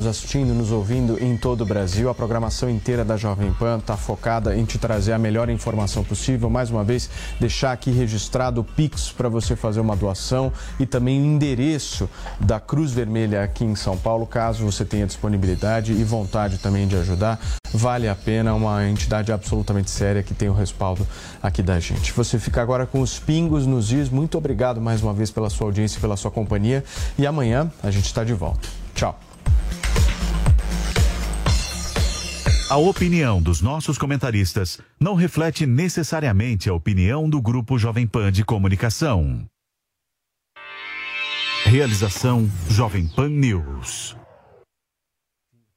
nos assistindo, nos ouvindo em todo o Brasil. A programação inteira da Jovem Pan está focada em te trazer a melhor informação possível. Mais uma vez, deixar aqui registrado o Pix para você fazer uma doação e também o endereço da Cruz Vermelha aqui em São Paulo, caso você tenha disponibilidade e vontade também de ajudar. Vale a pena, uma entidade absolutamente séria que tem o respaldo aqui da gente. Você fica agora com os pingos nos dias. Muito obrigado mais uma vez pela sua audiência pela sua companhia. E amanhã a gente está de volta. Tchau. A opinião dos nossos comentaristas não reflete necessariamente a opinião do Grupo Jovem Pan de Comunicação. Realização Jovem Pan News.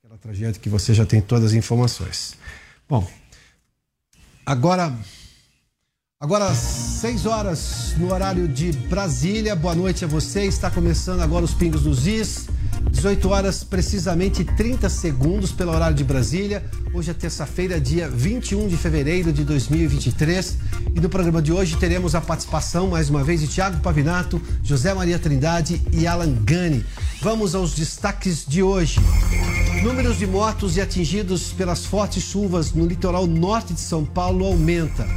Aquela tragédia que você já tem todas as informações. Bom, agora. Agora, 6 horas no horário de Brasília. Boa noite a você. Está começando agora os Pingos dos Is. 18 horas, precisamente 30 segundos pelo horário de Brasília. Hoje é terça-feira, dia 21 de fevereiro de 2023. E no programa de hoje teremos a participação, mais uma vez, de Tiago Pavinato, José Maria Trindade e Alan Gani. Vamos aos destaques de hoje. Números de mortos e atingidos pelas fortes chuvas no litoral norte de São Paulo aumenta.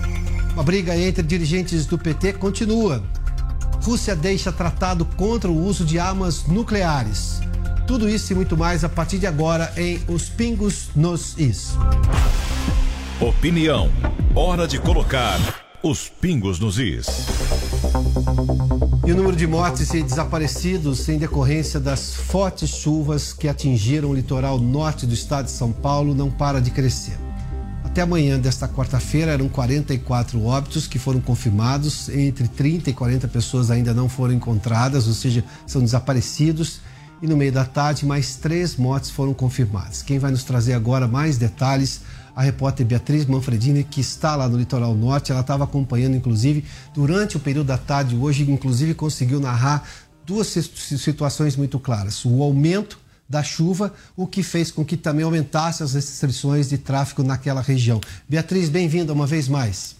Uma briga entre dirigentes do PT continua. Rússia deixa tratado contra o uso de armas nucleares. Tudo isso e muito mais a partir de agora em Os Pingos nos Is. Opinião. Hora de colocar os pingos nos is. E o número de mortes e desaparecidos em decorrência das fortes chuvas que atingiram o litoral norte do estado de São Paulo não para de crescer. Até amanhã desta quarta-feira eram 44 óbitos que foram confirmados, entre 30 e 40 pessoas ainda não foram encontradas, ou seja, são desaparecidos e no meio da tarde mais três mortes foram confirmadas. Quem vai nos trazer agora mais detalhes? A repórter Beatriz Manfredini, que está lá no litoral norte, ela estava acompanhando, inclusive, durante o período da tarde hoje, inclusive conseguiu narrar duas situações muito claras. O aumento da chuva, o que fez com que também aumentasse as restrições de tráfego naquela região. Beatriz, bem-vinda uma vez mais.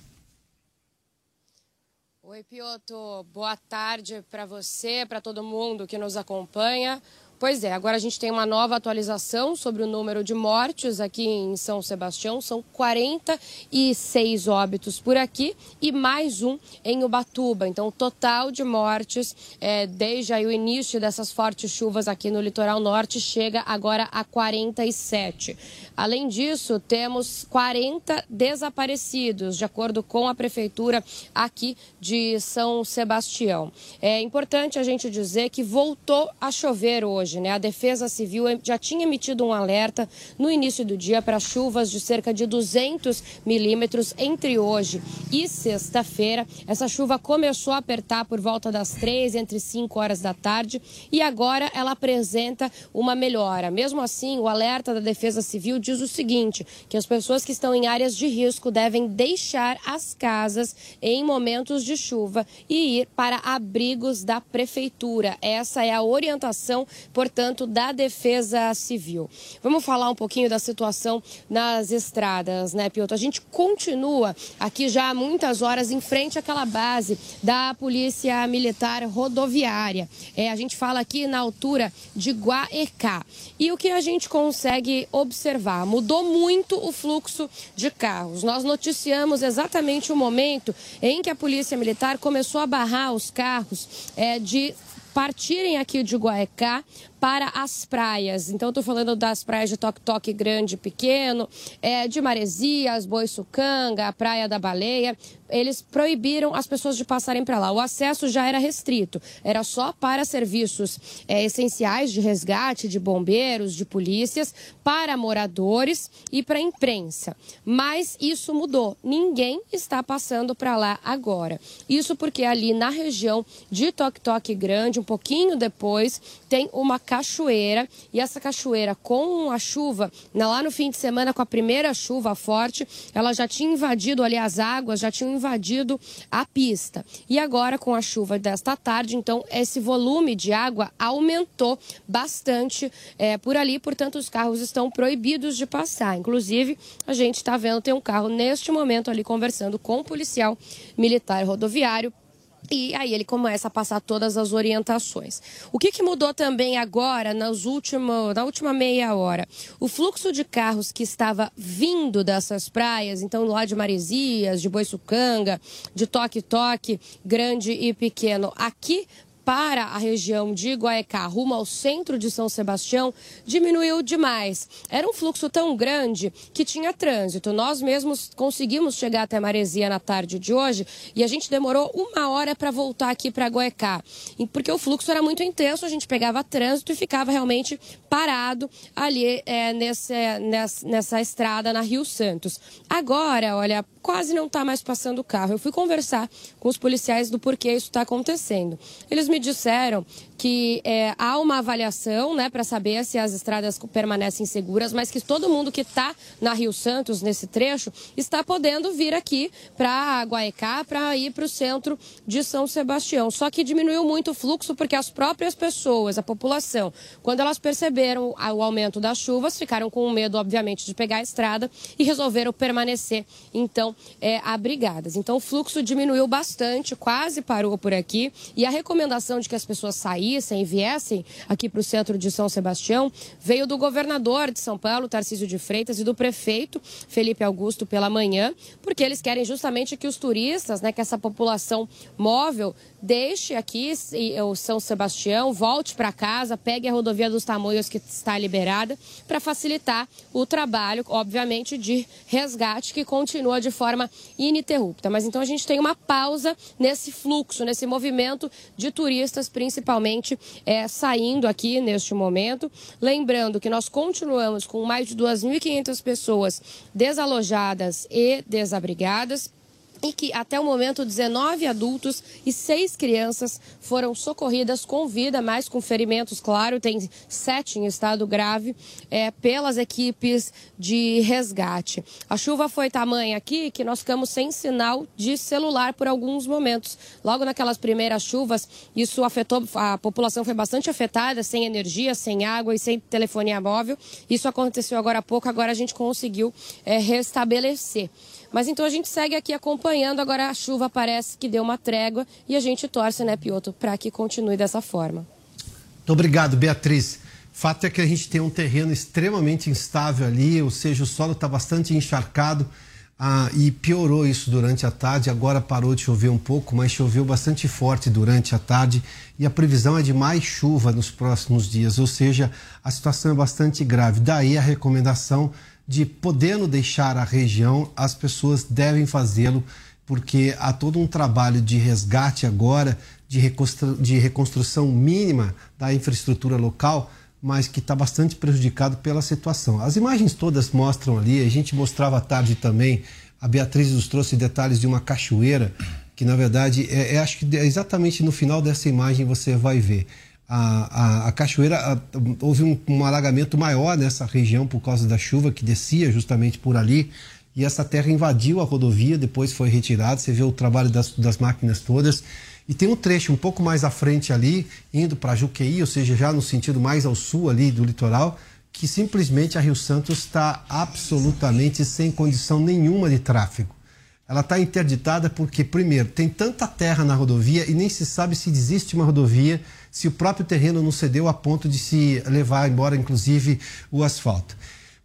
Oi, Pioto. Boa tarde para você, para todo mundo que nos acompanha. Pois é, agora a gente tem uma nova atualização sobre o número de mortes aqui em São Sebastião. São 46 óbitos por aqui e mais um em Ubatuba. Então, o total de mortes é, desde o início dessas fortes chuvas aqui no litoral norte chega agora a 47. Além disso, temos 40 desaparecidos, de acordo com a prefeitura aqui de São Sebastião. É importante a gente dizer que voltou a chover hoje, né? A Defesa Civil já tinha emitido um alerta no início do dia para chuvas de cerca de 200 milímetros entre hoje e sexta-feira. Essa chuva começou a apertar por volta das três, entre 5 horas da tarde, e agora ela apresenta uma melhora. Mesmo assim, o alerta da Defesa Civil diz o seguinte: que as pessoas que estão em áreas de risco devem deixar as casas em momentos de chuva e ir para abrigos da prefeitura. Essa é a orientação, portanto, da Defesa Civil. Vamos falar um pouquinho da situação nas estradas, né, Piotr? A gente continua aqui já há muitas horas em frente àquela base da Polícia Militar Rodoviária. É, a gente fala aqui na altura de Guaecá. E o que a gente consegue observar? Mudou muito o fluxo de carros. Nós noticiamos exatamente o momento em que a Polícia Militar começou a barrar os carros é, de partirem aqui de Guaecá para as praias. Então, estou falando das praias de Toque Toque Grande e Pequeno, é, de Maresias, Boiçucanga, a Praia da Baleia. Eles proibiram as pessoas de passarem para lá. O acesso já era restrito, era só para serviços é, essenciais de resgate, de bombeiros, de polícias, para moradores e para imprensa. Mas isso mudou. Ninguém está passando para lá agora. Isso porque ali na região de Toque Toque Grande, um pouquinho depois, tem uma cachoeira e essa cachoeira com a chuva, lá no fim de semana com a primeira chuva forte, ela já tinha invadido ali as águas, já tinham invadido a pista. E agora com a chuva desta tarde, então esse volume de água aumentou bastante é, por ali, portanto os carros estão proibidos de passar. Inclusive a gente está vendo tem um carro neste momento ali conversando com o um policial militar rodoviário E aí ele começa a passar todas as orientações. O que, que mudou também agora, nas última, na última meia hora? O fluxo de carros que estava vindo dessas praias, então lá de Maresias, de Boiçucanga, de Toque Toque, grande e pequeno, aqui para a região de Guaecá, rumo ao centro de São Sebastião, diminuiu demais. Era um fluxo tão grande que tinha trânsito. Nós mesmos conseguimos chegar até Maresia na tarde de hoje e a gente demorou uma hora para voltar aqui para Guaecá, porque o fluxo era muito intenso, a gente pegava trânsito e ficava realmente parado ali é, nesse, nessa, nessa estrada na Rio Santos. Agora, olha, quase não está mais passando o carro. Eu fui conversar com os policiais do porquê isso está acontecendo. Eles me disseram que é, há uma avaliação né, para saber se as estradas permanecem seguras, mas que todo mundo que está na Rio Santos, nesse trecho, está podendo vir aqui para Guaicá, para ir para o centro de São Sebastião. Só que diminuiu muito o fluxo porque as próprias pessoas, a população, quando elas perceberam o aumento das chuvas, ficaram com medo, obviamente, de pegar a estrada e resolveram permanecer, então, é, abrigadas. Então, o fluxo diminuiu bastante, quase parou por aqui, e a recomendação de que as pessoas saíram saíssem e viessem aqui para o centro de São Sebastião veio do governador de São Paulo, Tarcísio de Freitas, e do prefeito Felipe Augusto pela manhã, porque eles querem justamente que os turistas, né, que essa população móvel deixe aqui o São Sebastião, volte para casa, pegue a rodovia dos Tamoios que está liberada, para facilitar o trabalho, obviamente, de resgate que continua de forma ininterrupta. Mas então a gente tem uma pausa nesse fluxo, nesse movimento de turistas, principalmente é, saindo aqui neste momento. Lembrando que nós continuamos com mais de 2.500 pessoas desalojadas e desabrigadas e que até o momento 19 adultos e 6 crianças foram socorridas com vida, mas com ferimentos, claro, tem sete em estado grave, é, pelas equipes de resgate. A chuva foi tamanha aqui que nós ficamos sem sinal de celular por alguns momentos. Logo naquelas primeiras chuvas, isso afetou, a população foi bastante afetada, sem energia, sem água e sem telefonia móvel. Isso aconteceu agora há pouco, agora a gente conseguiu é, restabelecer. Mas então a gente segue aqui acompanhando. Agora a chuva parece que deu uma trégua e a gente torce, né, Pioto, para que continue dessa forma. Muito obrigado, Beatriz. Fato é que a gente tem um terreno extremamente instável ali, ou seja, o solo está bastante encharcado ah, e piorou isso durante a tarde. Agora parou de chover um pouco, mas choveu bastante forte durante a tarde e a previsão é de mais chuva nos próximos dias, ou seja, a situação é bastante grave. Daí a recomendação de podendo deixar a região, as pessoas devem fazê-lo, porque há todo um trabalho de resgate agora, de, reconstru de reconstrução mínima da infraestrutura local, mas que está bastante prejudicado pela situação. As imagens todas mostram ali, a gente mostrava à tarde também, a Beatriz nos trouxe detalhes de uma cachoeira, que na verdade, é, é acho que é exatamente no final dessa imagem você vai ver a, a, a cachoeira, a, houve um, um, alagamento maior nessa região por causa da chuva que descia justamente por ali. E essa terra invadiu a rodovia, depois foi retirada. Você vê o trabalho das, das máquinas todas. E tem um trecho um pouco mais à frente ali, indo para Juqueí, ou seja, já no sentido mais ao sul ali do litoral, que simplesmente a Rio Santos está absolutamente sem condição nenhuma de tráfego. Ela está interditada porque, primeiro, tem tanta terra na rodovia e nem se sabe se existe uma rodovia se o próprio terreno não cedeu a ponto de se levar embora, inclusive, o asfalto.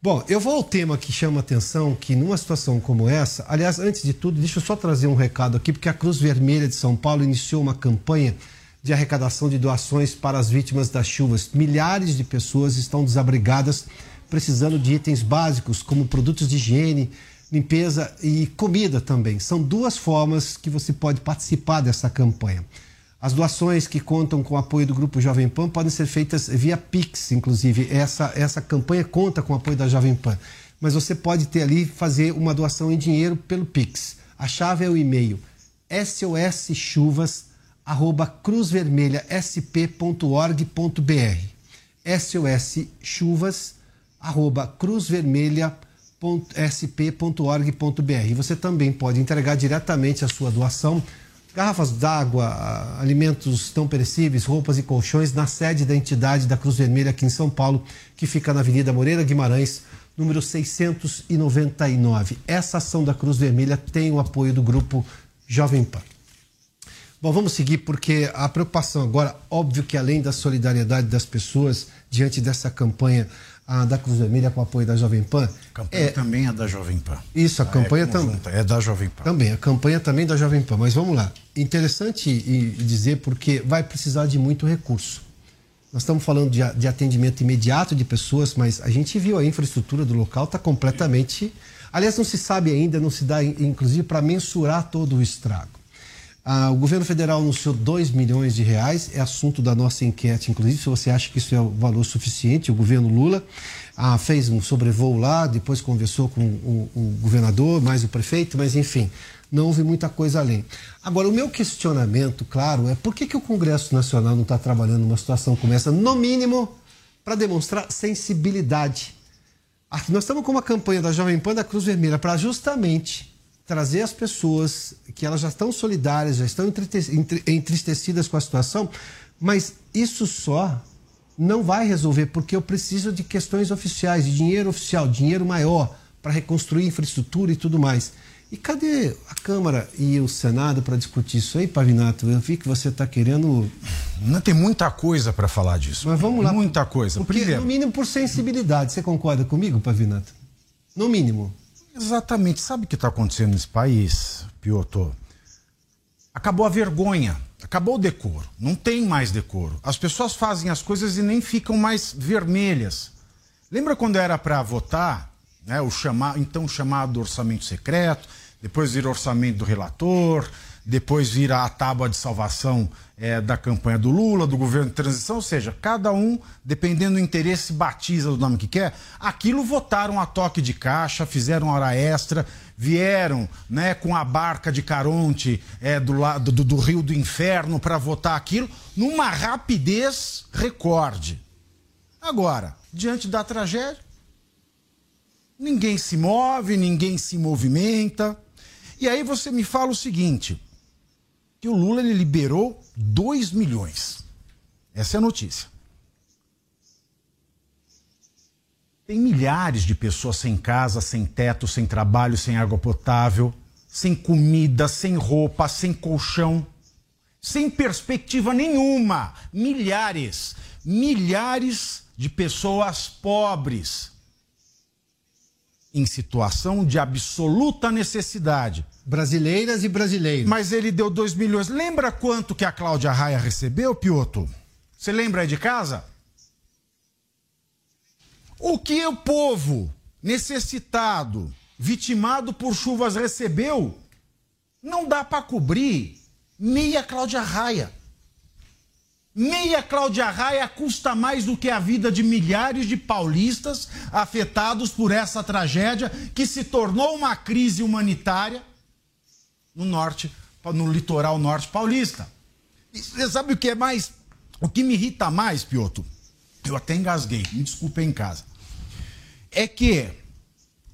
Bom, eu vou ao tema que chama atenção, que numa situação como essa, aliás, antes de tudo, deixa eu só trazer um recado aqui, porque a Cruz Vermelha de São Paulo iniciou uma campanha de arrecadação de doações para as vítimas das chuvas. Milhares de pessoas estão desabrigadas, precisando de itens básicos, como produtos de higiene, limpeza e comida também. São duas formas que você pode participar dessa campanha. As doações que contam com o apoio do Grupo Jovem Pan podem ser feitas via Pix, inclusive. Essa, essa campanha conta com o apoio da Jovem Pan. Mas você pode ter ali, fazer uma doação em dinheiro pelo Pix. A chave é o e-mail soschuvas.cruzvermelhasp.org.br soschuvas.cruzvermelha.sp.org.br Você também pode entregar diretamente a sua doação garrafas d'água, alimentos não perecíveis, roupas e colchões na sede da entidade da Cruz Vermelha aqui em São Paulo, que fica na Avenida Moreira Guimarães, número 699. Essa ação da Cruz Vermelha tem o apoio do grupo Jovem Pan. Bom, vamos seguir porque a preocupação agora, óbvio que além da solidariedade das pessoas diante dessa campanha a da Cruz Vermelha com o apoio da Jovem Pan. A campanha é... também é da Jovem Pan. Isso, a ah, campanha é também. É da Jovem Pan. Também, a campanha também da Jovem Pan. Mas vamos lá. Interessante dizer porque vai precisar de muito recurso. Nós estamos falando de, de atendimento imediato de pessoas, mas a gente viu a infraestrutura do local está completamente. Aliás, não se sabe ainda, não se dá, inclusive, para mensurar todo o estrago. Ah, o governo federal anunciou 2 milhões de reais, é assunto da nossa enquete, inclusive, se você acha que isso é o valor suficiente. O governo Lula ah, fez um sobrevoo lá, depois conversou com o, o, governador, mais o prefeito, mas enfim, não houve muita coisa além. Agora, o meu questionamento, claro, é por que, que o Congresso Nacional não está trabalhando numa situação como essa, no mínimo, para demonstrar sensibilidade. Aqui nós estamos com uma campanha da Jovem Pan da Cruz Vermelha para justamente trazer as pessoas que elas já estão solidárias, já estão entristecidas com a situação, mas isso só não vai resolver, porque eu preciso de questões oficiais, de dinheiro oficial, dinheiro maior para reconstruir infraestrutura e tudo mais. E cadê a Câmara e o Senado para discutir isso aí, Pavinato? Eu vi que você está querendo. Não tem muita coisa para falar disso. Mas vamos lá. Muita coisa. Porque, Primeiro... no mínimo por sensibilidade. Você concorda comigo, Pavinato? No mínimo. Exatamente. Sabe o que está acontecendo nesse país, Piotr? Acabou a vergonha, acabou o decoro. Não tem mais decoro. As pessoas fazem as coisas e nem ficam mais vermelhas. Lembra quando era para votar, né, o chama, então chamado orçamento secreto, depois vira orçamento do relator, depois vira a tábua de salvação é, da campanha do Lula, do governo de transição, ou seja, cada um, dependendo do interesse, batiza do nome que quer. Aquilo votaram a toque de caixa, fizeram hora extra, vieram né, com a barca de Caronte é, do, lado, do, do Rio do Inferno para votar aquilo numa rapidez recorde. Agora, diante da tragédia, ninguém se move, ninguém se movimenta. E aí você me fala o seguinte: que o Lula ele liberou 2 milhões. Essa é a notícia. Tem milhares de pessoas sem casa, sem teto, sem trabalho, sem água potável, sem comida, sem roupa, sem colchão, sem perspectiva nenhuma. Milhares, milhares de pessoas pobres em situação de absoluta necessidade Brasileiras e brasileiros. Mas ele deu 2 milhões. Lembra quanto que a Cláudia Raia recebeu, Pioto? Você lembra aí de casa? O que o povo necessitado, vitimado por chuvas recebeu, não dá para cobrir meia Cláudia Raia. Meia Cláudia Raia custa mais do que a vida de milhares de paulistas afetados por essa tragédia que se tornou uma crise humanitária no norte, no litoral norte paulista. E você sabe o que é mais. O que me irrita mais, Pioto? Eu até engasguei, me desculpe em casa. É que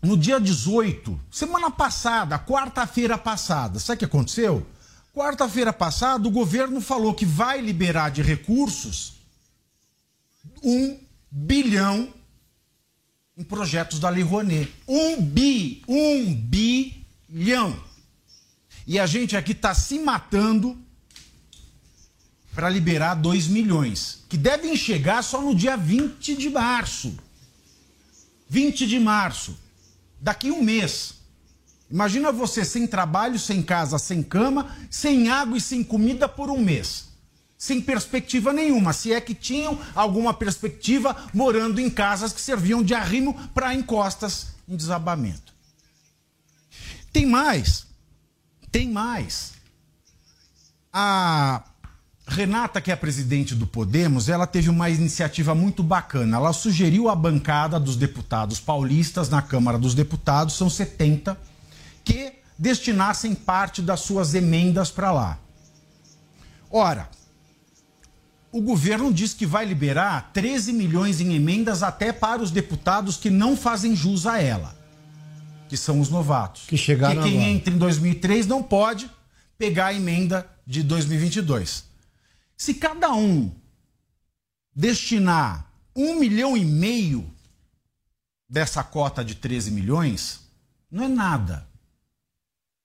no dia 18, semana passada, quarta-feira passada, sabe o que aconteceu? Quarta-feira passada, o governo falou que vai liberar de recursos um bilhão em projetos da Lei Rouanet. Um bi, um bilhão. E a gente aqui está se matando para liberar 2 milhões, que devem chegar só no dia 20 de março. 20 de março, daqui um mês. Imagina você sem trabalho, sem casa, sem cama, sem água e sem comida por um mês. Sem perspectiva nenhuma, se é que tinham alguma perspectiva morando em casas que serviam de arrimo para encostas em desabamento. Tem mais. Tem mais. A Renata, que é a presidente do Podemos, ela teve uma iniciativa muito bacana. Ela sugeriu à bancada dos deputados paulistas na Câmara dos Deputados, são 70, que destinassem parte das suas emendas para lá. Ora, o governo diz que vai liberar 13 milhões em emendas até para os deputados que não fazem jus a ela que são os novatos. Que chegaram Que quem agora. entra em 2003 não pode pegar a emenda de 2022. Se cada um destinar um milhão e meio dessa cota de 13 milhões, não é nada.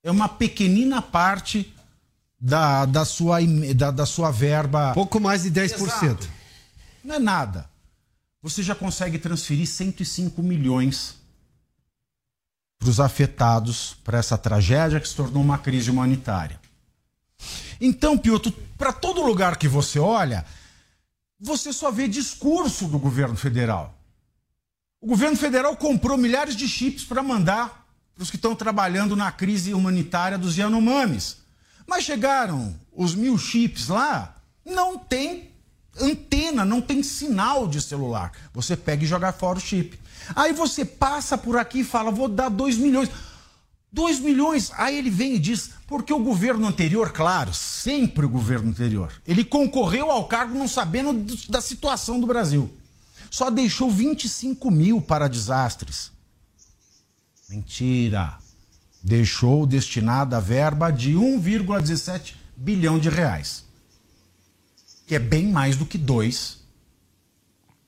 É uma pequenina parte da, da, sua, da, da sua verba. Pouco mais de 10%. Exato. Não é nada. Você já consegue transferir 105 milhões para os afetados para essa tragédia que se tornou uma crise humanitária. Então, Piotr, para todo lugar que você olha, você só vê discurso do governo federal. O governo federal comprou milhares de chips para mandar para os que estão trabalhando na crise humanitária dos Yanomamis. Mas chegaram os mil chips lá, não tem antena, não tem sinal de celular. Você pega e joga fora o chip. Aí você passa por aqui e fala, vou dar 2 milhões. 2 milhões. Aí ele vem e diz, porque o governo anterior, claro, sempre o governo anterior, ele concorreu ao cargo não sabendo da situação do Brasil. Só deixou 25 mil para desastres. Mentira. Deixou destinada a verba de 1,17 bilhão de reais. Que é bem mais do que 2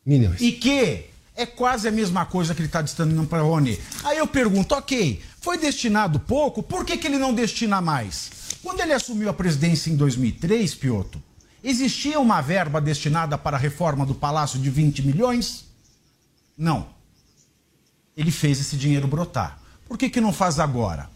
milhões. E que é quase a mesma coisa que ele está destinando para Rony. Aí eu pergunto, ok, foi destinado pouco, por que, que ele não destina mais? Quando ele assumiu a presidência em 2003, Piotr, existia uma verba destinada para a reforma do Palácio de 20 milhões? Não. Ele fez esse dinheiro brotar. Por que, que não faz agora?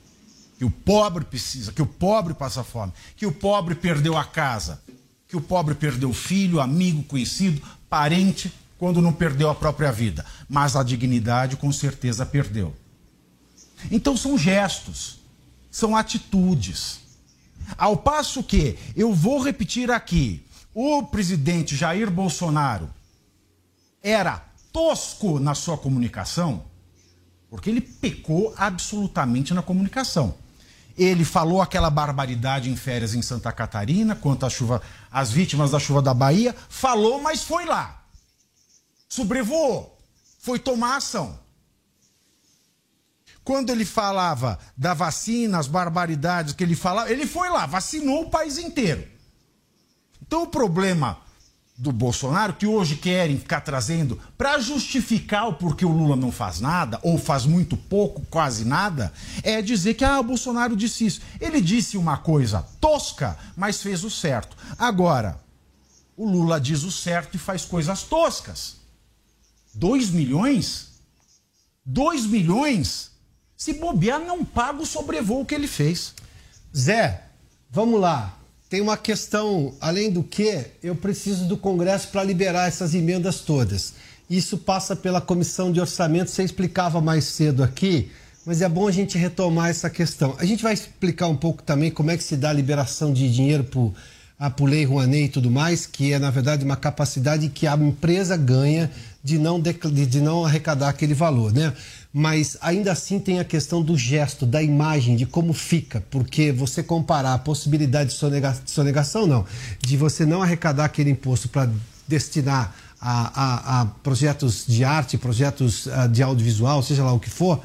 Que o pobre precisa, que o pobre passa fome, que o pobre perdeu a casa, que o pobre perdeu filho, amigo, conhecido, parente quando não perdeu a própria vida, mas a dignidade com certeza perdeu. Então são gestos, são atitudes. Ao passo que, eu vou repetir aqui, o presidente Jair Bolsonaro era tosco na sua comunicação, porque ele pecou absolutamente na comunicação. Ele falou aquela barbaridade em férias em Santa Catarina, quanto à chuva, as vítimas da chuva da Bahia, falou, mas foi lá sobrevoou, foi tomar ação. Quando ele falava da vacina, as barbaridades que ele falava, ele foi lá, vacinou o país inteiro. Então o problema do Bolsonaro, que hoje querem ficar trazendo para justificar o porquê o Lula não faz nada, ou faz muito pouco, quase nada, é dizer que ah, o Bolsonaro disse isso. Ele disse uma coisa tosca, mas fez o certo. Agora, o Lula diz o certo e faz coisas toscas. 2 milhões? 2 milhões? Se bobear, não paga o sobrevoo que ele fez. Zé, vamos lá. Tem uma questão, além do que, eu preciso do Congresso para liberar essas emendas todas. Isso passa pela comissão de orçamento, você explicava mais cedo aqui, mas é bom a gente retomar essa questão. A gente vai explicar um pouco também como é que se dá a liberação de dinheiro para a Lei Rouanet e tudo mais, que é, na verdade, uma capacidade que a empresa ganha de não, de não arrecadar aquele valor, né? Mas ainda assim tem a questão do gesto, da imagem, de como fica, porque você comparar a possibilidade de sonega, sonegação, não, de você não arrecadar aquele imposto para destinar a, a, a, projetos de arte, projetos uh, de audiovisual, seja lá o que for,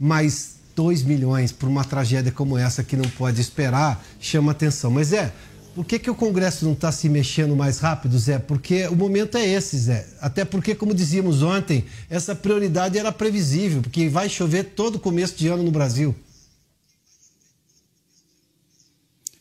mas 2 milhões por uma tragédia como essa que não pode esperar chama atenção. Mas é, por que, que o Congresso não está se mexendo mais rápido, Zé? Porque o momento é esse, Zé. Até porque, como dizíamos ontem, essa prioridade era previsível, porque vai chover todo começo de ano no Brasil.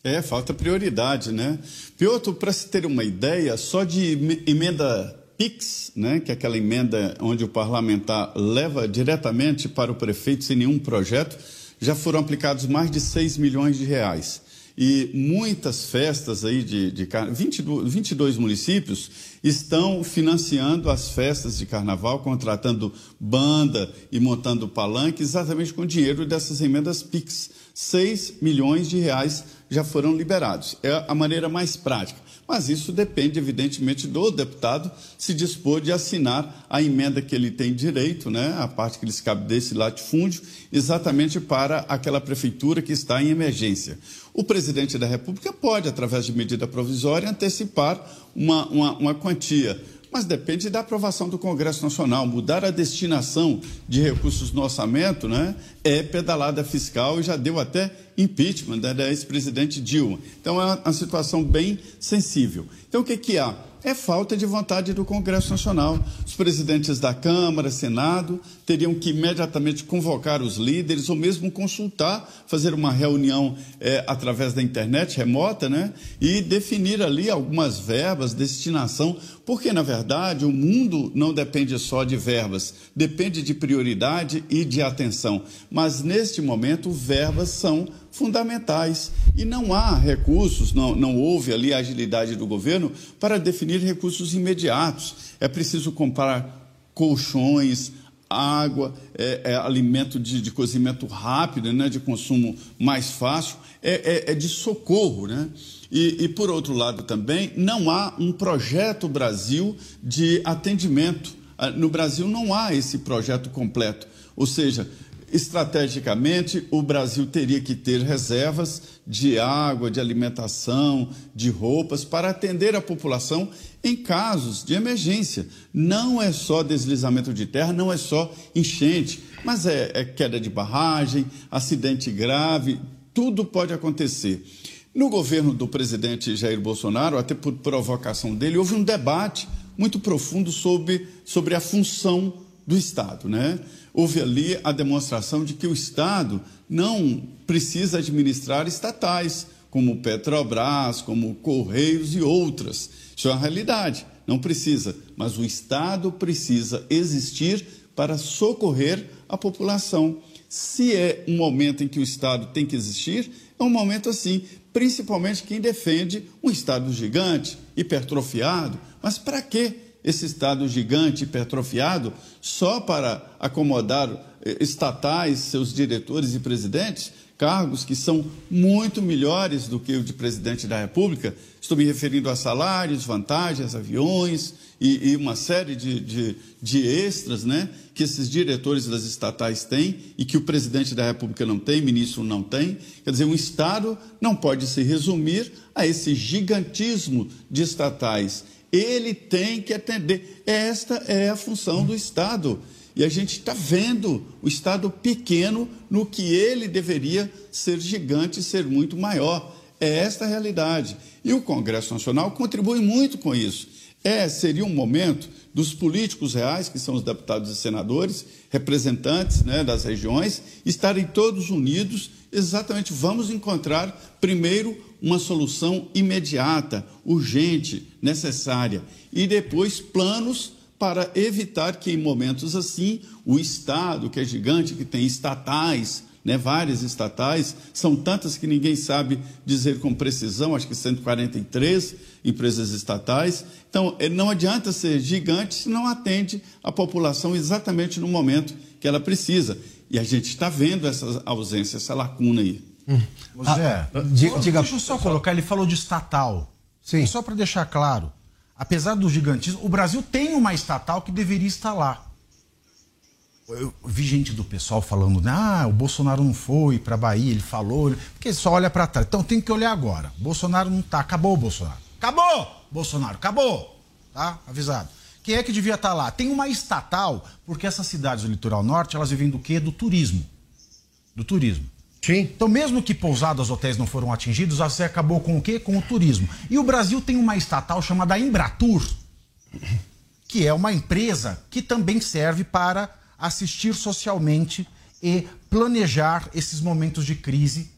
É, falta prioridade, né? Piotr, para se ter uma ideia, só de emenda PIX, né, que é aquela emenda onde o parlamentar leva diretamente para o prefeito sem nenhum projeto, já foram aplicados mais de 6 milhões de reais. E muitas festas aí de, de 22, 22 municípios estão financiando as festas de carnaval, contratando banda e montando palanque exatamente com dinheiro dessas emendas PIX. 6 milhões de reais já foram liberados. É a maneira mais prática. Mas isso depende, evidentemente, do deputado se dispor de assinar a emenda que ele tem direito, né, a parte que lhes cabe desse latifúndio, exatamente para aquela prefeitura que está em emergência. O presidente da República pode, através de medida provisória, antecipar uma, uma, uma quantia mas depende da aprovação do Congresso Nacional. Mudar a destinação de recursos no orçamento né, é pedalada fiscal e já deu até impeachment da ex-presidente Dilma. Então é uma situação bem sensível. Então o que, que há? é falta de vontade do Congresso Nacional. Os presidentes da Câmara, Senado, teriam que imediatamente convocar os líderes ou mesmo consultar, fazer uma reunião é, através da internet remota, né? E definir ali algumas verbas, destinação, porque na verdade o mundo não depende só de verbas, depende de prioridade e de atenção. Mas neste momento, verbas são fundamentais. E não há recursos, não, não houve ali a agilidade do governo para definir recursos imediatos. É preciso comprar colchões, água, é, é alimento de, de, cozimento rápido, né, de consumo mais fácil, é, é, é de socorro. Né? E, e, por outro lado, também, não há um projeto Brasil de atendimento. Ah, no Brasil não há esse projeto completo. Ou seja, estrategicamente, o Brasil teria que ter reservas de água, de alimentação, de roupas para atender a população em casos de emergência. Não é só deslizamento de terra, não é só enchente, mas é, é queda de barragem, acidente grave, tudo pode acontecer. No governo do presidente Jair Bolsonaro, até por provocação dele, houve um debate muito profundo sobre, sobre a função do Estado, né? houve ali a demonstração de que o Estado não precisa administrar estatais, como Petrobras, como Correios e outras. Isso é uma realidade, não precisa. Mas o Estado precisa existir para socorrer a população. Se é um momento em que o Estado tem que existir, é um momento assim, principalmente quem defende um Estado gigante, hipertrofiado. Mas para quê? esse Estado gigante hipertrofiado só para acomodar eh, estatais, seus diretores e presidentes, cargos que são muito melhores do que o de presidente da República. Estou me referindo a salários, vantagens, aviões e, e uma série de, de, de, extras né, que esses diretores das estatais têm e que o presidente da República não tem, ministro não tem. Quer dizer, um Estado não pode se resumir a esse gigantismo de estatais ele tem que atender. Esta é a função do Estado. E a gente está vendo o Estado pequeno no que ele deveria ser gigante, ser muito maior. É esta a realidade. E o Congresso Nacional contribui muito com isso. É, seria um momento dos políticos reais, que são os deputados e senadores, representantes né, das regiões, estarem todos unidos. Exatamente, vamos encontrar primeiro uma solução imediata, urgente, necessária, e depois planos para evitar que em momentos assim o Estado, que é gigante, que tem estatais, né, várias estatais, são tantas que ninguém sabe dizer com precisão, acho que 143 empresas estatais. Então, eh, não adianta ser gigante se não atende a população exatamente no momento que ela precisa. E a gente está vendo essa ausência, essa lacuna aí. Hum. José, ah, diga, diga, deixa eu só colocar, ele falou de estatal. Sim. Só para deixar claro, apesar do gigantismo, o Brasil tem uma estatal que deveria estar lá. Eu vi gente do pessoal falando, ah, o Bolsonaro não foi para Bahia, ele falou, porque só olha para trás. Então tem que olhar agora. Bolsonaro não tá, acabou o Bolsonaro. Acabou! Bolsonaro, acabou! Tá? Avisado. Quem é que devia estar tá lá? Tem uma estatal, porque essas cidades do litoral norte, elas vivem do quê? Do turismo. Do turismo. Sim. Então, mesmo que pousadas, hotéis não foram atingidos, você acabou com o quê? Com o turismo. E o Brasil tem uma estatal chamada Embratur, que é uma empresa que também serve para assistir socialmente e planejar esses momentos de crise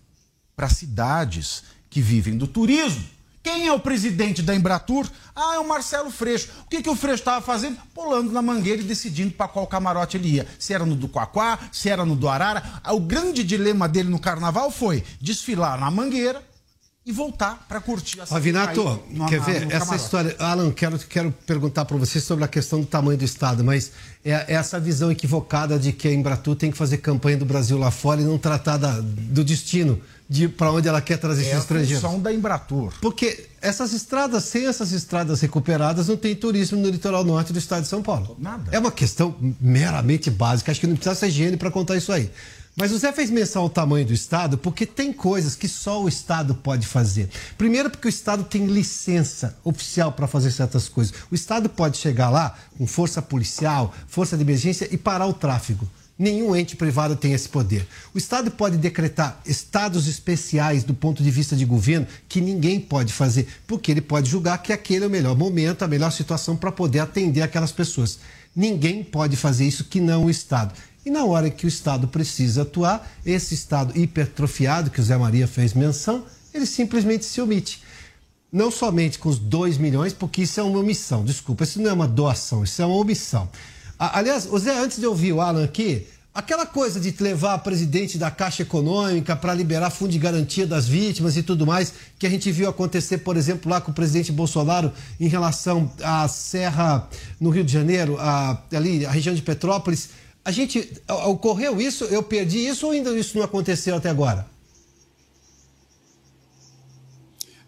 para cidades que vivem do turismo. Quem é o presidente da Embratur? Ah, é o Marcelo Freixo. O que, que o Freixo estava fazendo? Pulando na mangueira e decidindo para qual camarote ele ia. Se era no do Quaquá, se era no do Arara. O grande dilema dele no carnaval foi desfilar na mangueira e voltar para curtir a Ravinato, quer ver? Essa camarote. história. Alan, quero, quero perguntar para você sobre a questão do tamanho do Estado, mas é, é, essa visão equivocada de que a Embratur tem que fazer campanha do Brasil lá fora e não tratar da, do destino de para onde ela quer trazer é esses estrangeiros. É a da Embratur. Porque essas estradas, sem essas estradas recuperadas, não tem turismo no litoral norte do estado de São Paulo. Nada. É uma questão meramente básica, acho que não precisa ser higiene para contar isso aí. Mas o Zé fez menção ao tamanho do Estado porque tem coisas que só o Estado pode fazer. Primeiro, porque o Estado tem licença oficial para fazer certas coisas. O Estado pode chegar lá com força policial, força de emergência e parar o tráfego. Nenhum ente privado tem esse poder. O Estado pode decretar estados especiais do ponto de vista de governo que ninguém pode fazer, porque ele pode julgar que aquele é o melhor momento, a melhor situação para poder atender aquelas pessoas. Ninguém pode fazer isso que não o Estado. E na hora que o Estado precisa atuar, esse Estado hipertrofiado, que o Zé Maria fez menção, ele simplesmente se omite. Não somente com os 2 milhões, porque isso é uma omissão. Desculpa, isso não é uma doação, isso é uma omissão. Aliás, Zé, antes de ouvir o Alan aqui, aquela coisa de levar a presidente da Caixa Econômica para liberar fundo de garantia das vítimas e tudo mais, que a gente viu acontecer, por exemplo, lá com o presidente Bolsonaro em relação à Serra no Rio de Janeiro, a, ali, a região de Petrópolis. A gente. Ocorreu isso? Eu perdi isso ou ainda isso não aconteceu até agora?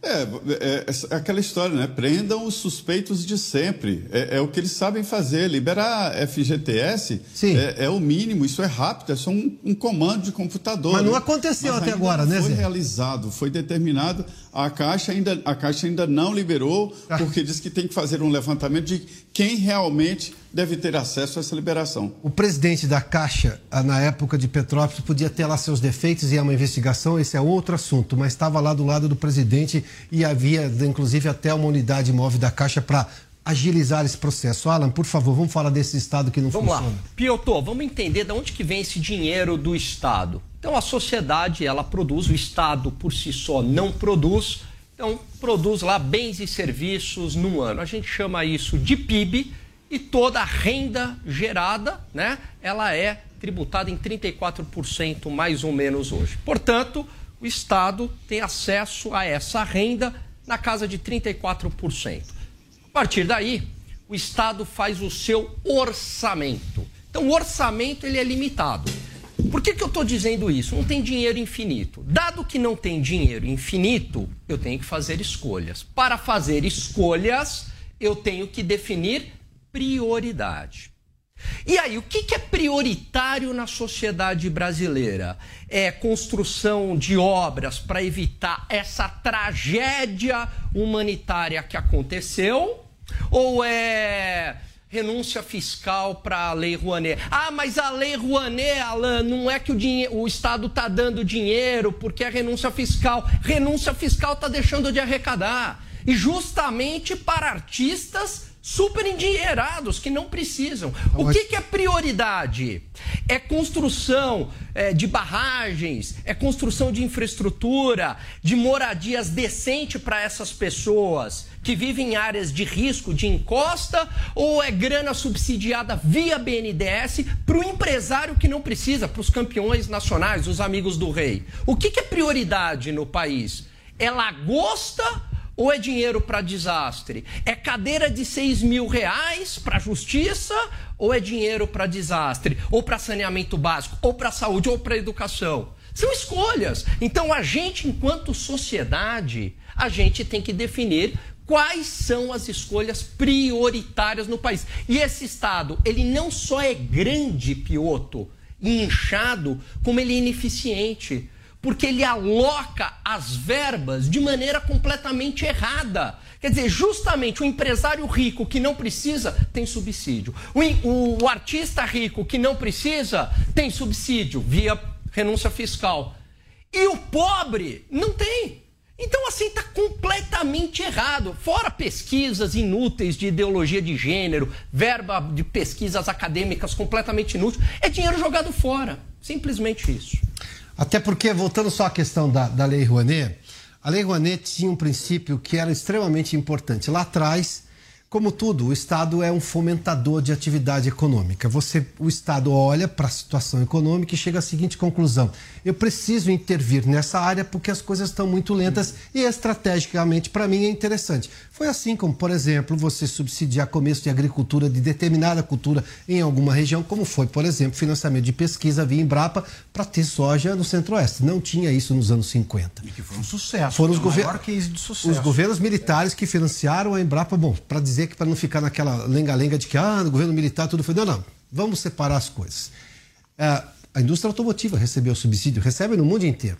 É, é, é, aquela história, né? Prendam os suspeitos de sempre. É, é o que eles sabem fazer. Liberar FGTS é, é, o mínimo, isso é rápido, é só um, um comando de computador. Mas não aconteceu Mas até agora, né? Foi realizado, foi determinado. A Caixa, ainda, a Caixa ainda não liberou, ah. porque diz que tem que fazer um levantamento de quem realmente deve ter acesso a essa liberação. O presidente da Caixa, ah, na época de Petrópolis, podia ter lá seus defeitos e é uma investigação, esse é outro assunto, mas estava lá do lado do presidente e havia, inclusive, até uma unidade móvel da Caixa para agilizar esse processo. Alan, por favor, vamos falar desse Estado que não vamos funciona. Vamos lá. Piotr, vamos entender de onde que vem esse dinheiro do Estado. Então, a sociedade, ela produz, o Estado por si só não produz, então produz lá bens e serviços num ano. A gente chama isso de PIB, e toda a renda gerada, né, ela é tributada em 34% mais ou menos hoje. Portanto, o Estado tem acesso a essa renda na casa de 34%. A partir daí, o Estado faz o seu orçamento. Então, o orçamento ele é limitado. Por que, que eu estou dizendo isso? Não tem dinheiro infinito. Dado que não tem dinheiro infinito, eu tenho que fazer escolhas. Para fazer escolhas, eu tenho que definir prioridade. E aí, o que é prioritário na sociedade brasileira? É construção de obras para evitar essa tragédia humanitária que aconteceu? Ou é renúncia fiscal para a Lei Rouanet. Ah, mas a Lei Rouanet, Alan, não é que o, dinheiro, o Estado está dando dinheiro porque é renúncia fiscal. Renúncia fiscal está deixando de arrecadar. E justamente para artistas super endinheirados que não precisam. O que, que é prioridade? É construção é, de barragens, é construção de infraestrutura, de moradias decentes para essas pessoas que vivem em áreas de risco, de encosta, ou é grana subsidiada via BNDES para o empresário que não precisa, para os campeões nacionais, os amigos do rei? O que, que é prioridade no país? É lagosta ou é dinheiro para desastre? É cadeira de 6 mil reais para justiça ou é dinheiro para desastre? Ou para saneamento básico? Ou para saúde? Ou para educação? São escolhas. Então a gente, enquanto sociedade, a gente tem que definir quais são as escolhas prioritárias no país. E esse Estado, ele não só é grande, Pioto, e inchado, como ele é ineficiente porque ele aloca as verbas de maneira completamente errada. Quer dizer, justamente o empresário rico que não precisa tem subsídio. O, o, artista rico que não precisa tem subsídio via renúncia fiscal. E o pobre não tem. Então, assim, está completamente errado. Fora pesquisas inúteis de ideologia de gênero, verba de pesquisas acadêmicas completamente inútil, é dinheiro jogado fora. Simplesmente isso. Até porque, voltando só à questão da, da Lei Rouanet, a Lei Rouanet tinha um princípio que era extremamente importante. Lá atrás, como tudo, o Estado é um fomentador de atividade econômica. Você, o Estado olha para a situação econômica e chega à seguinte conclusão: eu preciso intervir nessa área porque as coisas estão muito lentas e estrategicamente para mim é interessante. Foi assim como, por exemplo, você subsidiar começo de agricultura de determinada cultura em alguma região, como foi, por exemplo, financiamento de pesquisa via Embrapa para ter soja no Centro-Oeste. Não tinha isso nos anos 50. E que foi um sucesso. Foram os, gover... os governos militares que financiaram a Embrapa, bom, para dizer que para não ficar naquela lenga-lenga de que ah, no governo militar tudo foi. Não, não. Vamos separar as coisas. É, a indústria automotiva recebeu subsídio, recebe no mundo inteiro.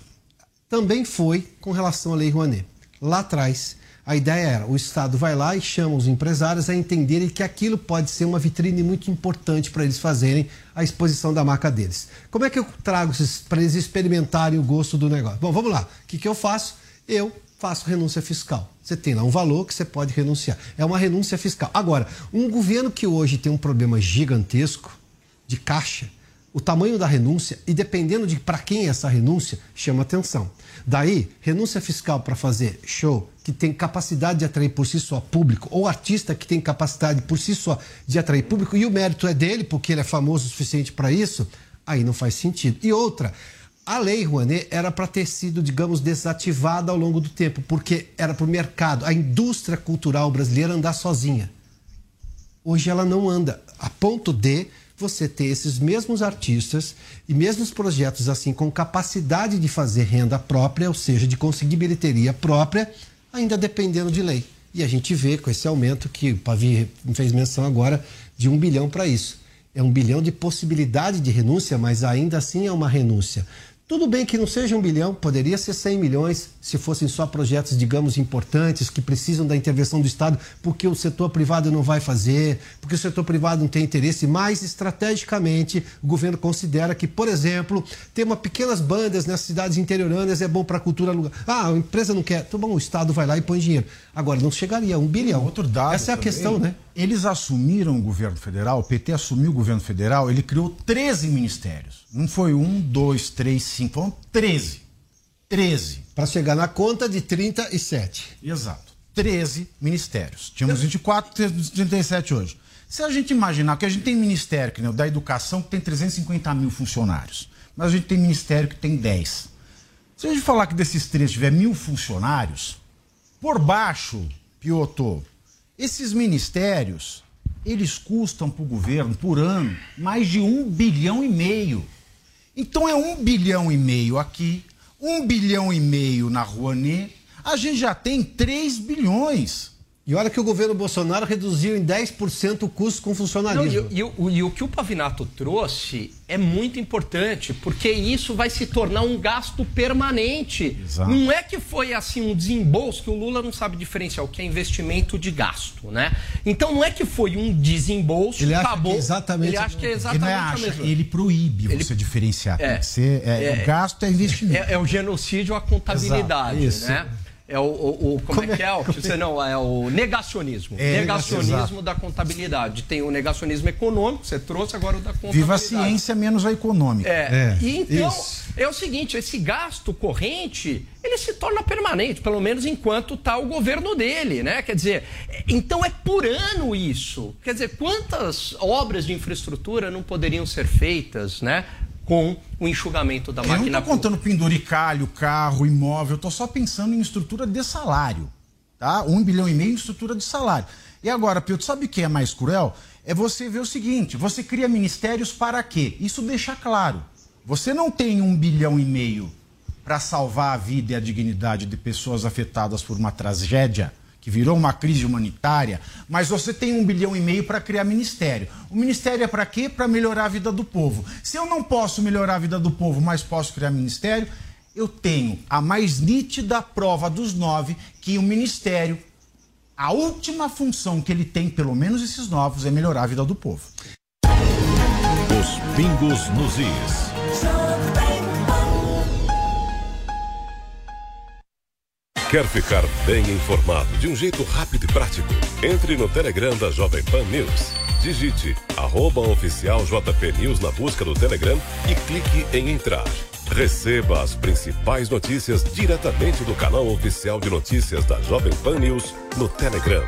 Também foi com relação à Lei Rouanet. Lá atrás, A ideia era, o Estado vai lá e chama os empresários a entenderem que aquilo pode ser uma vitrine muito importante para eles fazerem a exposição da marca deles. Como é que eu trago para eles experimentarem o gosto do negócio? Bom, vamos lá. O que, que eu faço? Eu faço renúncia fiscal. Você tem lá um valor que você pode renunciar. É uma renúncia fiscal. Agora, um governo que hoje tem um problema gigantesco de caixa, o tamanho da renúncia e dependendo de para quem é essa renúncia, chama atenção. Daí, renúncia fiscal para fazer show que tem capacidade de atrair por si só público, ou artista que tem capacidade por si só de atrair público, e o mérito é dele, porque ele é famoso o suficiente para isso, aí não faz sentido. E outra, a lei Rouanet era para ter sido, digamos, desativada ao longo do tempo, porque era para o mercado, a indústria cultural brasileira andar sozinha. Hoje ela não anda, a ponto de você ter esses mesmos artistas e mesmos projetos assim com capacidade de fazer renda própria, ou seja, de conseguir bilheteria própria, ainda dependendo de lei. E a gente vê com esse aumento que o Pavi fez menção agora de um bilhão para isso. É um bilhão de possibilidade de renúncia, mas ainda assim é uma renúncia. Tudo bem que não seja um bilhão, poderia ser 100 milhões se fossem só projetos, digamos, importantes, que precisam da intervenção do Estado, porque o setor privado não vai fazer, porque o setor privado não tem interesse, mas estrategicamente o governo considera que, por exemplo, ter uma pequenas bandas nas cidades interioranas é bom para a cultura. Ah, a empresa não quer, então bom, o Estado vai lá e põe dinheiro. Agora, não chegaria a um bilhão. Outro dado Essa é a também, questão, né? Eles assumiram o governo federal, o PT assumiu o governo federal, ele criou 13 ministérios. Não foi um, dois, três, cinco, foram 13. 13. Para chegar na conta de 37. Exato. 13 ministérios. Tínhamos 24, temos 37 hoje. Se a gente imaginar que a gente tem ministério que, né, da educação que tem 350 mil funcionários, mas a gente tem ministério que tem 10. Se a gente falar que desses três tiver mil funcionários, por baixo, Piotr, esses ministérios, eles custam para o governo, por ano, mais de um bilhão e meio. Então é um bilhão e meio aqui, um bilhão e meio na Rouanet, a gente já tem 3 bilhões. E olha que o governo Bolsonaro reduziu em 10% o custo com funcionalismo. Não, e, e, e, o que o Pavinato trouxe é muito importante, porque isso vai se tornar um gasto permanente. Exato. Não é que foi assim um desembolso, que o Lula não sabe diferenciar o que é investimento de gasto, né? Então não é que foi um desembolso, ele acabou. Acha exatamente ele acha que é exatamente ele, a acha, mesma. ele proíbe Ele- você diferenciar. É. Ser, é, É. o gasto é investimento. É, é o genocídio à contabilidade, Exato, isso. né? É o, o- o- como, é que é? O, você não, é o negacionismo. É, negacionismo exato. da contabilidade. Tem o negacionismo econômico, você trouxe agora o da contabilidade. Viva a ciência menos a econômica. É. É, e então, isso. é o seguinte, esse gasto corrente, ele se torna permanente, pelo menos enquanto está o governo dele, né? Quer dizer, é- então é por ano isso. Quer dizer, quantas obras de infraestrutura não poderiam ser feitas, né? Com o enxugamento da Eu não máquina tô contando penduricalho, carro, imóvel, eu tô só pensando em estrutura de salário. Tá? Um bilhão e meio em estrutura de salário. E agora, Piotr, sabe o que é mais cruel? É você ver o seguinte: você cria ministérios para quê? Isso deixa claro. Você não tem um bilhão e meio para salvar a vida e a dignidade de pessoas afetadas por uma tragédia que virou uma crise humanitária, mas você tem um bilhão e meio para criar ministério. O ministério é para quê? Para melhorar a vida do povo. Se eu não posso melhorar a vida do povo, mas posso criar ministério, eu tenho a mais nítida prova dos nove que o ministério, a última função que ele tem, pelo menos esses novos, é melhorar a vida do povo. Os pingos nos is. Quer ficar bem informado de um jeito rápido e prático? Entre no Telegram da Jovem Pan News. Digite arroba oficial JP News na busca do Telegram e clique em entrar. Receba as principais notícias diretamente do canal oficial de notícias da Jovem Pan News no Telegram.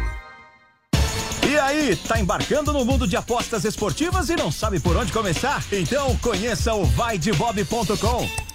E aí, tá embarcando no mundo de apostas esportivas e não sabe por onde começar? Então conheça o vaidebob.com.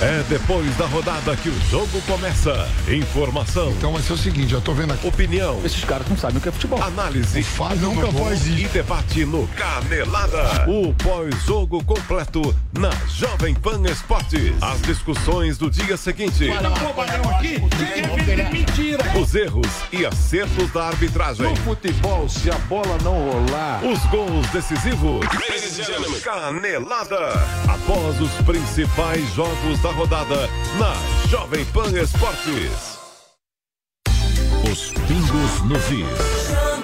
É depois da rodada que o jogo começa. Informação. Então vai ser o seguinte, eu tô vendo aqui. Opinião. Esses caras não sabem o que é futebol. Análise. Fábio nunca ir. E debate no Canelada. O pós-jogo completo na Jovem Pan Esportes. As discussões do dia seguinte. aqui, mentira. Os erros e acertos da arbitragem. No futebol, se a bola não rolar. Os gols decisivos. Canelada. Após os principais jogos da rodada na Jovem Pan Esportes. Os pingos nos is.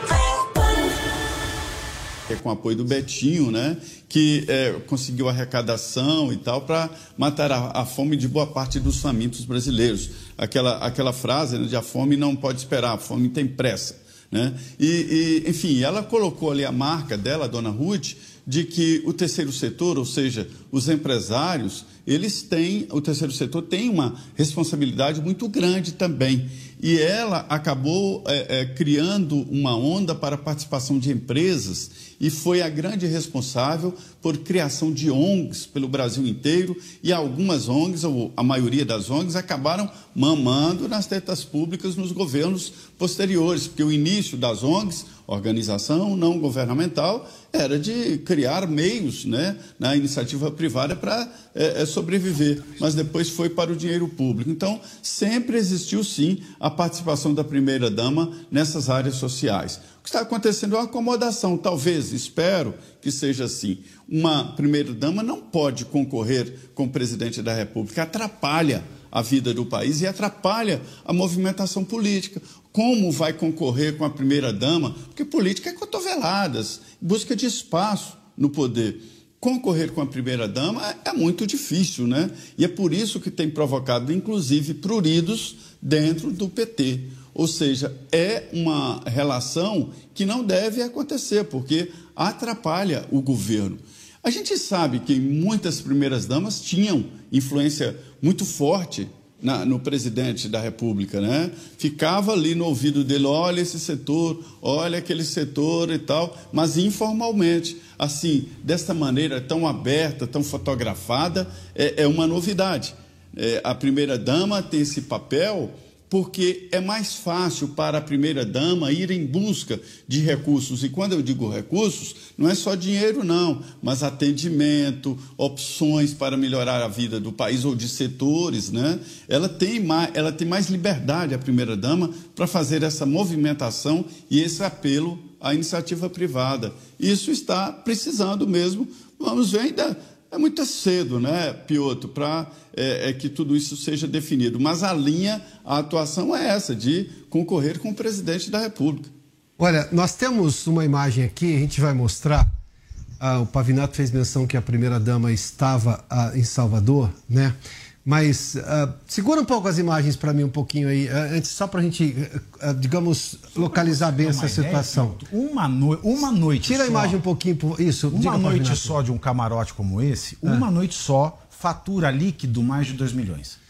É com apoio do Betinho, né? Que é, conseguiu arrecadação e tal para matar a, a, fome de boa parte dos famintos brasileiros. Aquela, aquela frase né, de a fome não pode esperar, a fome tem pressa. Né? E, e, enfim, ela colocou ali a marca dela, a dona Ruth, de que o terceiro setor, ou seja, os empresários, eles têm, o terceiro setor tem uma responsabilidade muito grande também. E ela acabou é, é, criando uma onda para a participação de empresas e foi a grande responsável por criação de ONGs pelo Brasil inteiro. E algumas ONGs, ou a maioria das ONGs, acabaram mamando nas tetas públicas nos governos posteriores, porque o início das ONGs, organização não governamental, era de criar meios né, na iniciativa privada para é, é, sobreviver, mas depois foi para o dinheiro público. Então, sempre existiu sim a participação da primeira-dama nessas áreas sociais. O que está acontecendo é uma acomodação, talvez, espero que seja assim. Uma primeira-dama não pode concorrer com o presidente da República, atrapalha a vida do país e atrapalha a movimentação política. Como vai concorrer com a primeira-dama? Porque política é cotoveladas, busca de espaço no poder. Concorrer com a primeira-dama é muito difícil, né? E é por isso que tem provocado, inclusive, pruridos dentro do PT. Ou seja, é uma relação que não deve acontecer, porque atrapalha o governo. A gente sabe que muitas primeiras-damas tinham influência muito forte na, no presidente da República, né? Ficava ali no ouvido dele, olha esse setor, olha aquele setor e tal, mas informalmente, assim, desta maneira tão aberta, tão fotografada, é, é uma novidade. É, a primeira dama tem esse papel porque é mais fácil para a primeira-dama ir em busca de recursos. E quando eu digo recursos, não é só dinheiro, não, mas atendimento, opções para melhorar a vida do país ou de setores. Né? Ela, tem mais, ela tem mais liberdade, a primeira-dama, para fazer essa movimentação e esse apelo à iniciativa privada. Isso está precisando mesmo. Vamos ver ainda é muito cedo, né, Piotr, para é, é, que tudo isso seja definido. Mas a linha, a atuação é essa, de concorrer com o presidente da República. Olha, nós temos uma imagem aqui, a gente vai mostrar. Ah, o Pavinato fez menção que a primeira-dama estava ah, em Salvador, né? Mas uh, segura um pouco as imagens para mim um pouquinho aí, uh, antes só para a gente, uh, digamos, localizar bem essa situação. Ideia, uma, no... uma noite Tira só, a imagem um pouquinho, isso. Uma noite só de um camarote como esse, uma noite só, fatura líquido mais de 2 milhões.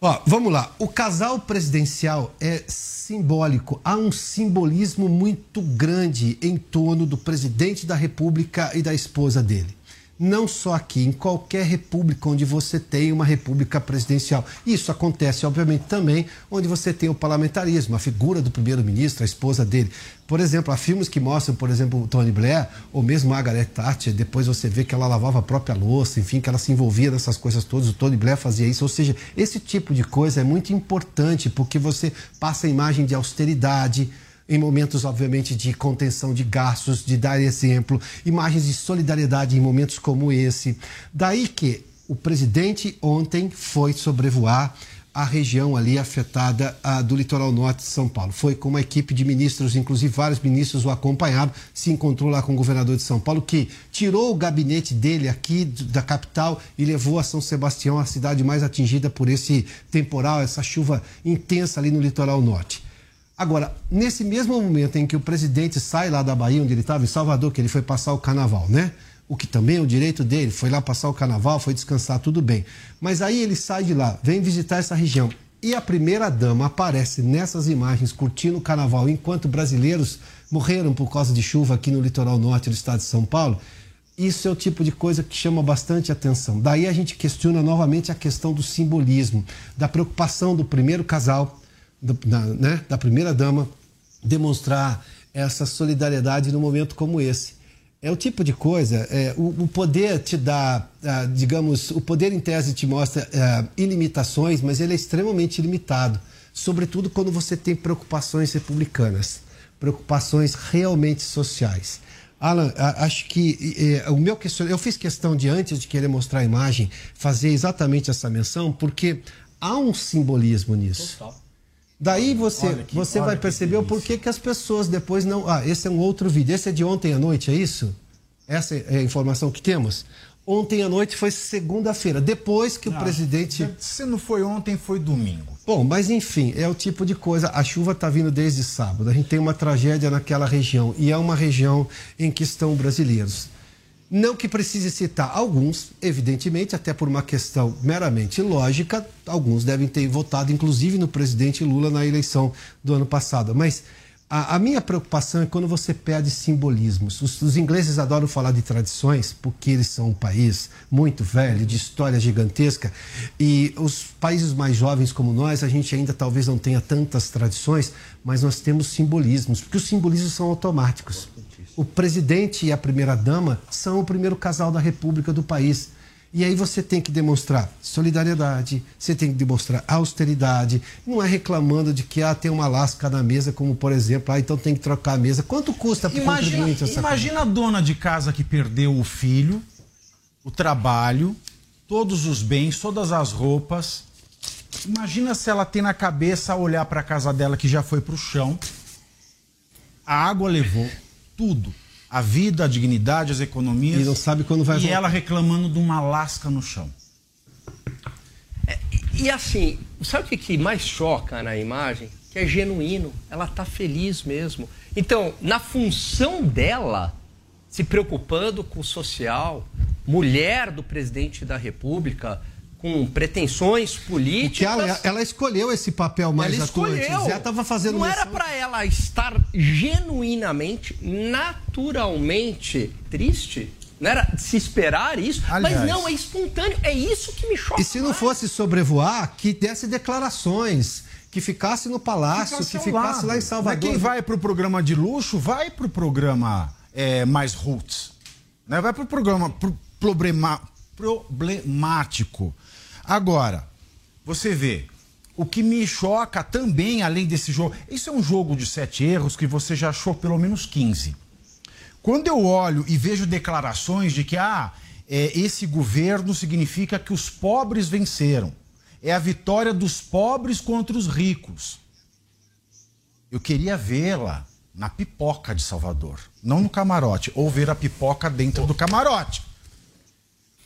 Ó, vamos lá. O casal presidencial é simbólico. Há um simbolismo muito grande em torno do presidente da República e da esposa dele não só aqui, em qualquer república onde você tem uma república presidencial. Isso acontece, obviamente, também onde você tem o parlamentarismo, a figura do primeiro-ministro, a esposa dele. Por exemplo, há filmes que mostram, por exemplo, Tony Blair, ou mesmo Margaret Thatcher, depois você vê que ela lavava a própria louça, enfim, que ela se envolvia nessas coisas todas, o Tony Blair fazia isso. Ou seja, esse tipo de coisa é muito importante, porque você passa a imagem de austeridade, em momentos, obviamente, de contenção de gastos, de dar exemplo, imagens de solidariedade em momentos como esse. Daí que o presidente ontem foi sobrevoar a região ali afetada a, do litoral norte de São Paulo. Foi com uma equipe de ministros, inclusive vários ministros o acompanharam, se encontrou lá com o governador de São Paulo, que tirou o gabinete dele aqui da capital e levou a São Sebastião, a cidade mais atingida por esse temporal, essa chuva intensa ali no litoral norte. Agora, nesse mesmo momento em que o presidente sai lá da Bahia, onde ele estava, em Salvador, que ele foi passar o carnaval, né? O que também é o direito dele, foi lá passar o carnaval, foi descansar, tudo bem. Mas aí ele sai de lá, vem visitar essa região. E a primeira dama aparece nessas imagens curtindo o carnaval, enquanto brasileiros morreram por causa de chuva aqui no litoral norte do estado de São Paulo. Isso é o tipo de coisa que chama bastante atenção. Daí a gente questiona novamente a questão do simbolismo, da preocupação do primeiro casal da, né, da primeira-dama demonstrar essa solidariedade num momento como esse. É o tipo de coisa, é, o, o, poder te dá, ah, digamos, o poder em tese te mostra ah, ilimitações, mas ele é extremamente limitado, sobretudo quando você tem preocupações republicanas, preocupações realmente sociais. Alan, acho que o meu questionamento, eu fiz questão de antes de querer mostrar a imagem, fazer exatamente essa menção, porque há um simbolismo nisso. Total. Daí você, você vai perceber o porquê que as pessoas depois não. Ah, esse é um outro vídeo. Esse é de ontem à noite, é isso? Essa é a informação que temos? Ontem à noite foi segunda-feira, depois que o presidente. Se não foi ontem, foi domingo. Bom, mas enfim, é o tipo de coisa. A chuva está vindo desde sábado. A gente tem uma tragédia naquela região. E é uma região em que estão brasileiros. Não que precise citar alguns, evidentemente, até por uma questão meramente lógica, alguns devem ter votado, inclusive, no presidente Lula na eleição do ano passado. Mas a, a minha preocupação é quando você perde simbolismos. Os, os, ingleses adoram falar de tradições, porque eles são um país muito velho, de história gigantesca, e os países mais jovens como nós, a gente ainda talvez não tenha tantas tradições, mas nós temos simbolismos, porque os simbolismos são automáticos o presidente e a primeira-dama são o primeiro casal da República do país. E aí você tem que demonstrar solidariedade, você tem que demonstrar austeridade. Não é reclamando de que ah, tem uma lasca na mesa, como por exemplo, ah, então tem que trocar a mesa. Quanto custa para o contribuinte essa Imagina coisa? a dona de casa que perdeu o filho, o trabalho, todos os bens, todas as roupas. Imagina se ela tem na cabeça olhar para a casa dela que já foi para o chão, a água levou, tudo. A vida, a dignidade, as economias. E não sabe quando vai E voltar. ela reclamando de uma lasca no chão. É, e, e, assim, sabe o que, que mais choca na imagem? Que é genuíno. Ela tá feliz mesmo. Então, na função dela, se preocupando com o social, mulher do presidente da República, com pretensões políticas. Ela, ela, escolheu esse papel mais ela atuante. Escolheu. Zé estava fazendo Não era para ela estar genuinamente, naturalmente triste? Não era de se esperar isso? Aliás, mas não, é espontâneo. É isso que me choca. E se não fosse sobrevoar, que desse declarações que ficasse no palácio, ficasse que ficasse lado. lá em Salvador. Mas quem vai para o programa de luxo, vai para o programa é, mais roots. Né? Vai para o programa pro, problema, problemático. Agora, você vê, o que me choca também, além desse jogo, isso é um jogo de sete erros que você já achou pelo menos 15. Quando eu olho e vejo declarações de que ah, é, esse governo significa que os pobres venceram, é a vitória dos pobres contra os ricos. Eu queria vê-la na pipoca de Salvador, não no camarote, ou ver a pipoca dentro do camarote.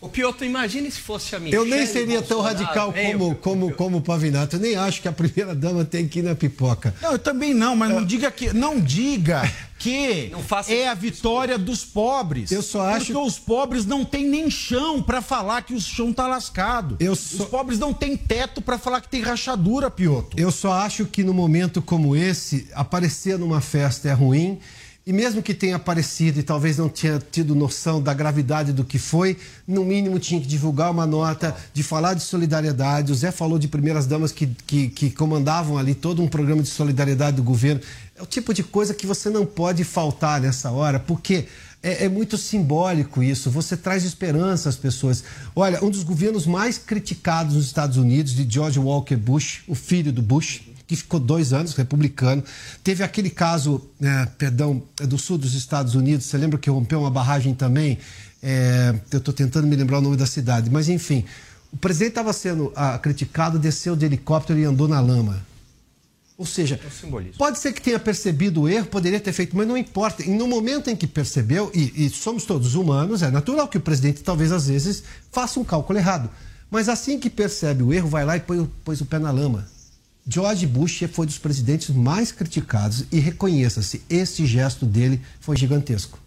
O Piotr, imagine se fosse a Michelle Eu nem seria tão radical hein, como, o- como, como o Pavinato. Eu nem acho que a primeira dama tem que ir na pipoca. Não, eu também não, mas não diga que. Não diga que Não faça é a vitória dos pobres. Eu só acho- Porque os pobres não têm nem chão pra falar que o chão tá lascado. Eu Os só- pobres não têm teto pra falar que tem rachadura, Pioto. Eu só acho que no momento como esse, aparecer numa festa é ruim. E mesmo que tenha aparecido e talvez não tenha tido noção da gravidade do que foi, no mínimo tinha que divulgar uma nota, de falar de solidariedade. O Zé falou de primeiras damas que, que, que comandavam ali todo um programa de solidariedade do governo. É o tipo de coisa que você não pode faltar nessa hora, porque é, é muito simbólico isso. Você traz esperança às pessoas. Olha, um dos governos mais criticados nos Estados Unidos, de George Walker Bush, o filho do Bush, que ficou dois anos republicano. Teve aquele caso, né, perdão, é do sul dos Estados Unidos. Você lembra que rompeu uma barragem também? É, eu estou tentando me lembrar o nome da cidade, mas enfim. O presidente estava sendo ah, criticado, desceu de helicóptero e andou na lama. Ou seja, pode ser que tenha percebido o erro, poderia ter feito, mas não importa. E no momento em que percebeu, e, e somos todos humanos, é natural que o presidente talvez às vezes faça um cálculo errado. Mas assim que percebe o erro, vai lá e põe, pôs o pé na lama. George Bush foi dos presidentes mais criticados e reconheça-se, esse gesto dele foi gigantesco.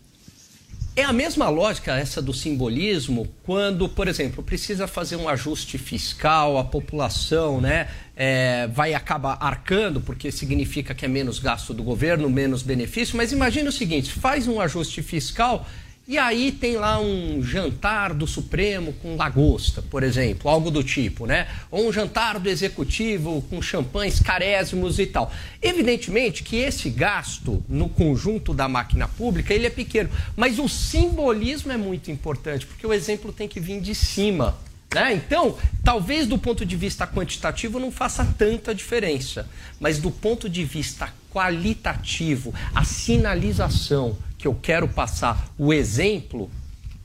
É a mesma lógica essa do simbolismo quando, por exemplo, precisa fazer um ajuste fiscal, a população né, é, vai acabar arcando, porque significa que é menos gasto do governo, menos benefício. Mas imagine o seguinte: faz um ajuste fiscal e aí tem lá um jantar do Supremo com lagosta, por exemplo, algo do tipo, né? Ou um jantar do Executivo com champanhes carésimos e tal. Evidentemente que esse gasto no conjunto da máquina pública, ele é pequeno, mas o simbolismo é muito importante, porque o exemplo tem que vir de cima. Né? Então, talvez do ponto de vista quantitativo não faça tanta diferença, mas do ponto de vista qualitativo, a sinalização que eu quero passar, o exemplo,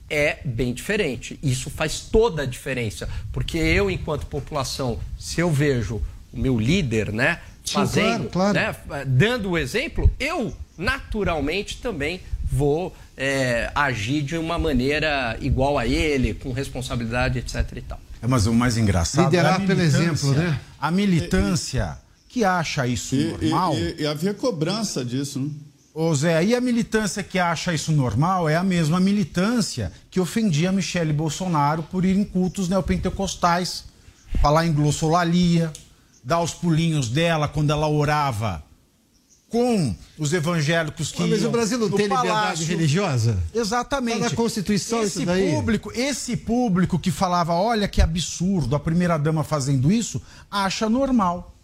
é bem diferente. Isso faz toda a diferença, porque eu, enquanto população, se eu vejo o meu líder, né, Sim, fazendo, claro, né, dando o exemplo, eu naturalmente também vou é, agir de uma maneira igual a ele, com responsabilidade, etc. e tal. É, mas o mais engraçado Liderar é pelo exemplo, né? A militância que acha isso E, normal. e- e- e havia cobrança disso, né? Ô Zé, e a militância que acha isso normal é a mesma militância que ofendia Michele Bolsonaro por ir em cultos neopentecostais, falar em glossolalia, dar os pulinhos dela quando ela orava com os evangélicos que Mas o Brasil não tem liberdade palácio. religiosa? Exatamente. Tá na Constituição esse isso daí? público, esse público que falava, olha que absurdo, a primeira dama fazendo isso, acha normal.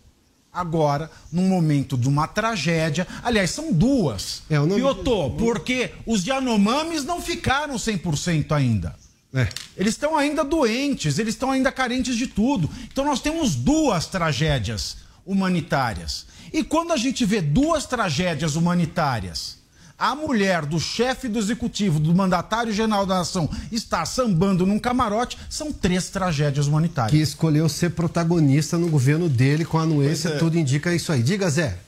Agora, num momento de uma tragédia, aliás, são duas. É, o nome- Piotô, porque os Yanomamis não ficaram 100% ainda. É. Eles estão ainda doentes, eles estão ainda carentes de tudo. Então nós temos duas tragédias humanitárias. E quando a gente vê duas tragédias humanitárias, a mulher do chefe do executivo, do mandatário geral da nação, está sambando num camarote, são três tragédias Que humanitárias. escolheu ser protagonista no governo dele com a anuência, é. tudo indica isso aí. Diga, Zé.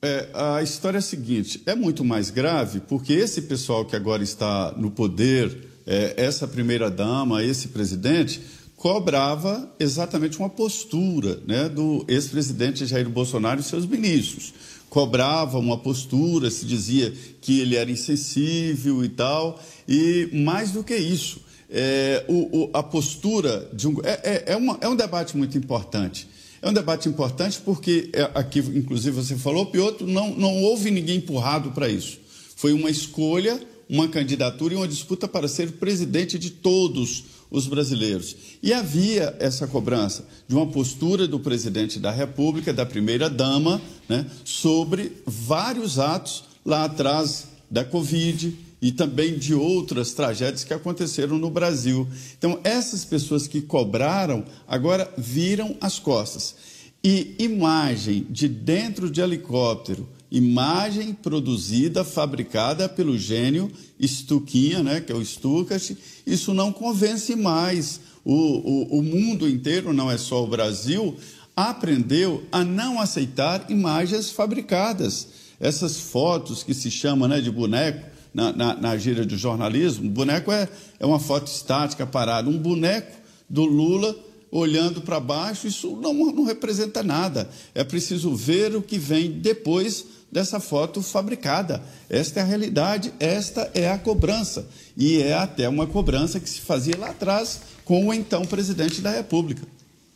É, a história é a seguinte: é muito mais grave porque esse pessoal que agora está no poder, é, essa primeira-dama, esse presidente, cobrava exatamente uma postura né, do ex-presidente Jair Bolsonaro e seus ministros. Cobrava uma postura, se dizia que ele era insensível e tal, e mais do que isso, é, o- o- a postura de um. É, é- é uma- é um debate muito importante. É um debate importante porque, é, aqui, inclusive, você falou, Piotr, não, não houve ninguém empurrado para isso. Foi uma escolha, uma candidatura e uma disputa para ser presidente de todos os brasileiros. E havia essa cobrança de uma postura do presidente da República, da primeira-dama, né, sobre vários atos lá atrás da Covid e também de outras tragédias que aconteceram no Brasil. Então, essas pessoas que cobraram agora viram as costas. E imagem de dentro de helicóptero, imagem produzida, fabricada pelo gênio Stuquinha, né, que é o Stukat, isso não convence mais. O, o, o mundo inteiro, não é só o Brasil, aprendeu a não aceitar imagens fabricadas. Essas fotos que se chamam né, de boneco, na, na, na gíria de jornalismo, boneco é, é uma foto estática, parada. Um boneco do Lula olhando para baixo, isso não, não representa nada. É preciso ver o que vem depois dessa foto fabricada. Esta é a realidade, esta é a cobrança. E é até uma cobrança que se fazia lá atrás com o então presidente da República.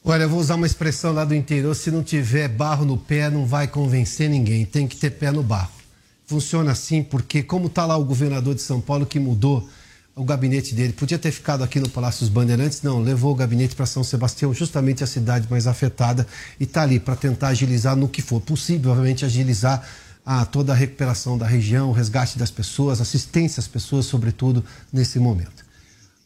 Olha, eu vou usar uma expressão lá do interior: se não tiver barro no pé, não vai convencer ninguém, tem que ter pé no barro. Funciona assim porque, como está lá o governador de São Paulo que mudou o gabinete dele, podia ter ficado aqui no Palácio dos Bandeirantes, não, levou o gabinete para São Sebastião, justamente a cidade mais afetada, e está ali para tentar agilizar no que for possível, obviamente, agilizar a toda a recuperação da região, o resgate das pessoas, assistência às pessoas, sobretudo nesse momento.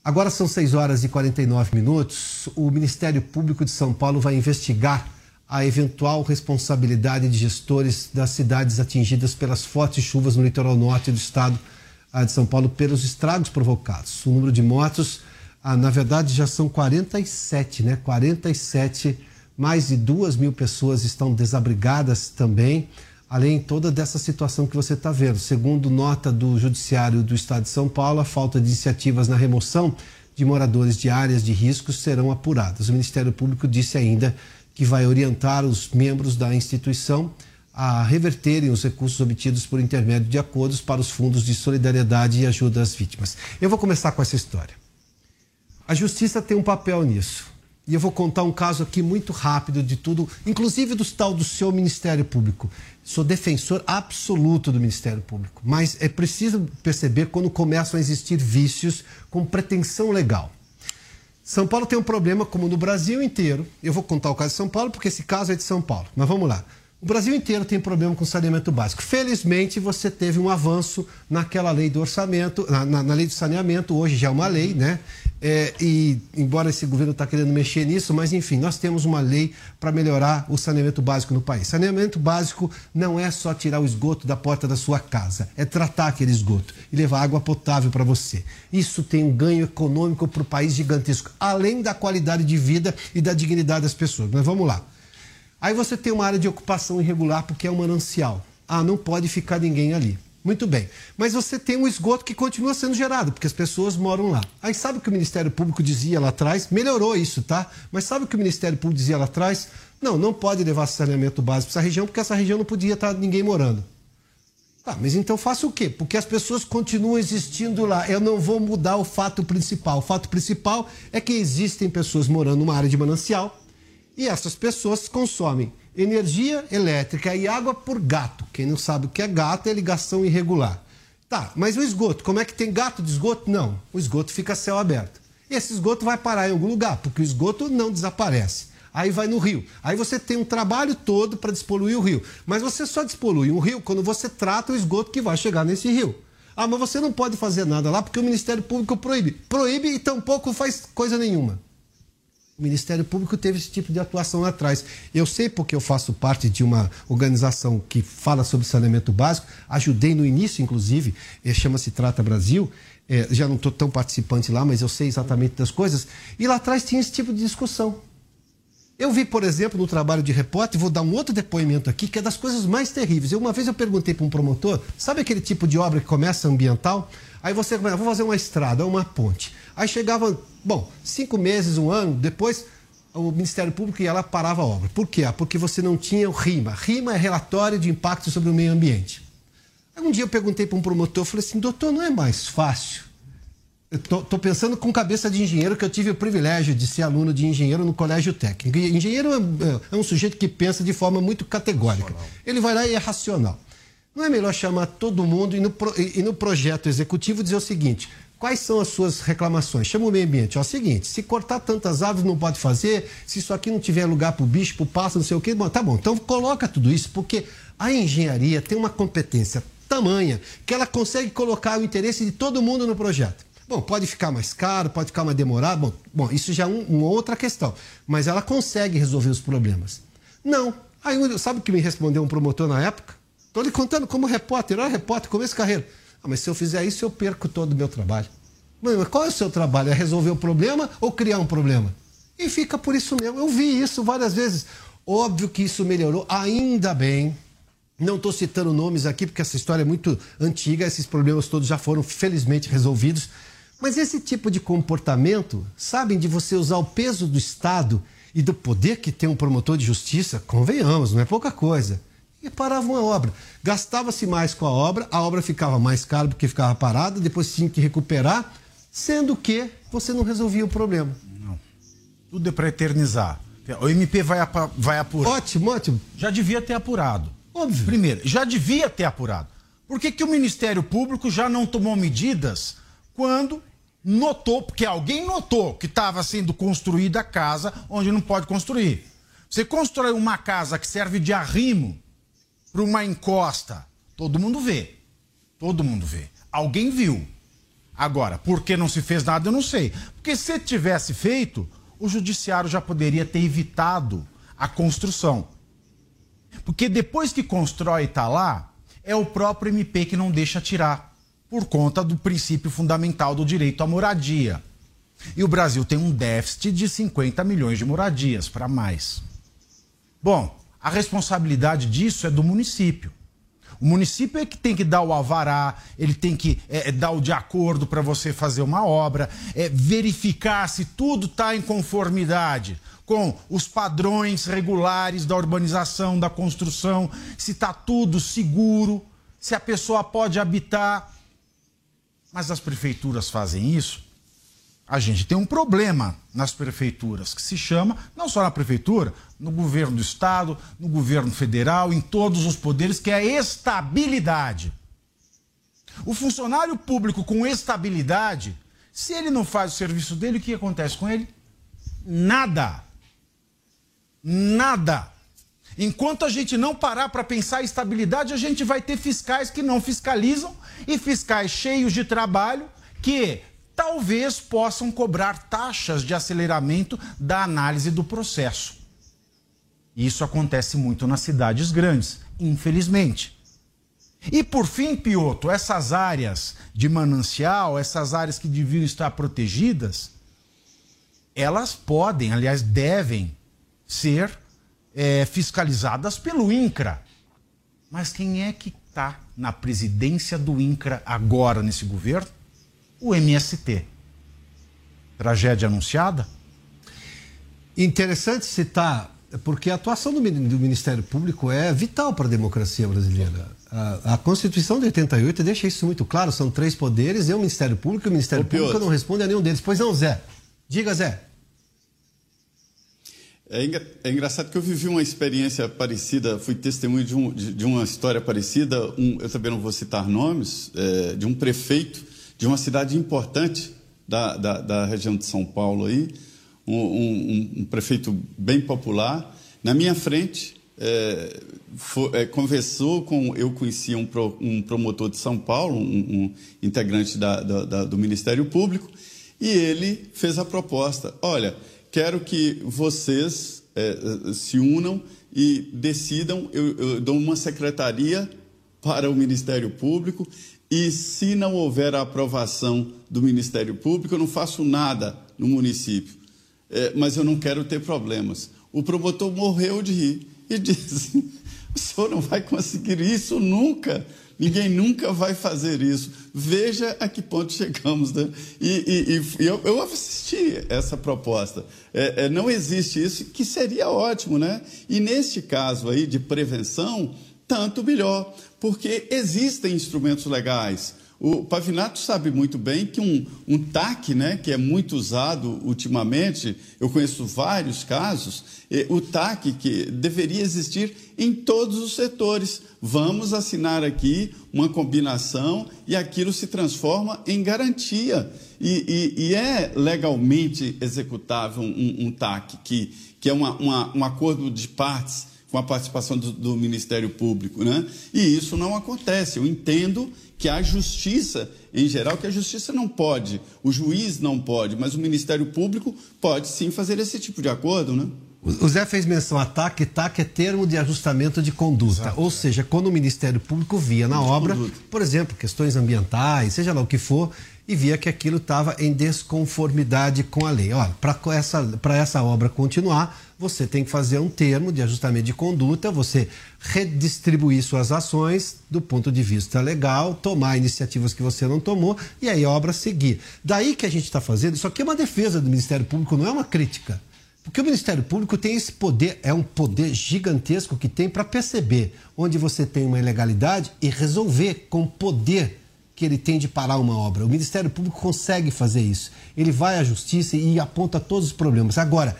Agora são 6 horas e 49 minutos. O Ministério Público de São Paulo vai investigar a eventual responsabilidade de gestores das cidades atingidas pelas fortes chuvas no litoral norte do estado de São Paulo pelos estragos provocados. O número de mortos, ah, na verdade, já são 47, né? 47, mais de duas mil pessoas estão desabrigadas também além toda dessa situação que você está vendo. Segundo nota do Judiciário do Estado de São Paulo, a falta de iniciativas na remoção de moradores de áreas de risco serão apuradas. O Ministério Público disse ainda que vai orientar os membros da instituição a reverterem os recursos obtidos por intermédio de acordos para os fundos de solidariedade e ajuda às vítimas. Eu vou começar com essa história. A justiça tem um papel nisso. E eu vou contar um caso aqui muito rápido de tudo, inclusive do tal do seu Ministério Público. Sou defensor absoluto do Ministério Público, mas é preciso perceber quando começam a existir vícios com pretensão legal. São Paulo tem um problema, como no Brasil inteiro. Eu vou contar o caso de São Paulo, porque esse caso é de São Paulo. Mas vamos lá. O Brasil inteiro tem problema com saneamento básico. Felizmente, você teve um avanço naquela lei do orçamento, na, na, na lei do saneamento, hoje já é uma lei, né? É, e embora esse governo está querendo mexer nisso, mas enfim, nós temos uma lei para melhorar o saneamento básico no país. Saneamento básico não é só tirar o esgoto da porta da sua casa, é tratar aquele esgoto e levar água potável para você. Isso tem um ganho econômico para o país gigantesco, além da qualidade de vida e da dignidade das pessoas. Mas vamos lá. Aí você tem uma área de ocupação irregular porque é um manancial. Ah, não pode ficar ninguém ali. Muito bem. Mas você tem um esgoto que continua sendo gerado, porque as pessoas moram lá. Aí sabe o que o Ministério Público dizia lá atrás? Melhorou isso, tá? Mas sabe o que o Ministério Público dizia lá atrás? Não, não pode levar saneamento básico para essa região, porque essa região não podia estar ninguém morando. Tá, mas então faça o quê? Porque as pessoas continuam existindo lá. Eu não vou mudar o fato principal. O fato principal é que existem pessoas morando numa área de manancial e essas pessoas consomem energia elétrica e água por gato. Quem não sabe o que é gato é ligação irregular. Tá, mas o esgoto, como é que tem gato de esgoto? Não, o esgoto fica céu aberto. Esse esgoto vai parar em algum lugar, porque o esgoto não desaparece. Aí vai no rio. Aí você tem um trabalho todo para despoluir o rio. Mas você só despolui um rio quando você trata o esgoto que vai chegar nesse rio. Ah, mas você não pode fazer nada lá porque o Ministério Público proíbe. Proíbe e tampouco faz coisa nenhuma. O Ministério Público teve esse tipo de atuação lá atrás. Eu sei porque eu faço parte de uma organização que fala sobre saneamento básico, ajudei no início, inclusive, eh, chama-se Trata Brasil. É, já não estou tão participante lá, mas eu sei exatamente das coisas. E lá atrás tinha esse tipo de discussão. Eu vi, por exemplo, no trabalho de repórter, vou dar um outro depoimento aqui, que é das coisas mais terríveis. Eu, uma vez eu perguntei para um promotor, sabe aquele tipo de obra que começa ambiental? Aí você começa, vou fazer uma estrada, uma ponte. Aí chegava, bom, cinco meses, um ano, depois o Ministério Público ia lá parava a obra. Por quê? Ah, porque você não tinha o RIMA. RIMA é relatório de impacto sobre o meio ambiente. Aí um dia eu perguntei para um promotor, falei assim, doutor, não é mais fácil? Eu tô, tô, pensando com cabeça de engenheiro, que eu tive o privilégio de ser aluno de engenheiro no colégio técnico. E engenheiro é, é, é um sujeito que pensa de forma muito categórica. Ele vai lá e é racional. Não é melhor chamar todo mundo e no, e no projeto executivo dizer o seguinte: Quais são as suas reclamações? Chama o meio ambiente. É o seguinte: se cortar tantas árvores não pode fazer, se isso aqui não tiver lugar para o bicho, para o pássaro, não sei o quê. Bom, tá bom, então coloca tudo isso, porque a engenharia tem uma competência tamanha que ela consegue colocar o interesse de todo mundo no projeto. Bom, pode ficar mais caro, pode ficar mais demorado. Bom, bom isso já é um, uma outra questão. Mas ela consegue resolver os problemas. Não. Aí, sabe o que me respondeu um promotor na época? Estou lhe contando como repórter, olha repórter, começo de carreira. Ah, mas se eu fizer isso, eu perco todo o meu trabalho. Mas qual é o seu trabalho? É resolver o problema ou criar um problema? E fica por isso mesmo. Eu vi isso várias vezes. Óbvio que isso melhorou, ainda bem. Não estou citando nomes aqui porque essa história é muito antiga, esses problemas todos já foram felizmente resolvidos. Mas esse tipo de comportamento, sabem, de você usar o peso do Estado e do poder que tem um promotor de justiça, convenhamos, não é pouca coisa. E parava uma obra. Gastava-se mais com a obra, a obra ficava mais cara porque ficava parada, depois tinha que recuperar, sendo que você não resolvia o problema. Não. Tudo é para eternizar. O MP vai, apa- vai apurar. Ótimo, ótimo. Já devia ter apurado. Óbvio. Primeiro, já devia ter apurado. Por que, que o Ministério Público já não tomou medidas quando notou, porque alguém notou que estava sendo construída a casa onde não pode construir? Você constrói uma casa que serve de arrimo para uma encosta, todo mundo vê. Todo mundo vê. Alguém viu. Agora, por que não se fez nada, eu não sei. Porque se tivesse feito, o judiciário já poderia ter evitado a construção. Porque depois que constrói e está lá, é o próprio MP que não deixa tirar, por conta do princípio fundamental do direito à moradia. E o Brasil tem um déficit de 50 milhões de moradias para mais. Bom, a responsabilidade disso é do município. O município é que tem que dar o alvará, ele tem que é, é, dar o de acordo para você fazer uma obra, é, verificar se tudo está em conformidade com os padrões regulares da urbanização, da construção, se está tudo seguro, se a pessoa pode habitar. Mas as prefeituras fazem isso? A gente tem um problema nas prefeituras que se chama, não só na prefeitura, no governo do estado, no governo federal, em todos os poderes, que é a estabilidade. O funcionário público com estabilidade, se ele não faz o serviço dele, o que acontece com ele? Nada. Nada. Enquanto a gente não parar para pensar em estabilidade, a gente vai ter fiscais que não fiscalizam e fiscais cheios de trabalho que talvez possam cobrar taxas de aceleramento da análise do processo. Isso acontece muito nas cidades grandes, infelizmente. E por fim, Pioto, essas áreas de manancial, essas áreas que deviam estar protegidas, elas podem, aliás, devem ser é, fiscalizadas pelo INCRA. Mas quem é que está na presidência do INCRA agora nesse governo? O MST. Tragédia anunciada? Interessante citar, porque a atuação do, Min- do Ministério Público é vital para a democracia brasileira. A, a Constituição de 88 deixa isso muito claro: são três poderes, e o Ministério Público, e o Ministério Ô, Público não responde a nenhum deles. Pois não, Zé. Diga, Zé. É, engra- é engraçado que eu vivi uma experiência parecida, fui testemunho de, um- de- de uma história parecida. um- eu também não vou citar nomes, é, de um prefeito de uma cidade importante da, da, da região de São Paulo aí, um, um- um prefeito bem popular. Na minha frente, é, fo- é, conversou com. Eu conhecia um, pro- um promotor de São Paulo, um, integrante da- da- do Ministério Público, e ele fez a proposta: olha, quero que vocês eh, se unam e decidam. Eu, eu dou uma secretaria para o Ministério Público e, se não houver a aprovação do Ministério Público, eu não faço nada no município. Eh, mas eu não quero ter problemas. O promotor morreu de rir e disse: o senhor não vai conseguir isso nunca. Ninguém nunca vai fazer isso. Veja a que ponto chegamos. Né? E, e- e eu, eu assisti essa proposta. É, é, não existe isso, que seria ótimo, né? E neste caso aí de prevenção, tanto melhor, porque existem instrumentos legais. O Pavinato sabe muito bem que um, um TAC, né, que é muito usado ultimamente, eu conheço vários casos, o TAC que deveria existir em todos os setores. Vamos assinar aqui uma combinação e aquilo se transforma em garantia. E, e- e é legalmente executável um, um TAC, que, que é uma- uma- um acordo de partes com a participação do, do Ministério Público, né? E isso não acontece. Eu entendo que a justiça, em geral, que a justiça não pode, o juiz não pode, mas o Ministério Público pode sim fazer esse tipo de acordo, né? O Zé fez menção a TAC, TAC é termo de ajustamento de conduta. Ou seja, quando o Ministério Público via na obra, por exemplo, questões ambientais, seja lá o que for, e via que aquilo estava em desconformidade com a lei. Olha, para essa, essa obra continuar, você tem que fazer um termo de ajustamento de conduta, você redistribuir suas ações do ponto de vista legal, tomar iniciativas que você não tomou e aí a obra seguir. Daí que a gente está fazendo, isso aqui é uma defesa do Ministério Público, não é uma crítica. Porque o Ministério Público tem esse poder, é um poder gigantesco que tem para perceber onde você tem uma ilegalidade e resolver com poder que ele tem de parar uma obra. O Ministério Público consegue fazer isso. Ele vai à justiça e aponta todos os problemas. Agora,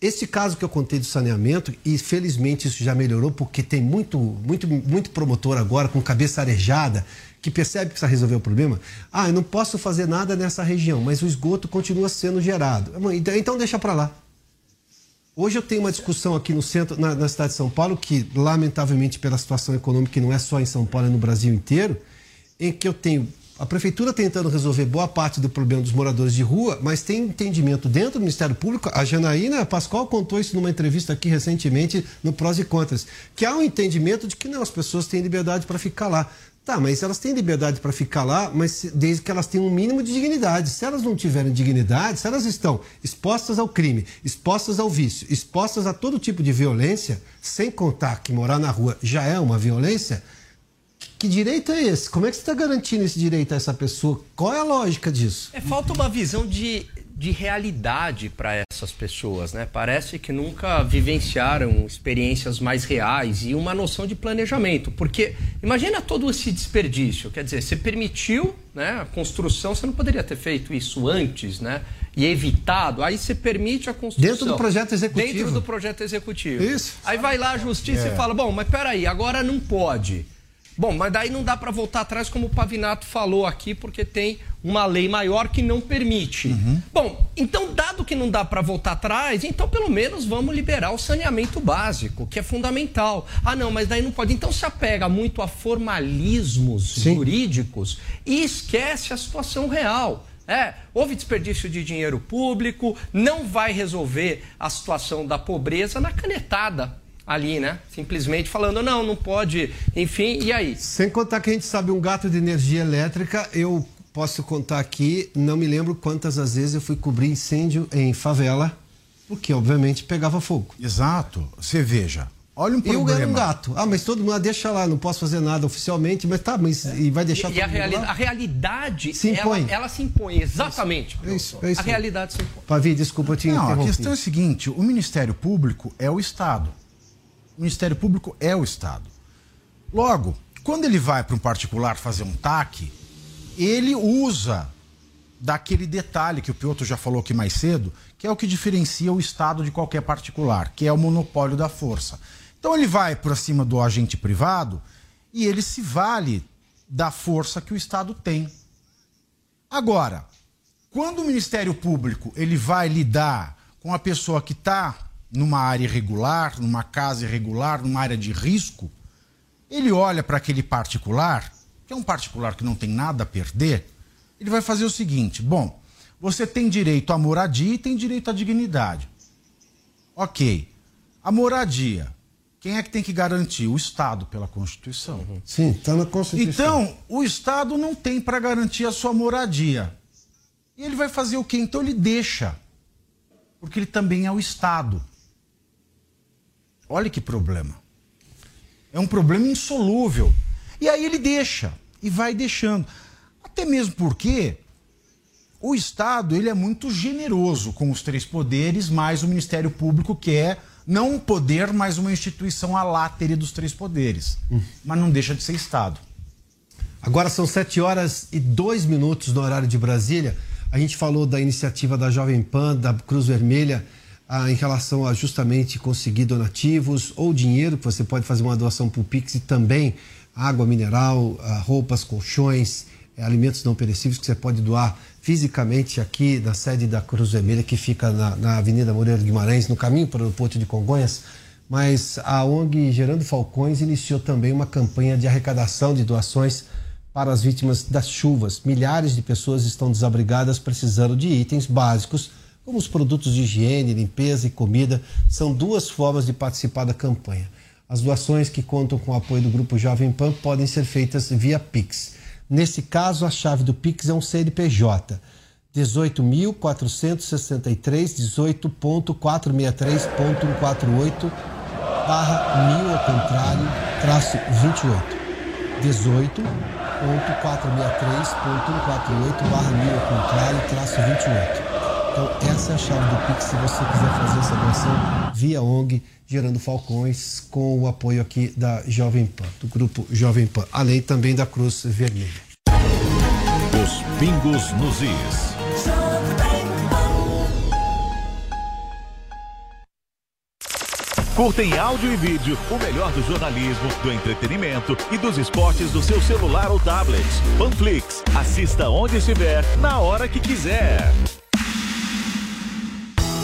esse caso que eu contei do saneamento, e felizmente isso já melhorou, porque tem muito, muito, muito promotor agora com cabeça arejada que percebe que precisa resolver o problema. Ah, eu não posso fazer nada nessa região, mas o esgoto continua sendo gerado. Então, então deixa para lá. Hoje eu tenho uma discussão aqui no centro, na, na, cidade de São Paulo, que lamentavelmente pela situação econômica, que não é só em São Paulo, é no Brasil inteiro, em que eu tenho a prefeitura tentando resolver boa parte do problema dos moradores de rua, mas tem entendimento dentro do Ministério Público. A Janaína Pascoal contou isso numa entrevista aqui recentemente no Prós e Contras, que há um entendimento de que não, as pessoas têm liberdade para ficar lá. Tá, mas elas têm liberdade para ficar lá, mas desde que elas tenham um mínimo de dignidade. Se elas não tiverem dignidade, se elas estão expostas ao crime, expostas ao vício, expostas a todo tipo de violência, sem contar que morar na rua já é uma violência, que direito é esse? Como é que você está garantindo esse direito a essa pessoa? Qual é a lógica disso? É, falta uma visão de, de realidade para essas pessoas, né? Parece que nunca vivenciaram experiências mais reais e uma noção de planejamento. Porque imagina todo esse desperdício. Quer dizer, você permitiu né, a construção, você não poderia ter feito isso antes, né? E evitado, aí você permite a construção. Dentro do projeto executivo. Dentro do projeto executivo. Isso. Aí vai lá a justiça é. e fala: bom, mas peraí, agora não pode. Bom, mas daí não dá para voltar atrás, como o Pavinato falou aqui, porque tem uma lei maior que não permite. Uhum. Bom, então, dado que não dá para voltar atrás, então pelo menos vamos liberar o saneamento básico, que é fundamental. Ah, não, mas daí não pode. Então se apega muito a formalismos Sim. jurídicos e esquece a situação real. É, houve desperdício de dinheiro público, não vai resolver a situação da pobreza na canetada ali, né? Simplesmente falando, não, não pode, enfim, e aí? Sem contar que a gente sabe um gato de energia elétrica, eu posso contar aqui, não me lembro quantas as vezes eu fui cobrir incêndio em favela, porque obviamente pegava fogo. Exato. Você veja, Olha um problema. Eu era um gato. Ah, mas todo mundo ah, deixa lá, não posso fazer nada oficialmente, mas tá, mas é. e vai deixar e, e a, reali lá? a realidade se impõe. Ela, ela se impõe, exatamente. É isso, é isso. A realidade se impõe. Pavi, desculpa te Não, a questão é a seguinte, o Ministério Público é o Estado. O Ministério Público é o Estado. Logo, quando ele vai para um particular fazer um TAC, ele usa daquele detalhe que o Piotr já falou aqui mais cedo, que é o que diferencia o Estado de qualquer particular, que é o monopólio da força. Então ele vai para cima do agente privado e ele se vale da força que o Estado tem. Agora, quando o Ministério Público ele vai lidar com a pessoa que está numa área irregular, numa casa irregular, numa área de risco, ele olha para aquele particular, que é um particular que não tem nada a perder, ele vai fazer o seguinte: bom, você tem direito à moradia e tem direito à dignidade. Ok. A moradia, quem é que tem que garantir? O Estado, pela Constituição. Uhum. Sim, está na Constituição. Então, o Estado não tem para garantir a sua moradia. E ele vai fazer o quê? Então, ele deixa. Porque ele também é o Estado. Olha que problema. É um problema insolúvel. E aí ele deixa e vai deixando. Até mesmo porque o Estado ele é muito generoso com os três poderes, mais o Ministério Público, que é não um poder, mas uma instituição alátere dos três poderes. Hum. Mas não deixa de ser Estado. Agora são sete horas e dois minutos no horário de Brasília. A gente falou da iniciativa da Jovem Pan, da Cruz Vermelha ah, em relação a justamente conseguir donativos ou dinheiro, que você pode fazer uma doação para o Pix e também água mineral, ah, roupas, colchões, eh, alimentos não perecíveis que você pode doar fisicamente aqui na sede da Cruz Vermelha, que fica na, na Avenida Moreira Guimarães, no caminho para o aeroporto de Congonhas. Mas a ONG Gerando Falcões iniciou também uma campanha de arrecadação de doações para as vítimas das chuvas. Milhares de pessoas estão desabrigadas precisando de itens básicos como os produtos de higiene, limpeza e comida, são duas formas de participar da campanha. As doações que contam com o apoio do Grupo Jovem Pan podem ser feitas via Pix. Nesse caso, a chave do Pix é um CNPJ. 18.463, 18.463.148, barra mil ao contrário, traço 28. 18.463.148, barra mil ao contrário, traço 28. Então, essa é a chave do Pix se você quiser fazer essa doação via ONG Gerando Falcões, com o apoio aqui da Jovem Pan, do grupo Jovem Pan, além também da Cruz Vermelha. Os pingos nos is. Curta em áudio e vídeo o melhor do jornalismo, do entretenimento e dos esportes do seu celular ou tablet. Panflix. Assista onde estiver, na hora que quiser.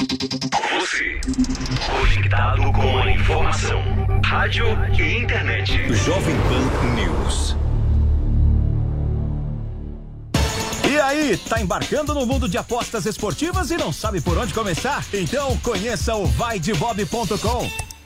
Você, conectado com a informação, rádio e internet. Jovem Pan News. E aí, tá embarcando no mundo de apostas esportivas e não sabe por onde começar? Então conheça o vaidebob.com.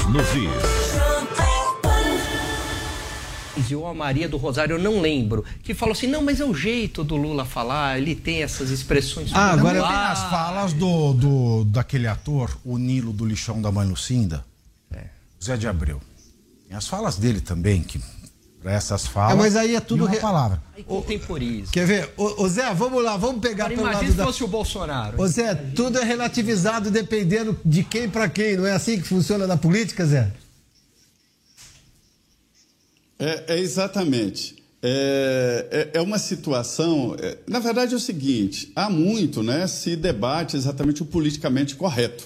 Pingos nos is. ou a Maria do Rosário, eu não lembro, que falou assim: não, mas é o jeito do Lula falar, ele tem essas expressões. Ah, agora tem as falas do, do, daquele ator, o Nilo do Lixão da Mãe Lucinda, Zé de Abreu. Tem as falas dele também, que para essas falas. É, mas aí é tudo uma re- palavra. Aí contemporiza. Quer ver? Ô, ô, Zé, vamos lá, vamos pegar Agora pelo imagina lado se da... fosse o Bolsonaro. Ô Zé, tudo é relativizado dependendo de quem pra quem, não é assim que funciona na política, Zé? É, é exatamente. É, é, é uma situação. é, na verdade, é o seguinte: há muito né, se debate exatamente o politicamente correto.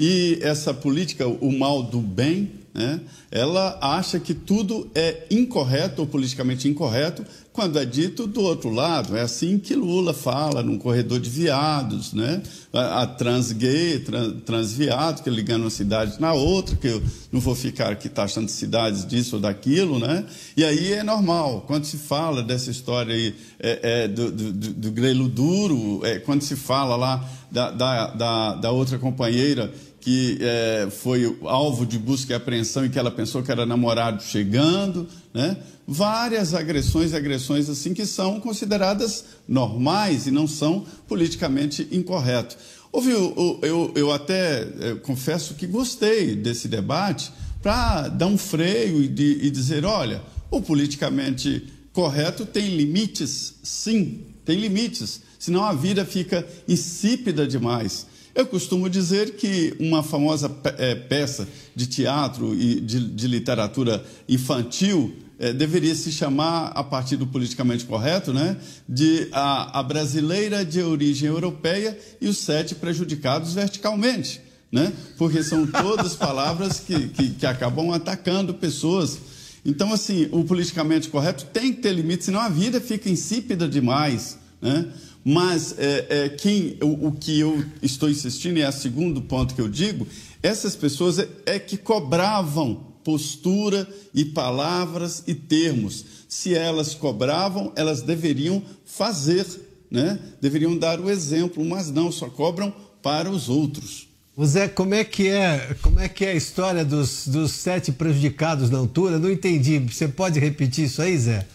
E essa política, o mal do bem, né, ela acha que tudo é incorreto ou politicamente incorreto quando é dito do outro lado. É assim que Lula fala num corredor de viados, né? A, a trans gay, trans, transviado, que ligando uma cidade na outra, que eu não vou ficar aqui taxando cidades disso ou daquilo, né? E aí é normal. Quando se fala dessa história aí é, é, do, do, do, grelo duro, é, quando se fala lá da, da, da, da outra companheira que é, foi alvo de busca e apreensão e que ela pensou que era namorado chegando, né? Várias agressões, agressões assim que são consideradas normais e não são politicamente incorretas. Houve, eu, eu, eu até eu confesso que gostei desse debate para dar um freio e, de, e dizer, olha, o politicamente correto tem limites, sim, tem limites, senão a vida fica insípida demais. Eu costumo dizer que uma famosa é, peça de teatro e de, de literatura infantil é, deveria se chamar, a partir do politicamente correto, né, de a, a brasileira de origem europeia e os sete prejudicados verticalmente. Né? Porque são todas palavras que, que, que acabam atacando pessoas. Então, assim, o politicamente correto tem que ter limite, senão a vida fica insípida demais. Né? Mas é, é, quem, o, o, que eu estou insistindo, e é o segundo ponto que eu digo, essas pessoas é, é que cobravam postura e palavras e termos. Se elas cobravam, elas deveriam fazer, né? deveriam dar o exemplo, mas não, só cobram para os outros. O Zé, como é que é, como é que é a história dos, dos sete prejudicados na altura? Não entendi. Você pode repetir isso aí, Zé?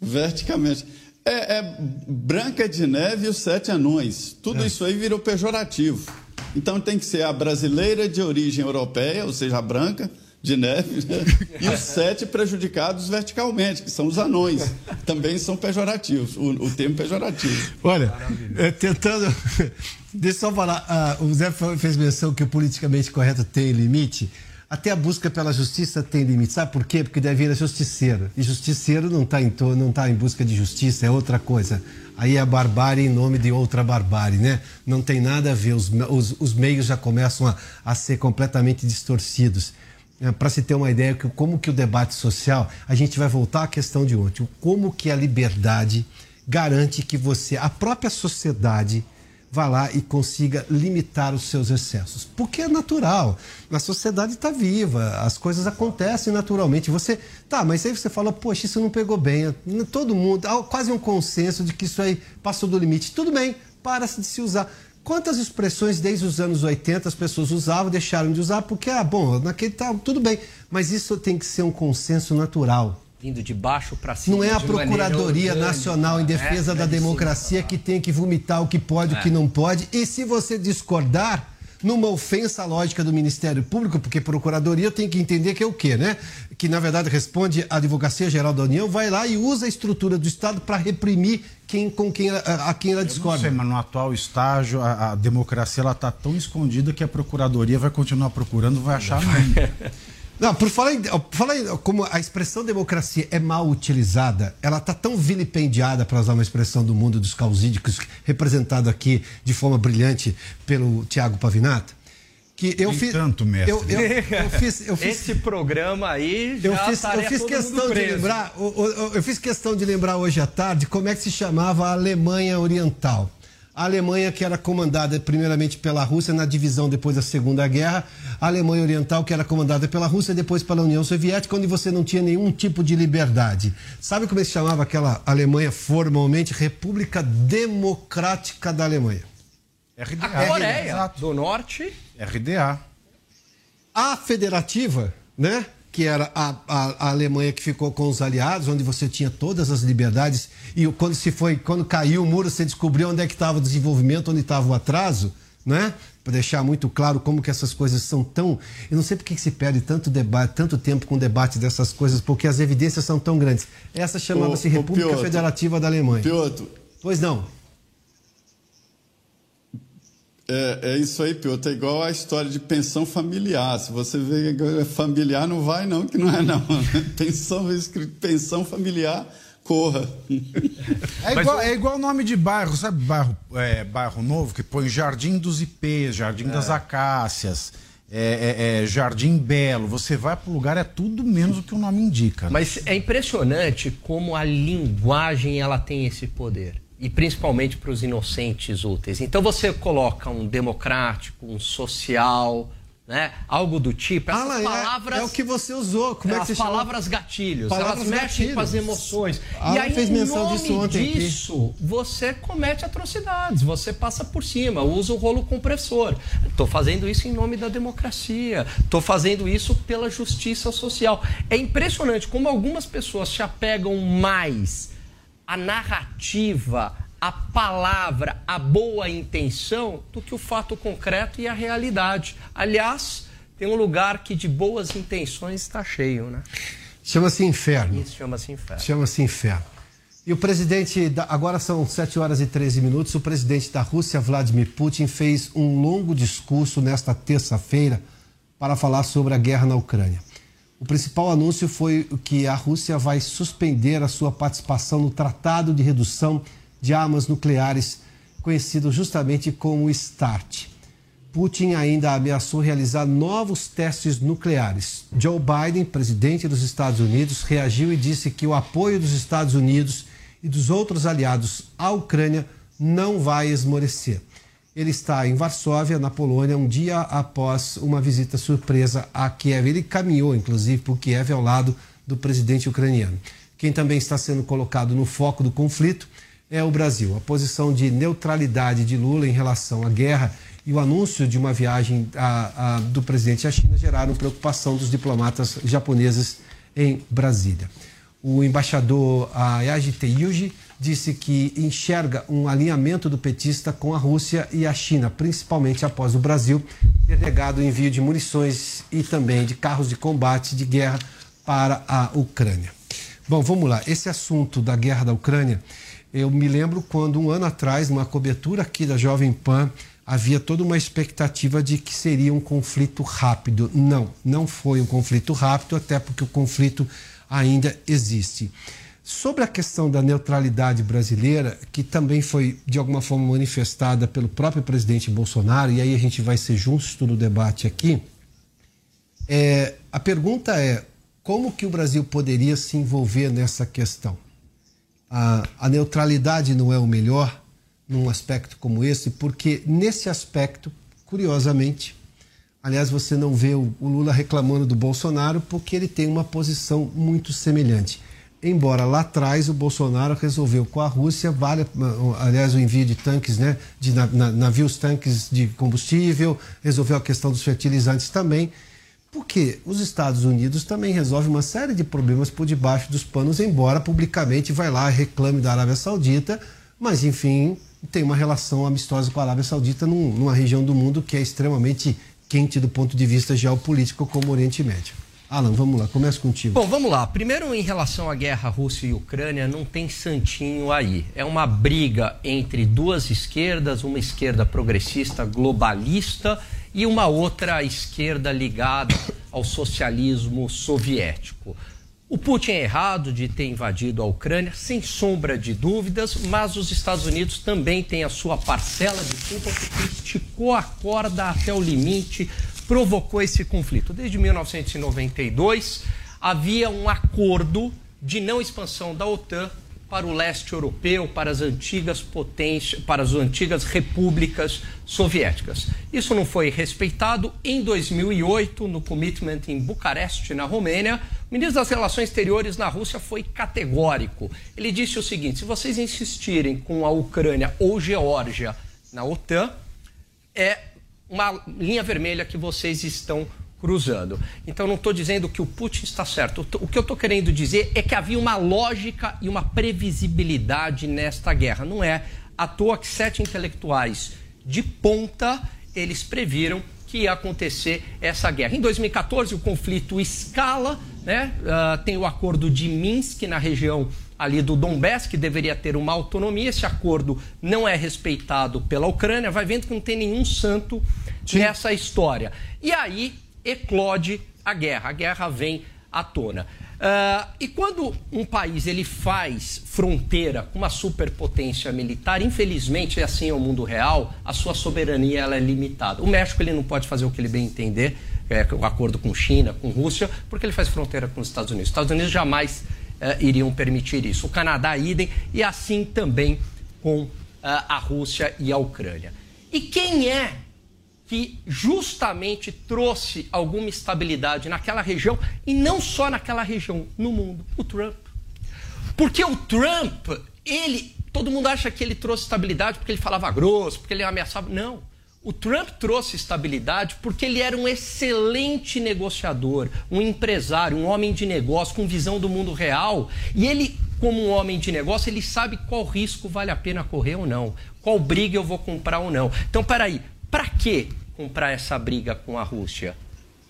Verticamente. É, é, Branca de Neve e os Sete Anões. Tudo é. isso aí virou pejorativo. Então tem que ser a brasileira de origem europeia, ou seja, a branca de neve, né? e os sete prejudicados verticalmente, que são os anões. Também são pejorativos, o, o termo pejorativo. Olha, é, tentando. Deixa eu só falar. Uh, o Zé fez menção que o politicamente correto tem limite. Até a busca pela justiça tem limite. Sabe por quê? Porque deve ir justiceiro. E justiceiro não está em, to... tá em busca de justiça, é outra coisa. Aí é barbárie em nome de outra barbárie, né? Não tem nada a ver. Os, os, os meios já começam a, a ser completamente distorcidos. É, Para se ter uma ideia como que o debate social, a gente vai voltar à questão de ontem, como que a liberdade garante que você, a própria sociedade, vá lá e consiga limitar os seus excessos. Porque é natural. A sociedade está viva, as coisas acontecem naturalmente. Você, tá, mas aí você fala, poxa, isso não pegou bem. Todo mundo, há quase um consenso de que isso aí passou do limite. Tudo bem, para-se de se usar. Quantas expressões desde os anos 80 as pessoas usavam, deixaram de usar, porque, ah, bom, naquele tá, tudo bem. Mas isso tem que ser um consenso natural vindo de baixo para cima. Não é a Procuradoria Nacional em Defesa é, da é Democracia que tem que vomitar o que pode e é. o que não pode. E se você discordar, numa ofensa lógica do Ministério Público, porque Procuradoria tem que entender que é o quê, né? Que na verdade responde à Advocacia Geral da União, vai lá e usa a estrutura do Estado para reprimir quem, com quem, a, a quem ela discorda. Eu não sei, mas no atual estágio a, a democracia ela está tão escondida que a Procuradoria vai continuar procurando, vai achar ainda. Não, por falar, em, por falar em, como a expressão democracia é mal utilizada, ela está tão vilipendiada, para usar uma expressão do mundo dos causídicos, representado aqui de forma brilhante pelo Tiago Pavinato, que eu fiz. tanto, mestre. Eu, eu, eu, fiz, eu fiz, Esse programa aí já eu fiz, eu fiz questão de lembrar, eu, eu fiz questão de lembrar hoje à tarde como é que se chamava a Alemanha Oriental. A Alemanha, que era comandada primeiramente pela Rússia na divisão depois da Segunda Guerra, a Alemanha Oriental, que era comandada pela Rússia depois pela União Soviética, onde você não tinha nenhum tipo de liberdade. Sabe como é que se chamava aquela Alemanha formalmente? República Democrática da Alemanha. RDA. A Coreia do Norte. RDA. A federativa, né? Que era a, a, a, Alemanha que ficou com os aliados, onde você tinha todas as liberdades, e quando se foi, quando caiu o muro, você descobriu onde é que estava o desenvolvimento, onde estava o atraso, né? Para deixar muito claro como que essas coisas são tão. Eu não sei por que se perde tanto debate, tanto tempo com debate dessas coisas, porque as evidências são tão grandes. Essa chamava-se República Piotr, Federativa da Alemanha. Piotr. Pois não. É, é isso aí, Piotr. É igual a história de pensão familiar. Se você vê que é familiar, não vai, não, que não é, não. Pensão, pensão familiar, corra. É igual, é igual o nome de bairro, sabe? Bairro, é, bairro Novo, que põe Jardim dos Ipês, Jardim das é. Acácias. É, é, é, Jardim Belo, você vai para o lugar, é tudo menos o que o nome indica. Né? Mas é impressionante como a linguagem ela tem esse poder e principalmente para os inocentes úteis. Então você coloca um democrático, um social, né? Algo do tipo. Essas é- palavras. é o que você usou. Como é que você palavras gatilhos. Palavras elas mexem gatilhos. com as emoções. Alan e aí, fez menção disso ontem aqui. disso, você comete atrocidades, você passa por cima, usa o rolo compressor. Estou fazendo isso em nome da democracia. Estou fazendo isso pela justiça social. É impressionante como algumas pessoas se apegam mais à narrativa, à palavra, à boa intenção, do que o fato concreto e a realidade. Aliás, tem um lugar que de boas intenções está cheio, né? Chama-se inferno. Isso chama-se inferno. Chama-se inferno. E o presidente, da, agora são 7 horas e 13 minutos, o presidente da Rússia, Vladimir Putin, fez um longo discurso nesta terça-feira para falar sobre a guerra na Ucrânia. O principal anúncio foi que a Rússia vai suspender a sua participação no Tratado de Redução de Armas Nucleares, conhecido justamente como START. Putin ainda ameaçou realizar novos testes nucleares. Joe Biden, presidente dos Estados Unidos, reagiu e disse que o apoio dos Estados Unidos e dos outros aliados à Ucrânia não vai esmorecer. Ele está em Varsóvia, na Polônia, um dia após uma visita surpresa a Kiev. Ele caminhou, inclusive, por Kiev ao lado do presidente ucraniano. Quem também está sendo colocado no foco do conflito é o Brasil. A posição de neutralidade de Lula em relação à guerra e o anúncio de uma viagem a, a, do presidente à China geraram preocupação dos diplomatas japoneses em Brasília. O embaixador Yajite Yuji disse que enxerga um alinhamento do petista com a Rússia e a China, principalmente após o Brasil ter negado o envio de munições e também de carros de combate de guerra para a Ucrânia. Bom, vamos lá. Esse assunto da guerra da Ucrânia, eu me lembro quando um ano atrás, numa cobertura aqui da Jovem Pan, havia toda uma expectativa de que seria um conflito rápido. Não, não foi um conflito rápido, até porque o conflito ainda existe. Sobre a questão da neutralidade brasileira, que também foi de alguma forma manifestada pelo próprio presidente Bolsonaro, e aí a gente vai ser justo no debate aqui, é, a pergunta é como que o Brasil poderia se envolver nessa questão? A, a neutralidade não é o melhor num aspecto como esse, porque nesse aspecto, curiosamente, aliás, você não vê o, o Lula reclamando do Bolsonaro porque ele tem uma posição muito semelhante embora lá atrás o Bolsonaro resolveu com a Rússia, vale, aliás, o envio de tanques, né, de navios tanques de combustível, resolveu a questão dos fertilizantes também, porque os Estados Unidos também resolvem uma série de problemas por debaixo dos panos, embora publicamente vai lá reclame da Arábia Saudita, mas enfim, tem uma relação amistosa com a Arábia Saudita num, numa região do mundo que é extremamente quente do ponto de vista geopolítico como o Oriente Médio. Alan, vamos lá, começa contigo. Bom, vamos lá. Primeiro, em relação à guerra Rússia e Ucrânia, não tem santinho aí. É uma briga entre duas esquerdas, uma esquerda progressista, globalista, e uma outra esquerda ligada ao socialismo soviético. O Putin é errado de ter invadido a Ucrânia, sem sombra de dúvidas, mas os Estados Unidos também têm a sua parcela de culpa porque esticou a corda até o limite, provocou esse conflito. Desde 1992 havia um acordo de não expansão da OTAN para o leste europeu, para as antigas potências, para as antigas repúblicas soviéticas. Isso não foi respeitado. Em 2008, no commitment em Bucareste, na Romênia, o ministro das Relações Exteriores na Rússia foi categórico. Ele disse o seguinte: se vocês insistirem com a Ucrânia ou Geórgia na OTAN, é uma linha vermelha que vocês estão cruzando. Então, não estou dizendo que o Putin está certo. O que eu estou querendo dizer é que havia uma lógica e uma previsibilidade nesta guerra. Não é à toa que sete intelectuais de ponta eles previram que ia acontecer essa guerra. Em 2014, o conflito escala, né? Uh, tem o acordo de Minsk na região ali do Donbass, que deveria ter uma autonomia. Esse acordo não é respeitado pela Ucrânia. Vai vendo que não tem nenhum santo Sim. nessa história. E aí eclode a guerra. A guerra vem à tona. Uh, e quando um país ele faz fronteira com uma superpotência militar, infelizmente, é assim é o mundo real, a sua soberania ela é limitada. O México ele não pode fazer o que ele bem entender, é, o acordo com China, com Rússia, porque ele faz fronteira com os Estados Unidos. Os Estados Unidos jamais iriam permitir isso. O Canadá, idem, e assim também com uh, a Rússia e a Ucrânia. E quem é que justamente trouxe alguma estabilidade naquela região e não só naquela região, no mundo, o Trump. Porque o Trump, ele, todo mundo acha que ele trouxe estabilidade porque ele falava grosso, porque ele ameaçava. Não. O Trump trouxe estabilidade porque ele era um excelente negociador, um empresário, um homem de negócio com visão do mundo real. E ele, como um homem de negócio, ele sabe qual risco vale a pena correr ou não, qual briga eu vou comprar ou não. Então, peraí, para que comprar essa briga com a Rússia?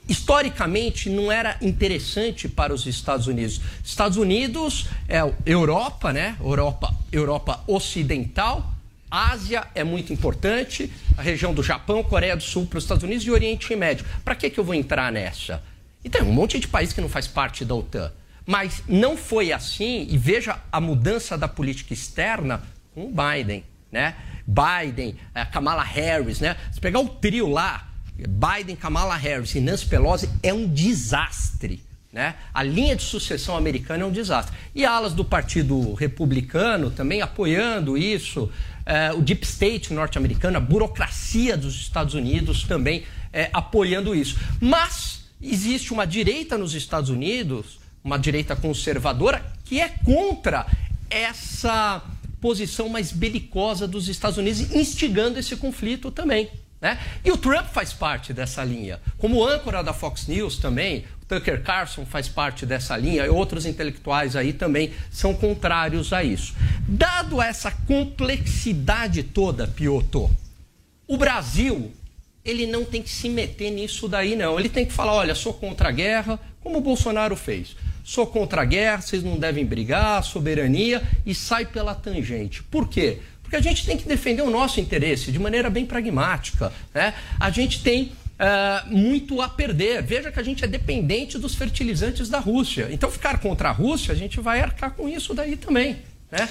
Historicamente, não era interessante para os Estados Unidos. Estados Unidos é Europa, né? Europa, Europa Ocidental. Ásia é muito importante, a região do Japão, Coreia do Sul para os Estados Unidos e Oriente Médio. Para que, que eu vou entrar nessa? E tem um monte de país que não faz parte da OTAN. Mas não foi assim, e veja a mudança da política externa com o Biden, né? Biden, a Kamala Harris, né? Se pegar o trio lá, Biden, Kamala Harris e Nancy Pelosi, é um desastre. Né? A linha de sucessão americana é um desastre. E alas do Partido Republicano também apoiando isso, é, o Deep State norte-americano, a burocracia dos Estados Unidos também é, apoiando isso. Mas existe uma direita nos Estados Unidos, uma direita conservadora, que é contra essa posição mais belicosa dos Estados Unidos, instigando esse conflito também. Né? E o Trump faz parte dessa linha. Como âncora da Fox News também, Tucker Carlson faz parte dessa linha e outros intelectuais aí também são contrários a isso. Dado essa complexidade toda, Piotr, o Brasil ele não tem que se meter nisso daí, não. Ele tem que falar: olha, sou contra a guerra, como o Bolsonaro fez. Sou contra a guerra, vocês não devem brigar, soberania, e sai pela tangente. Por quê? Porque a gente tem que defender o nosso interesse de maneira bem pragmática. Né? A gente tem Uh, muito a perder. Veja que a gente é dependente dos fertilizantes da Rússia. Então, ficar contra a Rússia, a gente vai arcar com isso daí também. Né?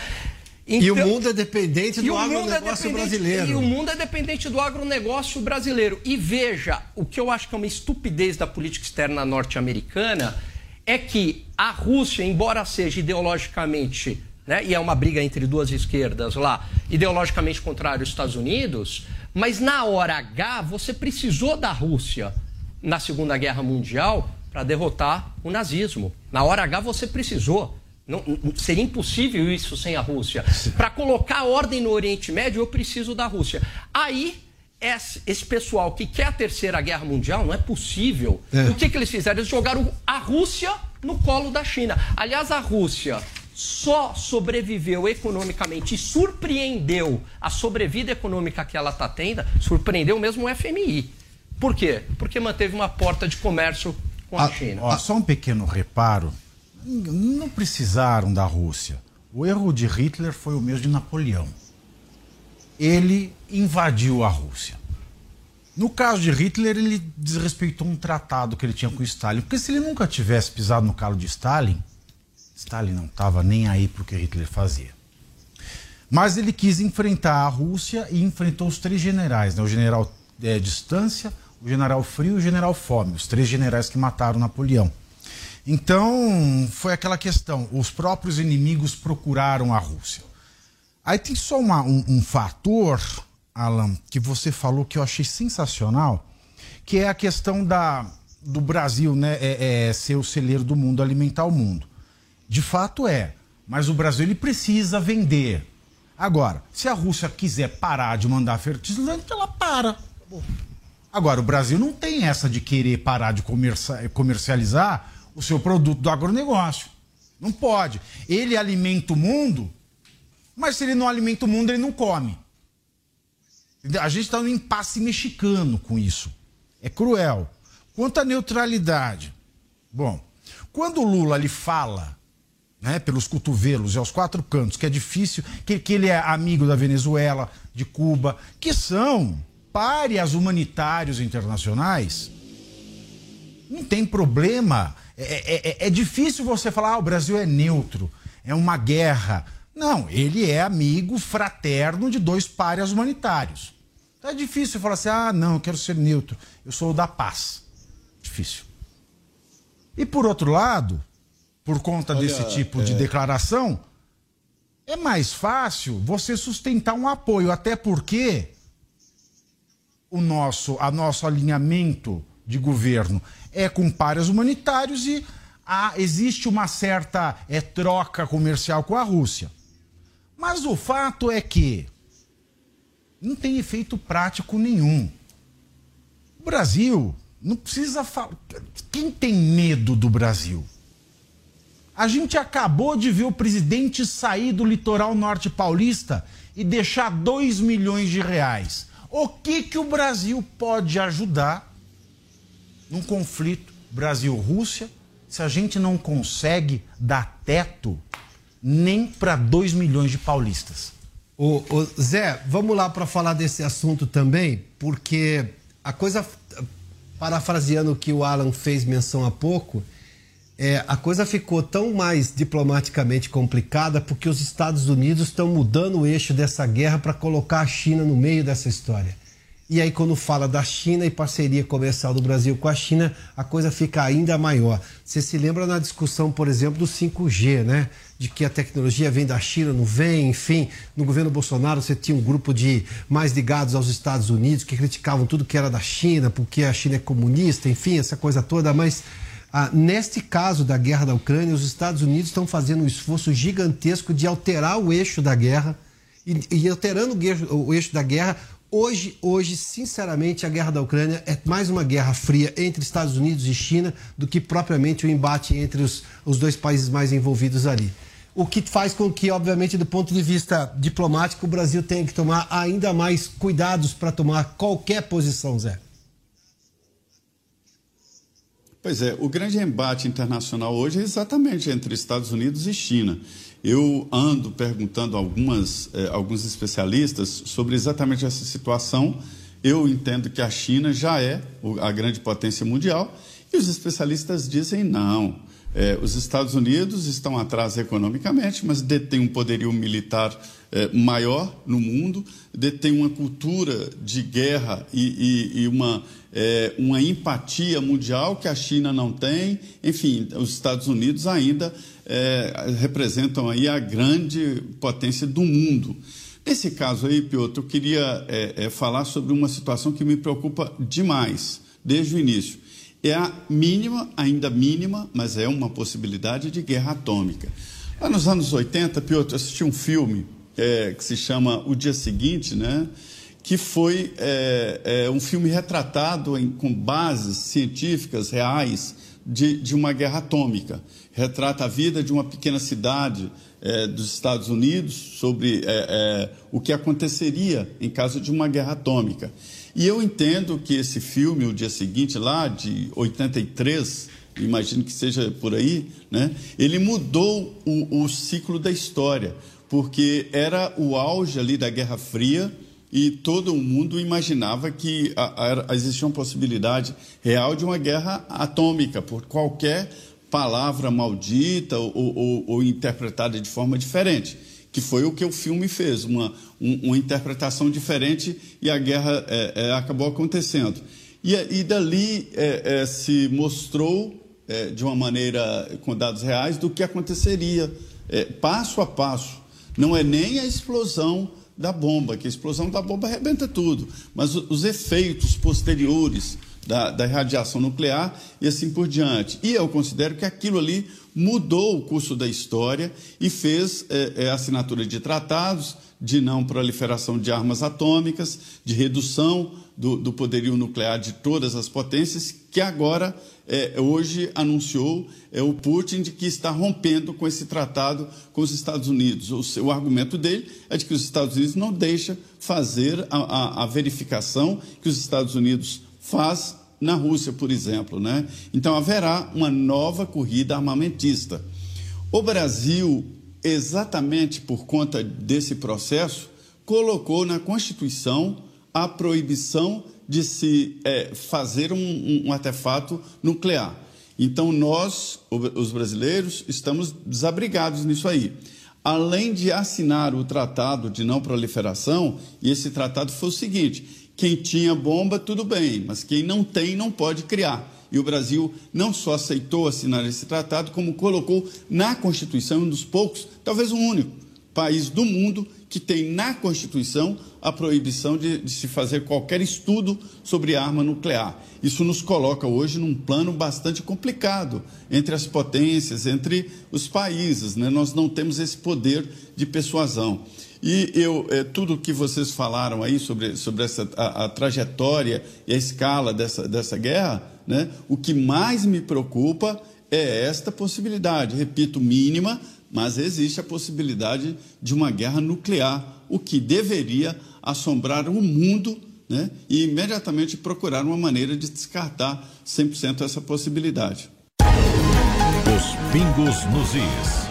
Então, e o mundo é dependente do é agronegócio é brasileiro. E o mundo é dependente do agronegócio brasileiro. E veja, o que eu acho que é uma estupidez da política externa norte-americana é que a Rússia, embora seja ideologicamente né? e é uma briga entre duas esquerdas lá, ideologicamente contrário aos Estados Unidos, mas na hora H você precisou da Rússia na Segunda Guerra Mundial para derrotar o nazismo. Na hora H você precisou. Não, seria impossível isso sem a Rússia. Para colocar ordem no Oriente Médio, eu preciso da Rússia. Aí, esse, esse, pessoal que quer a Terceira Guerra Mundial, não é possível. É. O que, que eles fizeram? Eles jogaram a Rússia no colo da China. Aliás, a Rússia só sobreviveu economicamente e surpreendeu a sobrevida econômica que ela está tendo, surpreendeu mesmo o FMI. Por quê? Porque manteve uma porta de comércio com a, a China. Ó, só um pequeno reparo. Não precisaram da Rússia. O erro de Hitler foi o mesmo de Napoleão. Ele invadiu a Rússia. No caso de Hitler, ele desrespeitou um tratado que ele tinha com Stalin. Porque se ele nunca tivesse pisado no calo de Stalin, Stalin não estava nem aí para o que Hitler fazia. Mas ele quis enfrentar a Rússia e enfrentou os três generais, né? o general é, Distância, o general Frio e o general Fome, os três generais que mataram Napoleão. Então, foi aquela questão: os próprios inimigos procuraram a Rússia. Aí tem só uma, um, um fator, Alan, que você falou que eu achei sensacional, que é a questão da, do Brasil né, é, é, ser o celeiro do mundo, alimentar o mundo. De fato é. Mas o Brasil ele precisa vender. Agora, se a Rússia quiser parar de mandar fertilizante, ela para. Agora, o Brasil não tem essa de querer parar de comercializar o seu produto do agronegócio. Não pode. Ele alimenta o mundo, mas se ele não alimenta o mundo, ele não come. A gente está no impasse mexicano com isso. É cruel. Quanto à neutralidade, bom, quando o Lula lhe fala né, pelos cotovelos e aos quatro cantos, que é difícil, que, que ele é amigo da Venezuela, de Cuba, que são párias humanitários internacionais, não tem problema. É, é, é, é difícil você falar, ah, o Brasil é neutro, é uma guerra. Não, ele é amigo fraterno de dois párias humanitários. Então é difícil falar assim, ah, não, eu quero ser neutro, eu sou o da paz. Difícil. E por outro lado, por conta Olha, desse tipo é... de declaração, é mais fácil você sustentar um apoio, até porque o nosso, a nosso alinhamento de governo é com pares humanitários e há, existe uma certa é, troca comercial com a Rússia. Mas o fato é que não tem efeito prático nenhum. O Brasil não precisa falar. Quem tem medo do Brasil? A gente acabou de ver o presidente sair do litoral norte paulista e deixar 2 milhões de reais. O que, que o Brasil pode ajudar num conflito Brasil-Rússia se a gente não consegue dar teto nem para 2 milhões de paulistas? Ô, Zé, vamos lá para falar desse assunto também, porque a coisa, parafraseando o que o Alan fez menção há pouco, é, a coisa ficou tão mais diplomaticamente complicada porque os Estados Unidos estão mudando o eixo dessa guerra para colocar a China no meio dessa história. E aí, quando fala da China e parceria comercial do Brasil com a China, a coisa fica ainda maior. Você se lembra na discussão, por exemplo, do 5G, né? De que a tecnologia vem da China, não vem, enfim. No governo Bolsonaro, você tinha um grupo de mais ligados aos Estados Unidos que criticavam tudo que era da China, porque a China é comunista, enfim, essa coisa toda. Mas ah, neste caso da guerra da Ucrânia, os Estados Unidos estão fazendo um esforço gigantesco de alterar o eixo da guerra. E, e alterando o o eixo da guerra, Hoje, hoje, sinceramente, a guerra da Ucrânia é mais uma guerra fria entre Estados Unidos e China do que propriamente o embate entre os, os dois países mais envolvidos ali. O que faz com que, obviamente, do ponto de vista diplomático, o Brasil tenha que tomar ainda mais cuidados para tomar qualquer posição, Zé. Pois é, o grande embate internacional hoje é exatamente entre Estados Unidos e China. Eu ando perguntando a algumas, eh, alguns especialistas sobre exatamente essa situação. Eu entendo que a China já é a grande potência mundial e os especialistas dizem não. Eh, os Estados Unidos estão atrás economicamente, mas detêm um poderio militar eh, maior no mundo, detêm uma cultura de guerra e, e, e uma, uma empatia mundial que a China não tem. Enfim, os Estados Unidos ainda é, representam aí a grande potência do mundo. Nesse caso aí, Piotr, eu queria é, é, falar sobre uma situação que me preocupa demais, desde o início. É a mínima, ainda mínima, mas é uma possibilidade de guerra atômica. Lá nos anos 80, Piotr, eu assisti um filme é, que se chama O Dia Seguinte, né? Que foi é, é, um filme retratado em, com bases científicas reais de, de uma guerra atômica retrata a vida de uma pequena cidade é, dos Estados Unidos sobre é, é, o que aconteceria em caso de uma guerra atômica. E eu entendo que esse filme, o dia seguinte, lá de 83, imagino que seja por aí, né, ele mudou o, o ciclo da história, porque era o auge ali da Guerra Fria e todo mundo imaginava que existia uma possibilidade real de uma guerra atômica por qualquer palavra maldita ou, ou, ou, interpretada de forma diferente, que foi o que o filme fez, uma, um, uma interpretação diferente e a guerra é, é, acabou acontecendo. E, e dali é, é se mostrou é, de uma maneira com dados reais do que aconteceria é, passo a passo. Não é nem a explosão da bomba, que a explosão da bomba arrebenta tudo, mas os efeitos posteriores da, da radiação nuclear e assim por diante. E eu considero que aquilo ali mudou o curso da história e fez é, é, assinatura de tratados de não proliferação de armas atômicas, de redução do, do poderio nuclear de todas as potências, que agora, é, hoje, anunciou é, o Putin de que está rompendo com esse tratado com os Estados Unidos. O, o argumento dele é de que os Estados Unidos não deixam fazer a, a, a verificação que os Estados Unidos faz na Rússia, por exemplo. Né? Então haverá uma nova corrida armamentista. O Brasil, exatamente por conta desse processo, colocou na Constituição a proibição de se é, fazer um, um artefato nuclear. Então, nós, os brasileiros, estamos desabrigados nisso aí. Além de assinar o Tratado de Não Proliferação, e esse tratado foi o seguinte: quem tinha bomba, tudo bem, mas quem não tem, não pode criar. E o Brasil não só aceitou assinar esse tratado, como colocou na Constituição, um dos poucos, talvez o único, país do mundo que tem na Constituição a proibição de, de, se fazer qualquer estudo sobre arma nuclear. Isso nos coloca hoje num plano bastante complicado entre as potências, entre os países. Né? Nós não temos esse poder de persuasão. E eu, é, tudo que vocês falaram aí sobre, sobre essa, a, a trajetória e a escala dessa, dessa guerra, né? o que mais me preocupa é esta possibilidade, repito, mínima, mas existe a possibilidade de uma guerra nuclear, o que deveria assombrar o mundo né, e imediatamente procurar uma maneira de descartar 100% essa possibilidade. Os pingos nos is.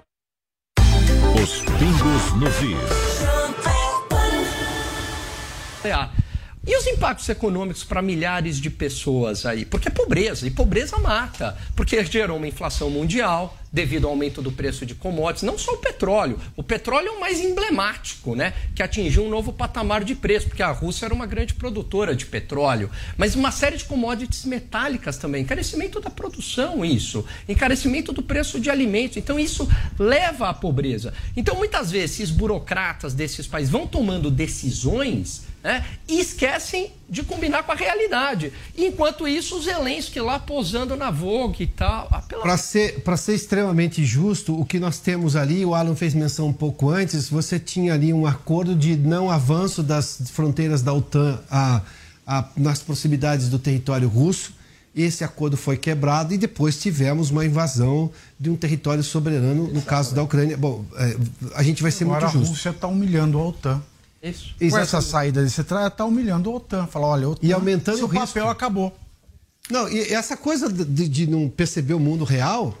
Os pingos nos is. E os impactos econômicos para milhares de pessoas aí? Porque é pobreza, e pobreza mata. Porque gerou uma inflação mundial devido ao aumento do preço de commodities, não só o petróleo. O petróleo é o mais emblemático, né? Que atingiu um novo patamar de preço, porque a Rússia era uma grande produtora de petróleo. Mas uma série de commodities metálicas também. Encarecimento da produção, isso. Encarecimento do preço de alimentos. Então, isso leva à pobreza. Então, muitas vezes, esses burocratas desses países vão tomando decisões né, e esquecem de combinar com a realidade. Enquanto isso, o Zelensky lá posando na Vogue e tal. Ah, pela... Para ser, pra ser extremamente justo, o que nós temos ali, o Alan fez menção um pouco antes, você tinha ali um acordo de não avanço das fronteiras da OTAN a, a, nas proximidades do território russo. Esse acordo foi quebrado e depois tivemos uma invasão de um território soberano, no caso da Ucrânia. Bom, é, a gente vai ser Agora muito justo. a Rússia está humilhando a OTAN. Isso. Com essa saída desse trás, está humilhando a OTAN. Fala, olha, a OTAN, E aumentando seu o risco. papel acabou. Não, e essa coisa de, de não perceber o mundo real,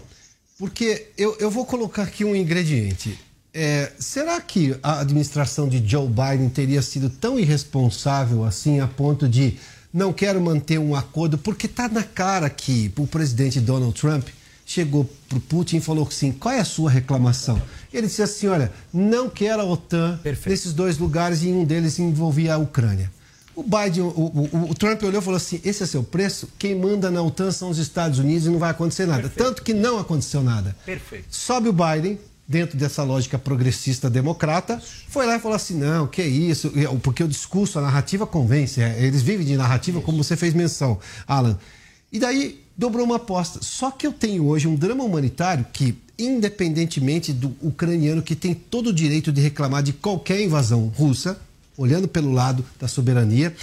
porque eu, eu vou colocar aqui um ingrediente. É, será que a administração de Joe Biden teria sido tão irresponsável assim a ponto de não quero manter um acordo? Porque está na cara que o presidente Donald Trump chegou para o Putin e falou assim: qual é a sua reclamação? Ele disse assim: olha, não quero a OTAN nesses dois lugares e em um deles envolvia a Ucrânia. O Biden, o, o, o, Trump olhou e falou assim: esse é seu preço? Quem manda na OTAN são os Estados Unidos e não vai acontecer nada. Perfeito. Tanto que não aconteceu nada. Perfeito. Sobe o Biden, dentro dessa lógica progressista democrata, foi lá e falou assim: não, que isso, porque o discurso, a narrativa convence, é, eles vivem de narrativa, isso. como você fez menção, Alan. E daí dobrou uma aposta. Só que eu tenho hoje um drama humanitário que, independentemente do ucraniano que tem todo o direito de reclamar de qualquer invasão russa, olhando pelo lado da soberania,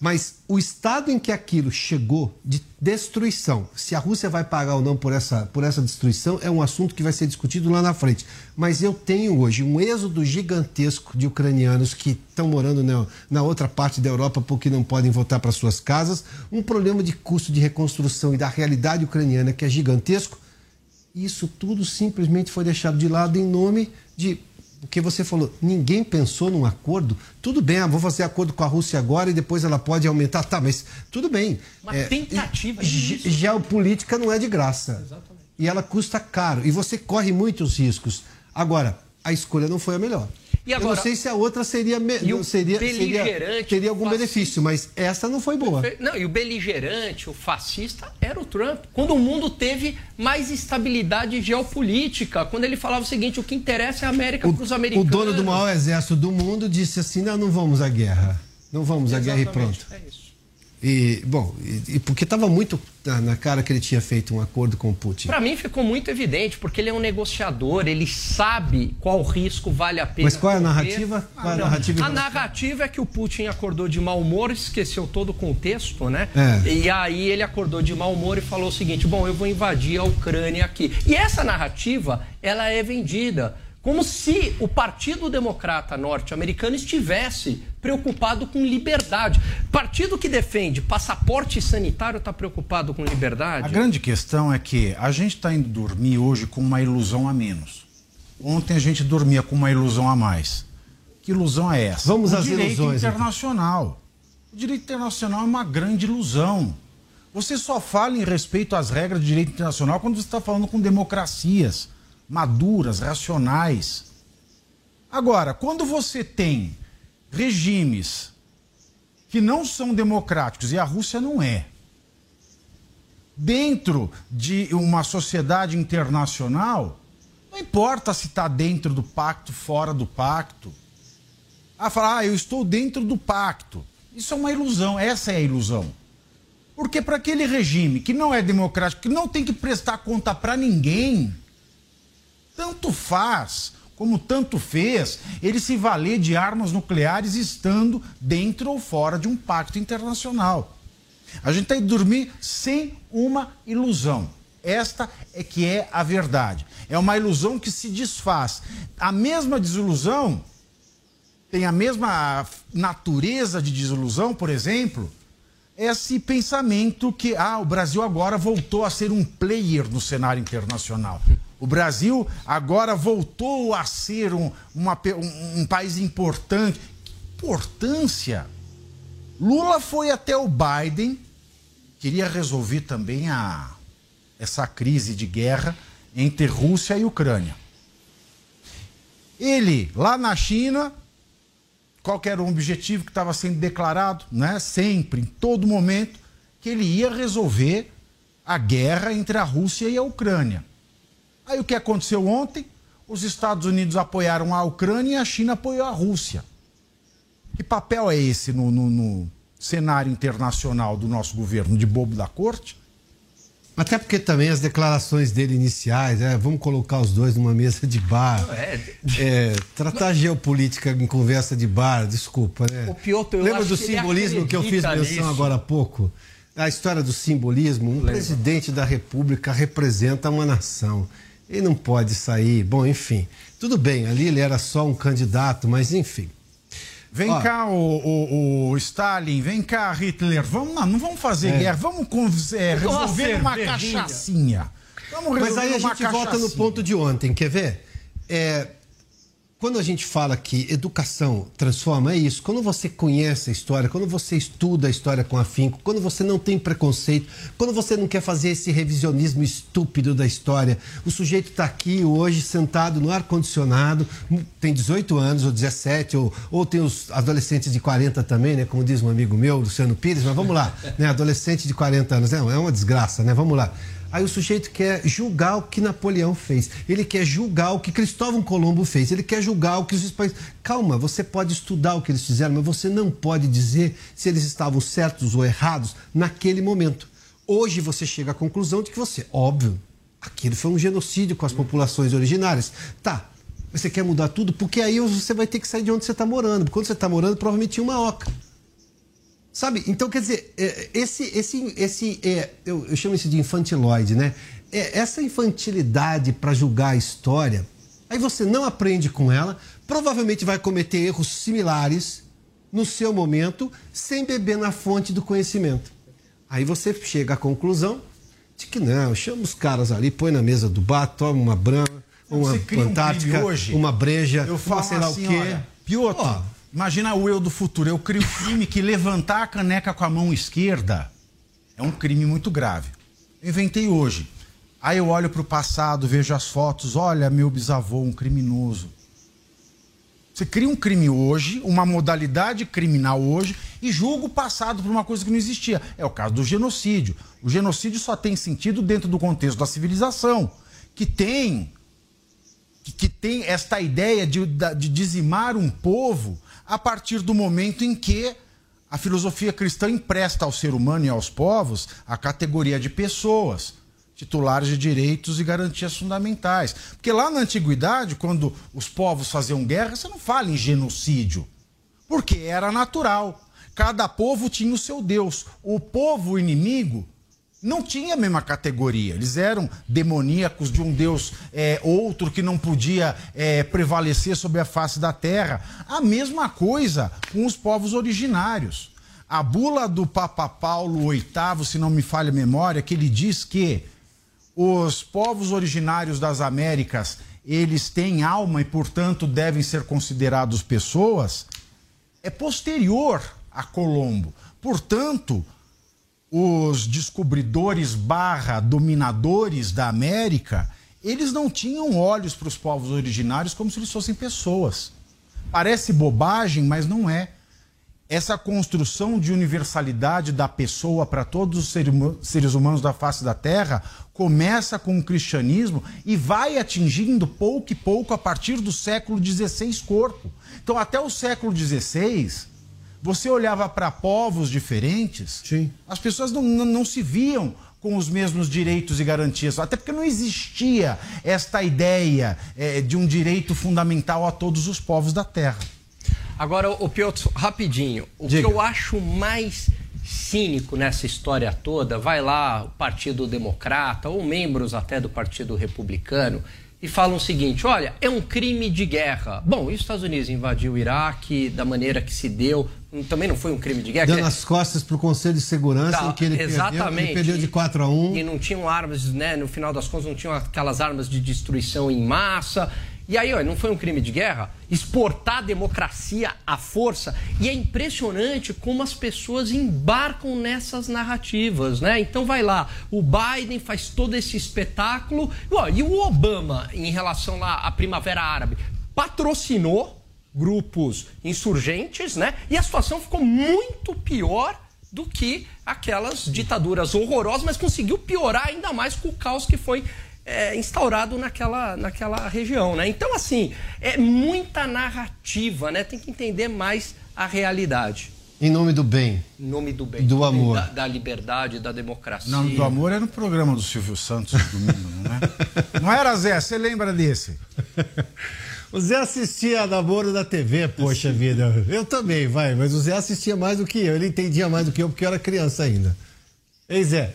mas o estado em que aquilo chegou de destruição, se a Rússia vai pagar ou não por essa, por essa destruição, é um assunto que vai ser discutido lá na frente. Mas eu tenho hoje um êxodo gigantesco de ucranianos que estão morando na, na outra parte da Europa porque não podem voltar para suas casas, um problema de custo de reconstrução e da realidade ucraniana que é gigantesco. Isso tudo simplesmente foi deixado de lado em nome de porque você falou, ninguém pensou num acordo. Tudo bem, ah, vou fazer acordo com a Rússia agora e depois ela pode aumentar. Tá, mas tudo bem. Uma é, tentativa. Geopolítica não é de graça. Exatamente. E ela custa caro. E você corre muitos riscos. Agora, a escolha não foi a melhor. E agora, eu não sei se a outra seria seria, seria teria algum fascista, benefício, mas essa não foi boa. Não, e o beligerante, o fascista era o Trump. Quando o mundo teve mais estabilidade geopolítica, quando ele falava o seguinte, o que interessa é a América para os americanos. O dono do maior exército do mundo disse assim: "Não, não vamos à guerra. Não vamos à guerra e pronto". É isso. E, bom, e, e porque estava muito na, na, cara que ele tinha feito um acordo com o Putin. Para mim ficou muito evidente, porque ele é um negociador, ele sabe qual risco vale a pena. Mas qual é a narrativa? Qual é a, narrativa a narrativa é que o Putin acordou de mau humor, esqueceu todo o contexto, né? É. E aí ele acordou de mau humor e falou o seguinte: bom, eu vou invadir a Ucrânia aqui. E essa narrativa, ela é vendida como se o Partido Democrata norte-americano estivesse preocupado com liberdade. Partido que defende passaporte sanitário está preocupado com liberdade? A grande questão é que a gente está indo dormir hoje com uma ilusão a menos. Ontem a gente dormia com uma ilusão a mais. Que ilusão é essa? Vamos o às direito ilusões. Então. internacional. O direito internacional é uma grande ilusão. Você só fala em respeito às regras do direito internacional quando você está falando com democracias maduras, racionais. Agora, quando você tem regimes que não são democráticos, e a Rússia não é, dentro de uma sociedade internacional, não importa se está dentro do pacto, fora do pacto. Ah, falar, ah, eu estou dentro do pacto. Isso é uma ilusão, essa é a ilusão. Porque para aquele regime que não é democrático, que não tem que prestar conta para ninguém, tanto faz, como tanto fez, ele se valer de armas nucleares estando dentro ou fora de um pacto internacional. A gente tem que dormir sem uma ilusão. Esta é que é a verdade. É uma ilusão que se desfaz. A mesma desilusão tem a mesma natureza de desilusão, por exemplo, esse pensamento que ah, o Brasil agora voltou a ser um player no cenário internacional. O Brasil agora voltou a ser um, uma, um, um país importante. Que importância! Lula foi até o Biden, queria resolver também a, essa crise de guerra entre Rússia e Ucrânia. Ele, lá na China, qual era o objetivo que estava sendo declarado, né? sempre, em todo momento, que ele ia resolver a guerra entre a Rússia e a Ucrânia. Aí o que aconteceu ontem? Os Estados Unidos apoiaram a Ucrânia e a China apoiou a Rússia. Que papel é esse no, no, no cenário internacional do nosso governo de bobo da corte? Até porque também as declarações dele iniciais, é, vamos colocar os dois numa mesa de bar. É... É, tratar Mas... geopolítica em conversa de bar, desculpa, né? O Piotr, Lembra do simbolismo que eu fiz menção nisso. agora há pouco? A história do simbolismo, um Lembra. presidente da república representa uma nação. Ele não pode sair. Bom, enfim. Tudo bem, ali ele era só um candidato, mas enfim. Vem Ó. cá, o, o- o Stalin, vem cá, Hitler. Vamos, não, não vamos fazer É. guerra, vamos é, resolver uma cachaçinha. Vamos Mas resolver aí a gente volta no ponto de ontem, quer ver? É, quando a gente fala que educação transforma, é isso. Quando você conhece a história, quando você estuda a história com afinco, quando você não tem preconceito, quando você não quer fazer esse revisionismo estúpido da história, o sujeito está aqui hoje sentado no ar-condicionado, tem 18 anos ou 17, ou, ou tem os adolescentes de 40 também, né? Como diz um amigo meu, Luciano Pires, mas vamos lá, né? Adolescente de 40 anos, é é uma desgraça, né? Vamos lá. Aí o sujeito quer julgar o que Napoleão fez. Ele quer julgar o que Cristóvão Colombo fez. Ele quer julgar o que os espanhóis. Calma, você pode estudar o que eles fizeram, mas você não pode dizer se eles estavam certos ou errados naquele momento. Hoje você chega à conclusão de que você, óbvio, aquilo foi um genocídio com as populações originárias. Tá, você quer mudar tudo? Porque aí você vai ter que sair de onde você está morando. Onde você está morando, provavelmente tinha uma oca. Sabe? Então, quer dizer, é, esse, esse, esse é, eu, eu chamo isso de infantiloide, né? É, essa infantilidade para julgar a história, aí você não aprende com ela, provavelmente vai cometer erros similares no seu momento, sem beber na fonte do conhecimento. Aí você chega à conclusão de que não, chama os caras ali, põe na mesa do bar, toma uma brama, uma um crime hoje. uma breja, Eu uma sei lá assim, o quê. olha, Piotr, imagina o eu do futuro. Eu crio um crime que levantar a caneca com a mão esquerda é um crime muito grave. Eu inventei hoje. Aí eu olho para o passado, vejo as fotos, olha, meu bisavô, um criminoso. Você cria um crime hoje, uma modalidade criminal hoje, e julga o passado por uma coisa que não existia. É o caso do genocídio. O genocídio só tem sentido dentro do contexto da civilização, que tem que, tem esta ideia de, de dizimar um povo a partir do momento em que a filosofia cristã empresta ao ser humano e aos povos a categoria de pessoas, titulares de direitos e garantias fundamentais. Porque lá na antiguidade, quando os povos faziam guerra, você não fala em genocídio, porque era natural. Cada povo tinha o seu Deus. O povo inimigo não tinha a mesma categoria. Eles eram demoníacos de um Deus é, outro que não podia é, prevalecer sobre a face da terra. A mesma coisa com os povos originários. A bula do Papa Paulo VIII, se não me falha a memória, que ele diz que os povos originários das Américas eles têm alma e, portanto, devem ser considerados pessoas, é posterior a Colombo. Portanto, os descobridores barra dominadores da América, eles não tinham olhos para os povos originários como se eles fossem pessoas. Parece bobagem, mas não é. Essa construção de universalidade da pessoa para todos os seres humanos da face da Terra começa com o cristianismo e vai atingindo pouco e pouco a partir do século XVI corpo. Então, até o século XVI, você olhava para povos diferentes, as pessoas não, não, não se viam com os mesmos direitos e garantias, até porque não existia esta ideia eh, de um direito fundamental a todos os povos da Terra. Agora, o Piotr, rapidinho, o Diga. que eu acho mais cínico nessa história toda, vai lá o Partido Democrata ou membros até do Partido Republicano e falam o seguinte: olha, é um crime de guerra. Bom, e os Estados Unidos invadiu o Iraque da maneira que se deu, também não foi um crime de guerra. Dando as costas para o Conselho de Segurança, Tá, que ele perdeu, exatamente. ele perdeu de 4 a 1 E não tinham armas, né? No final das contas, não tinham aquelas armas de destruição em massa. E aí, olha, não foi um crime de guerra? Exportar a democracia à força. E é impressionante como as pessoas embarcam nessas narrativas, né? Então vai lá, o Biden faz todo esse espetáculo. Ó, e o Obama, em relação lá à Primavera Árabe, patrocinou grupos insurgentes, né? E a situação ficou muito pior do que aquelas ditaduras horrorosas, mas conseguiu piorar ainda mais com o caos que foi é, instaurado naquela, naquela região, né? Então, assim, é muita narrativa, né? Tem que entender mais a realidade. Em nome do bem. Em nome do bem. Do amor. Da, da liberdade, da democracia. Não, do amor é no programa do Silvio Santos domingo, não é? Não era, Zé? Você lembra desse? O Zé assistia namoro da TV, poxa vida. Eu também, vai, mas o Zé assistia mais do que eu. Ele entendia mais do que eu, porque eu era criança ainda. Ei, Zé.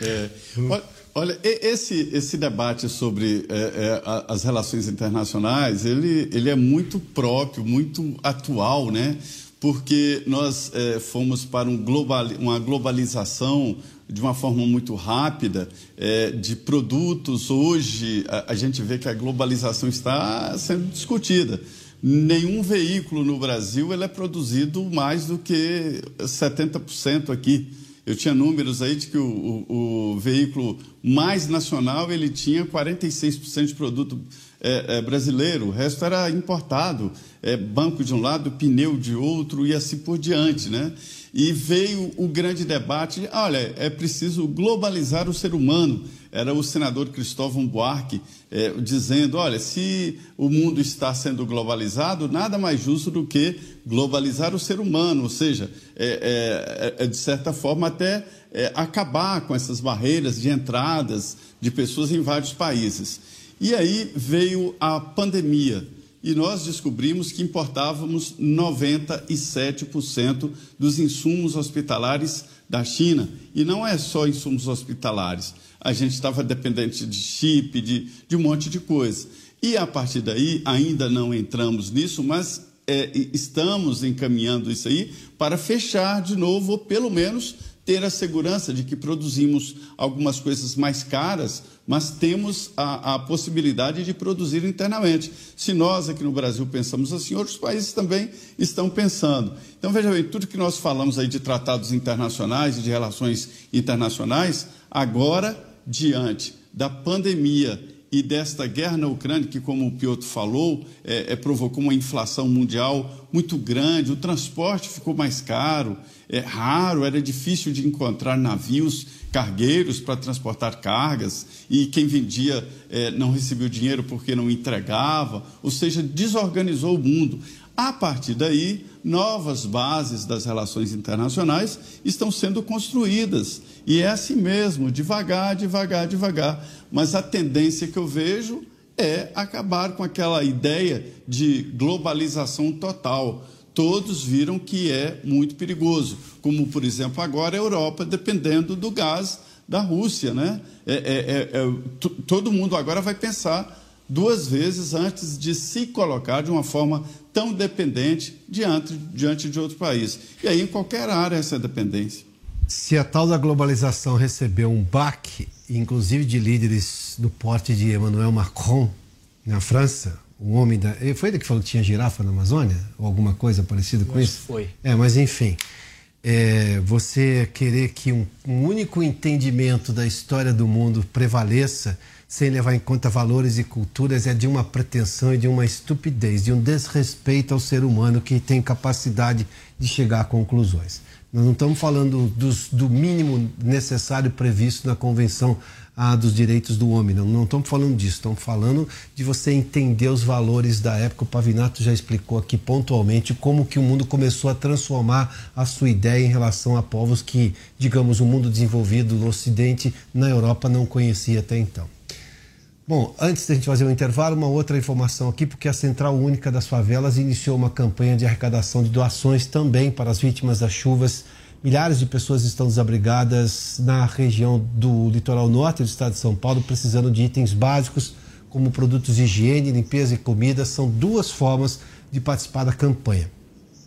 É, olha, Olha, esse, esse debate sobre é, é, as relações internacionais, ele, ele é muito próprio, muito atual, né? Porque nós é, fomos para um global, uma globalização de uma forma muito rápida é, de produtos. Hoje, a, a gente vê que a globalização está sendo discutida nenhum veículo no Brasil ele é produzido mais do que 70% aqui. Eu tinha números aí de que o, o, o veículo mais nacional ele tinha 46% de produto é, é, brasileiro, o resto era importado, é, banco de um lado, pneu de outro e assim por diante, né? E veio o grande debate, olha, é preciso globalizar o ser humano. Era o senador Cristóvão Buarque é, dizendo, olha, se o mundo está sendo globalizado, nada mais justo do que globalizar o ser humano, ou seja, é, é, é de certa forma até é, acabar com essas barreiras de entradas de pessoas em vários países. E aí veio a pandemia e nós descobrimos que importávamos 97% dos insumos hospitalares da China. E não é só insumos hospitalares. A gente estava dependente de chip, de, de um monte de coisa. E a partir daí, ainda não entramos nisso, mas é, estamos encaminhando isso aí para fechar de novo, ou pelo menos ter a segurança de que produzimos algumas coisas mais caras, mas temos a, a, possibilidade de produzir internamente. Se nós aqui no Brasil pensamos assim, outros países também estão pensando. Então, veja bem, tudo que nós falamos aí de tratados internacionais e de relações internacionais, agora, diante da pandemia e desta guerra na Ucrânia, que, como o Piotr falou, é, é, provocou uma inflação mundial muito grande, o transporte ficou mais caro, é raro, era difícil de encontrar navios cargueiros para transportar cargas, e quem vendia é, não recebeu dinheiro porque não entregava, ou seja, desorganizou o mundo. A partir daí, novas bases das relações internacionais estão sendo construídas. E é assim mesmo, devagar, devagar, devagar. Mas a tendência que eu vejo é acabar com aquela ideia de globalização total. Todos viram que é muito perigoso, como, por exemplo, agora a Europa dependendo do gás da Rússia. Né? É, é, é, é todo mundo agora vai pensar duas vezes antes de se colocar de uma forma tão dependente diante, diante de outro país. E aí, em qualquer área, essa dependência. Se a tal da globalização recebeu um baque, inclusive de líderes do porte de Emmanuel Macron na França, o homem da. Foi ele que falou que tinha girafa na Amazônia? Ou alguma coisa parecida com isso? Foi. É, mas enfim. É, você querer que um, um único entendimento da história do mundo prevaleça sem levar em conta valores e culturas é de uma pretensão e de uma estupidez, de um desrespeito ao ser humano que tem capacidade de chegar a conclusões. Nós não estamos falando dos, do mínimo necessário previsto na Convenção ah, dos Direitos do Homem, não, não estamos falando disso, estamos falando de você entender os valores da época. O Pavinato já explicou aqui pontualmente como que o mundo começou a transformar a sua ideia em relação a povos que, digamos, o mundo desenvolvido do Ocidente, na Europa, não conhecia até então. Bom, antes da gente fazer um intervalo, uma outra informação aqui, porque a Central Única das Favelas iniciou uma campanha de arrecadação de doações também para as vítimas das chuvas. Milhares de pessoas estão desabrigadas na região do litoral norte do estado de São Paulo, precisando de itens básicos como produtos de higiene, limpeza e comida. São duas formas de participar da campanha.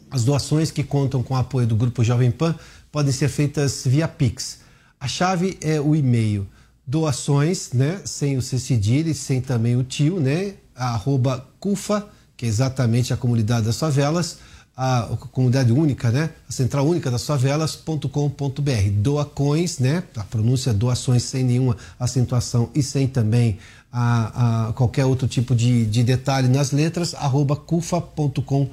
As doações que contam com o apoio do Grupo Jovem Pan podem ser feitas via Pix. A chave é o e-mail doações, né? Sem o C cedilha sem também o tio, né? A arroba CUFA, que é exatamente a comunidade das favelas, a, a comunidade única, né? A central única das favelas.com.br. Doacões, né? A pronúncia doações sem nenhuma acentuação e sem também a, a qualquer outro tipo de, de detalhe nas letras, arroba cufa.com.br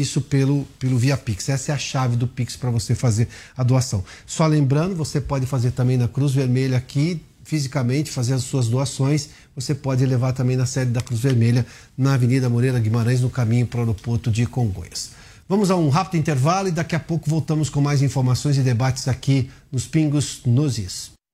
isso pelo, pelo Via Pix. Essa é a chave do Pix para você fazer a doação. Só lembrando, você pode fazer também na Cruz Vermelha aqui, fisicamente, fazer as suas doações. Você pode levar também na sede da Cruz Vermelha, na Avenida Moreira Guimarães, no caminho para o aeroporto de Congonhas. Vamos a um rápido intervalo e daqui a pouco voltamos com mais informações e debates aqui nos Pingos nos Is.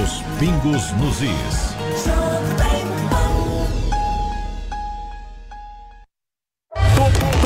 Os pingos nos is.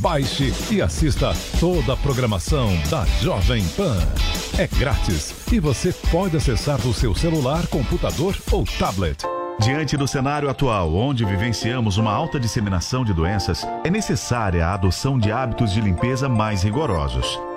Baixe e assista toda a programação da Jovem Pan. É grátis e você pode acessar do seu celular, computador ou tablet. Diante do cenário atual, onde vivenciamos uma alta disseminação de doenças, é necessária a adoção de hábitos de limpeza mais rigorosos.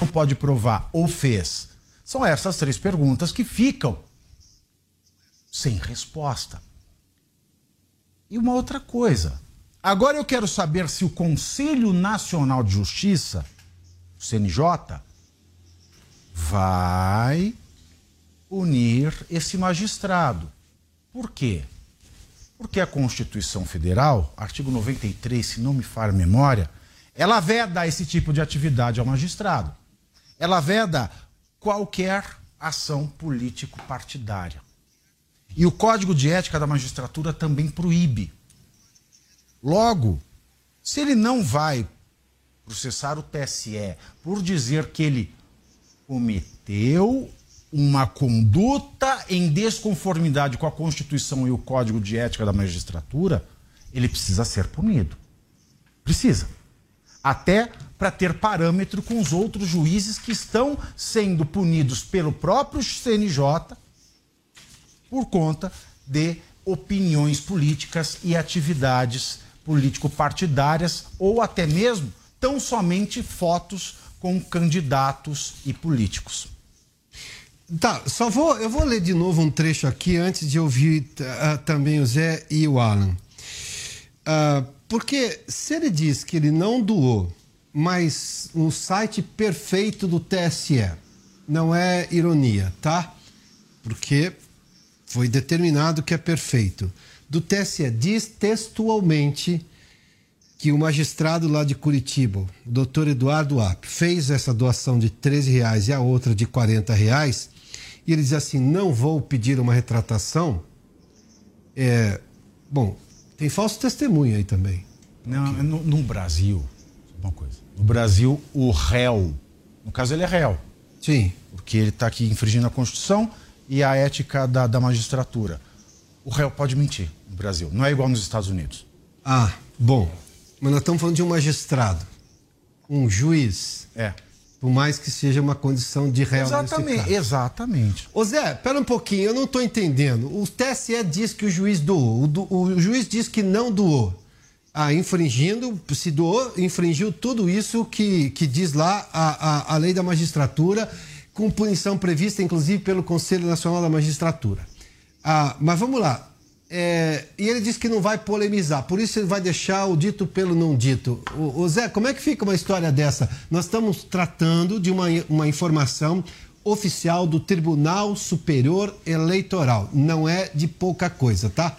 Não pode provar ou fez. São essas três perguntas que ficam sem resposta. E uma outra coisa. Agora eu quero saber se o Conselho Nacional de Justiça, o CNJ, vai punir esse magistrado. Por quê? Porque a Constituição Federal, artigo 93, se não me falha a memória, ela veda esse tipo de atividade ao magistrado. Ela veda qualquer ação político-partidária. E o Código de Ética da Magistratura também proíbe. Logo, se ele não vai processar o TSE por dizer que ele cometeu uma conduta em desconformidade com a Constituição e o Código de Ética da Magistratura, ele precisa ser punido. Precisa. Até para ter parâmetro com os outros juízes que estão sendo punidos pelo próprio CNJ por conta de opiniões políticas e atividades político-partidárias ou até mesmo tão somente fotos com candidatos e políticos. Tá, só vou, eu vou ler de novo um trecho aqui antes de ouvir uh, também o Zé e o Alan. Uh, porque se ele diz que ele não doou, mas um site perfeito do TSE, não é ironia, tá? Porque foi determinado que é perfeito. Do TSE diz textualmente que o magistrado lá de Curitiba, o doutor Eduardo App, fez essa doação de 13 reais e a outra de 40 reais e ele diz assim: não vou pedir uma retratação. É, bom, tem falso testemunho aí também. Não, no, no Brasil, uma coisa. No Brasil, o réu, no caso ele é réu. Sim. Porque ele está aqui infringindo a Constituição e a ética da, da magistratura. O réu pode mentir no Brasil. Não é igual nos Estados Unidos. Ah, bom. Mas nós estamos falando de um magistrado, um juiz. É. Por mais que seja uma condição de réu Exatamente, exatamente. Ô Zé, pera um pouquinho, eu não estou entendendo. O TSE diz que o juiz doou, o, do, o juiz diz que não doou. Ah, infringindo, se doou, infringiu tudo isso que, que diz lá a, a, a lei da magistratura, com punição prevista, inclusive, pelo Conselho Nacional da Magistratura. Ah, mas vamos lá. É, e ele diz que não vai polemizar, por isso ele vai deixar o dito pelo não dito. O, o Zé, como é que fica uma história dessa? Nós estamos tratando de uma, uma informação oficial do Tribunal Superior Eleitoral. Não é de pouca coisa, tá?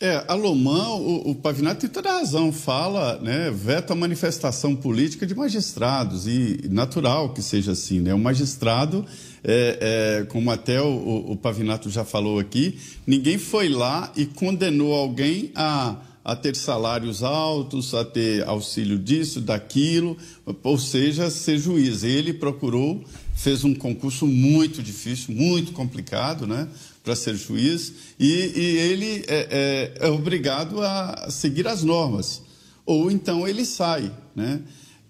É, a Lomã, o, o Pavinato tem toda a razão, fala, né, veta a manifestação política de magistrados, e natural que seja assim, né? O magistrado, é, é, como até o, o, Pavinato já falou aqui, ninguém foi lá e condenou alguém a, a ter salários altos, a ter auxílio disso, daquilo, ou seja, ser juiz. Ele procurou, fez um concurso muito difícil, muito complicado, né? Para ser juiz, e, e ele é, é, é, obrigado a seguir as normas. Ou então ele sai. Né?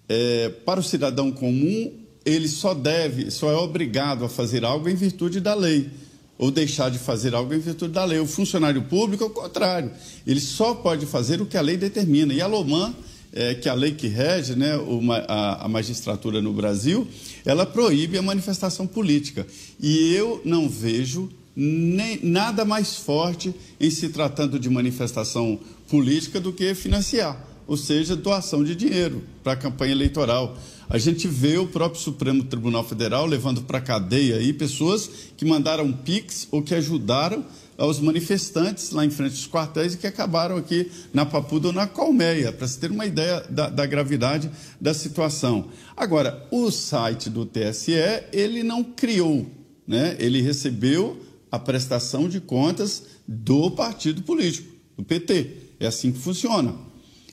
É, para o cidadão comum, ele só deve, só é obrigado a fazer algo em virtude da lei, ou deixar de fazer algo em virtude da lei. O funcionário público, ao contrário, ele só pode fazer o que a lei determina. E a Loman, é, que é a lei que rege né, uma, a, a magistratura no Brasil, ela proíbe a manifestação política. E eu não vejo nem, nada mais forte em se tratando de manifestação política do que financiar, ou seja, doação de dinheiro para a campanha eleitoral. A gente vê o próprio Supremo Tribunal Federal levando para a cadeia aí pessoas que mandaram PIX ou que ajudaram aos manifestantes lá em frente aos quartéis e que acabaram aqui na Papuda ou na Colmeia, para se ter uma ideia da, da, gravidade da situação. Agora, o site do TSE, ele não criou, né? ele recebeu a prestação de contas do partido político, do PT. É assim que funciona.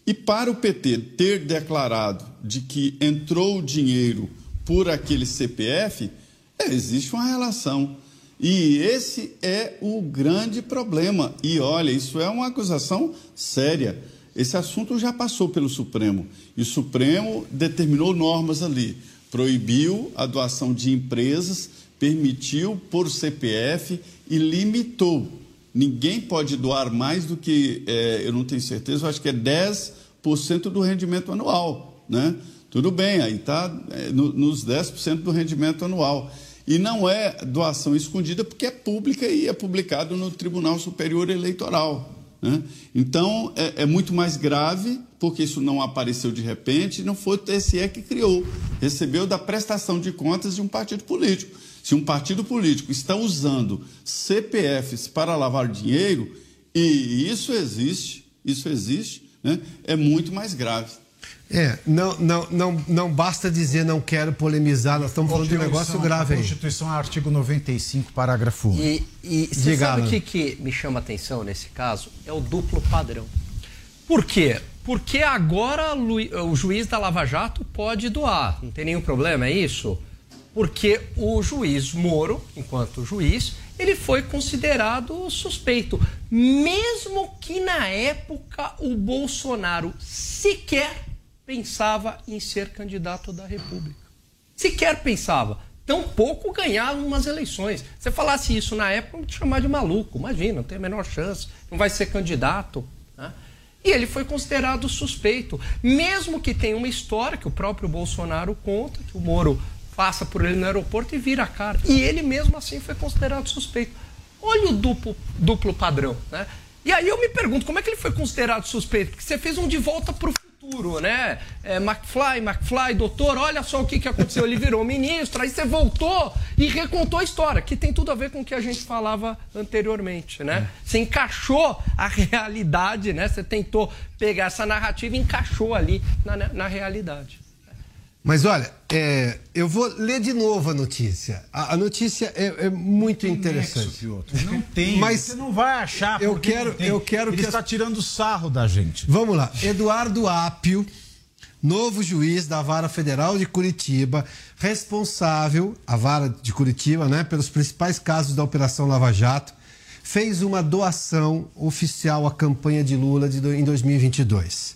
E para o PT ter declarado de que entrou dinheiro por aquele CPF, é, existe uma relação. E esse é o grande problema. E olha, isso é uma acusação séria. Esse assunto já passou pelo Supremo. E o Supremo determinou normas ali. Proibiu a doação de empresas permitiu por CPF e limitou. Ninguém pode doar mais do que, é, eu não tenho certeza, eu acho que é 10% do rendimento anual. Né? Tudo bem, aí está é, no, nos 10% do rendimento anual. E não é doação escondida porque é pública e é publicado no Tribunal Superior Eleitoral. Né? Então, é, é, muito mais grave, porque isso não apareceu de repente, não foi o TSE que criou. Recebeu da prestação de contas de um partido político. Se um partido político está usando CPFs para lavar dinheiro, e isso existe, isso existe, né, é muito mais grave. É, não, não, não, não basta dizer não quero polemizar, nós estamos falando de um negócio grave aí. Constituição, artigo 95, parágrafo 1. E, e você Diga, sabe o que, que me chama atenção nesse caso? É o duplo padrão. Por quê? Porque agora o juiz da Lava Jato pode doar, não tem nenhum problema, é isso? Porque o juiz Moro, enquanto juiz, ele foi considerado suspeito, mesmo que na época o Bolsonaro sequer pensava em ser candidato da República. Sequer pensava. Tampouco ganhar umas eleições. Se falasse isso na época, te chamar de maluco. Imagina, não tem a menor chance, não vai ser candidato. Né? E ele foi considerado suspeito, mesmo que tenha uma história que o próprio Bolsonaro conta, que o Moro passa por ele no aeroporto e vira a cara. E ele mesmo assim foi considerado suspeito. Olha o duplo, duplo padrão, né? E aí eu me pergunto, como é que ele foi considerado suspeito? Porque você fez um de volta para o futuro, né? É, McFly, McFly, doutor, olha só o que, que aconteceu. Ele virou ministro, aí você voltou e recontou a história, que tem tudo a ver com o que a gente falava anteriormente, né? Você encaixou a realidade, né? Você tentou pegar essa narrativa e encaixou ali na, na realidade. Mas olha, é, eu vou ler de novo a notícia. A, a notícia é, é muito interessante. Não tem. Mas você não vai achar. eu porque quero- tem. eu quero Ele que está tirando sarro da gente. Vamos lá. Eduardo Apio, novo juiz da Vara Federal de Curitiba, responsável, a Vara de Curitiba, né, pelos principais casos da Operação Lava Jato, fez uma doação oficial à campanha de Lula de em 2022.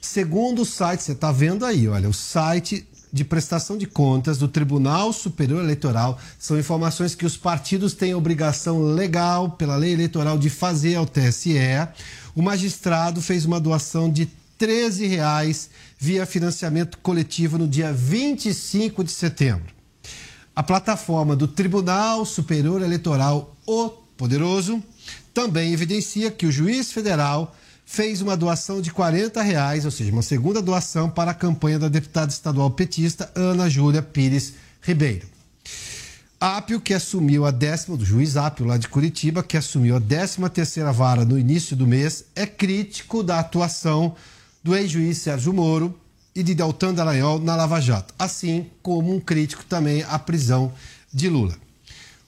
Segundo o site, você está vendo aí, olha, o site de prestação de contas do Tribunal Superior Eleitoral são informações que os partidos têm obrigação legal pela lei eleitoral de fazer ao TSE. O magistrado fez uma doação de 13 reais via financiamento coletivo no dia 25 de setembro. A plataforma do Tribunal Superior Eleitoral, o Poderoso, também evidencia que o juiz federal fez uma doação de 40 reais, ou seja, uma segunda doação para a campanha da deputada estadual petista Ana Júlia Pires Ribeiro. Ápio, que assumiu a décima, do juiz Ápio lá de Curitiba, que assumiu a 13 terceira vara no início do mês, é crítico da atuação do ex-juiz Sérgio Moro e de Deltan Dallagnol na Lava Jato, assim como um crítico também à prisão de Lula.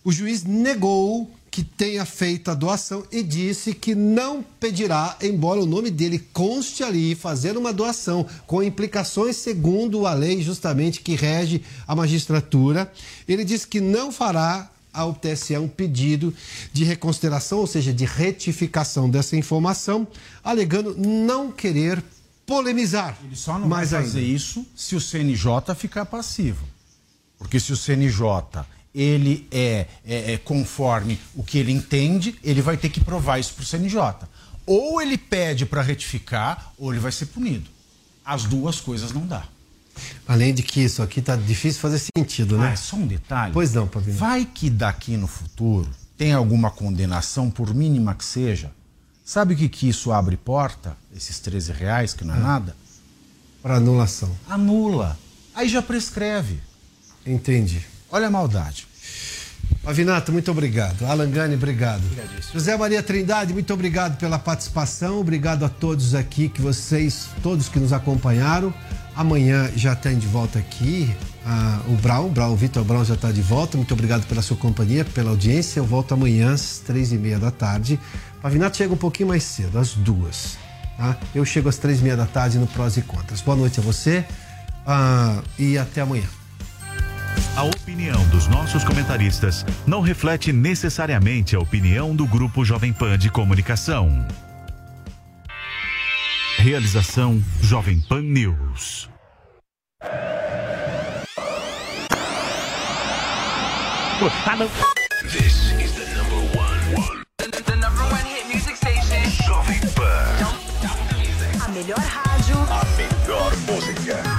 O juiz negou que tenha feito a doação e disse que não pedirá, embora o nome dele conste ali, fazer uma doação com implicações segundo a lei justamente que rege a magistratura. Ele disse que não fará ao TSE um pedido de reconsideração, ou seja, de retificação dessa informação, alegando não querer polemizar. Ele só não vai fazer ainda. isso se o CNJ ficar passivo. Porque se o CNJ ele é, é- é conforme o que ele entende, ele vai ter que provar isso para o CNJ. Ou ele pede para retificar, ou ele vai ser punido. As duas coisas não dá. Além de que isso aqui tá difícil fazer sentido, né? Ah, só um detalhe. Pois não, Pavino. Vai que daqui no futuro tem alguma condenação, por mínima que seja. Sabe o que, que isso abre porta? Esses 13 reais, que não é nada? Para anulação. Anula. Aí já prescreve. Entendi. Olha a maldade. Pavinato, muito obrigado. Alan Gani, obrigado. José Maria Trindade, muito obrigado pela participação. Obrigado a todos aqui, que vocês, todos que nos acompanharam. Amanhã já tem de volta aqui ah, o Brown, Brown, o Vitor Brown já está de volta. Muito obrigado pela sua companhia, pela audiência. Eu volto amanhã às três e meia da tarde. Pavinato chega um pouquinho mais cedo, às duas. tá? Eu chego às três e meia da tarde no Prós e Contras. Boa noite a você ah, e até amanhã. A opinião dos nossos comentaristas não reflete necessariamente a opinião do Grupo Jovem Pan de Comunicação. Realização Jovem Pan News. This is the number one. one. The, the number one hit music station. Jovem Pan. Don't music. A melhor rádio. A melhor música.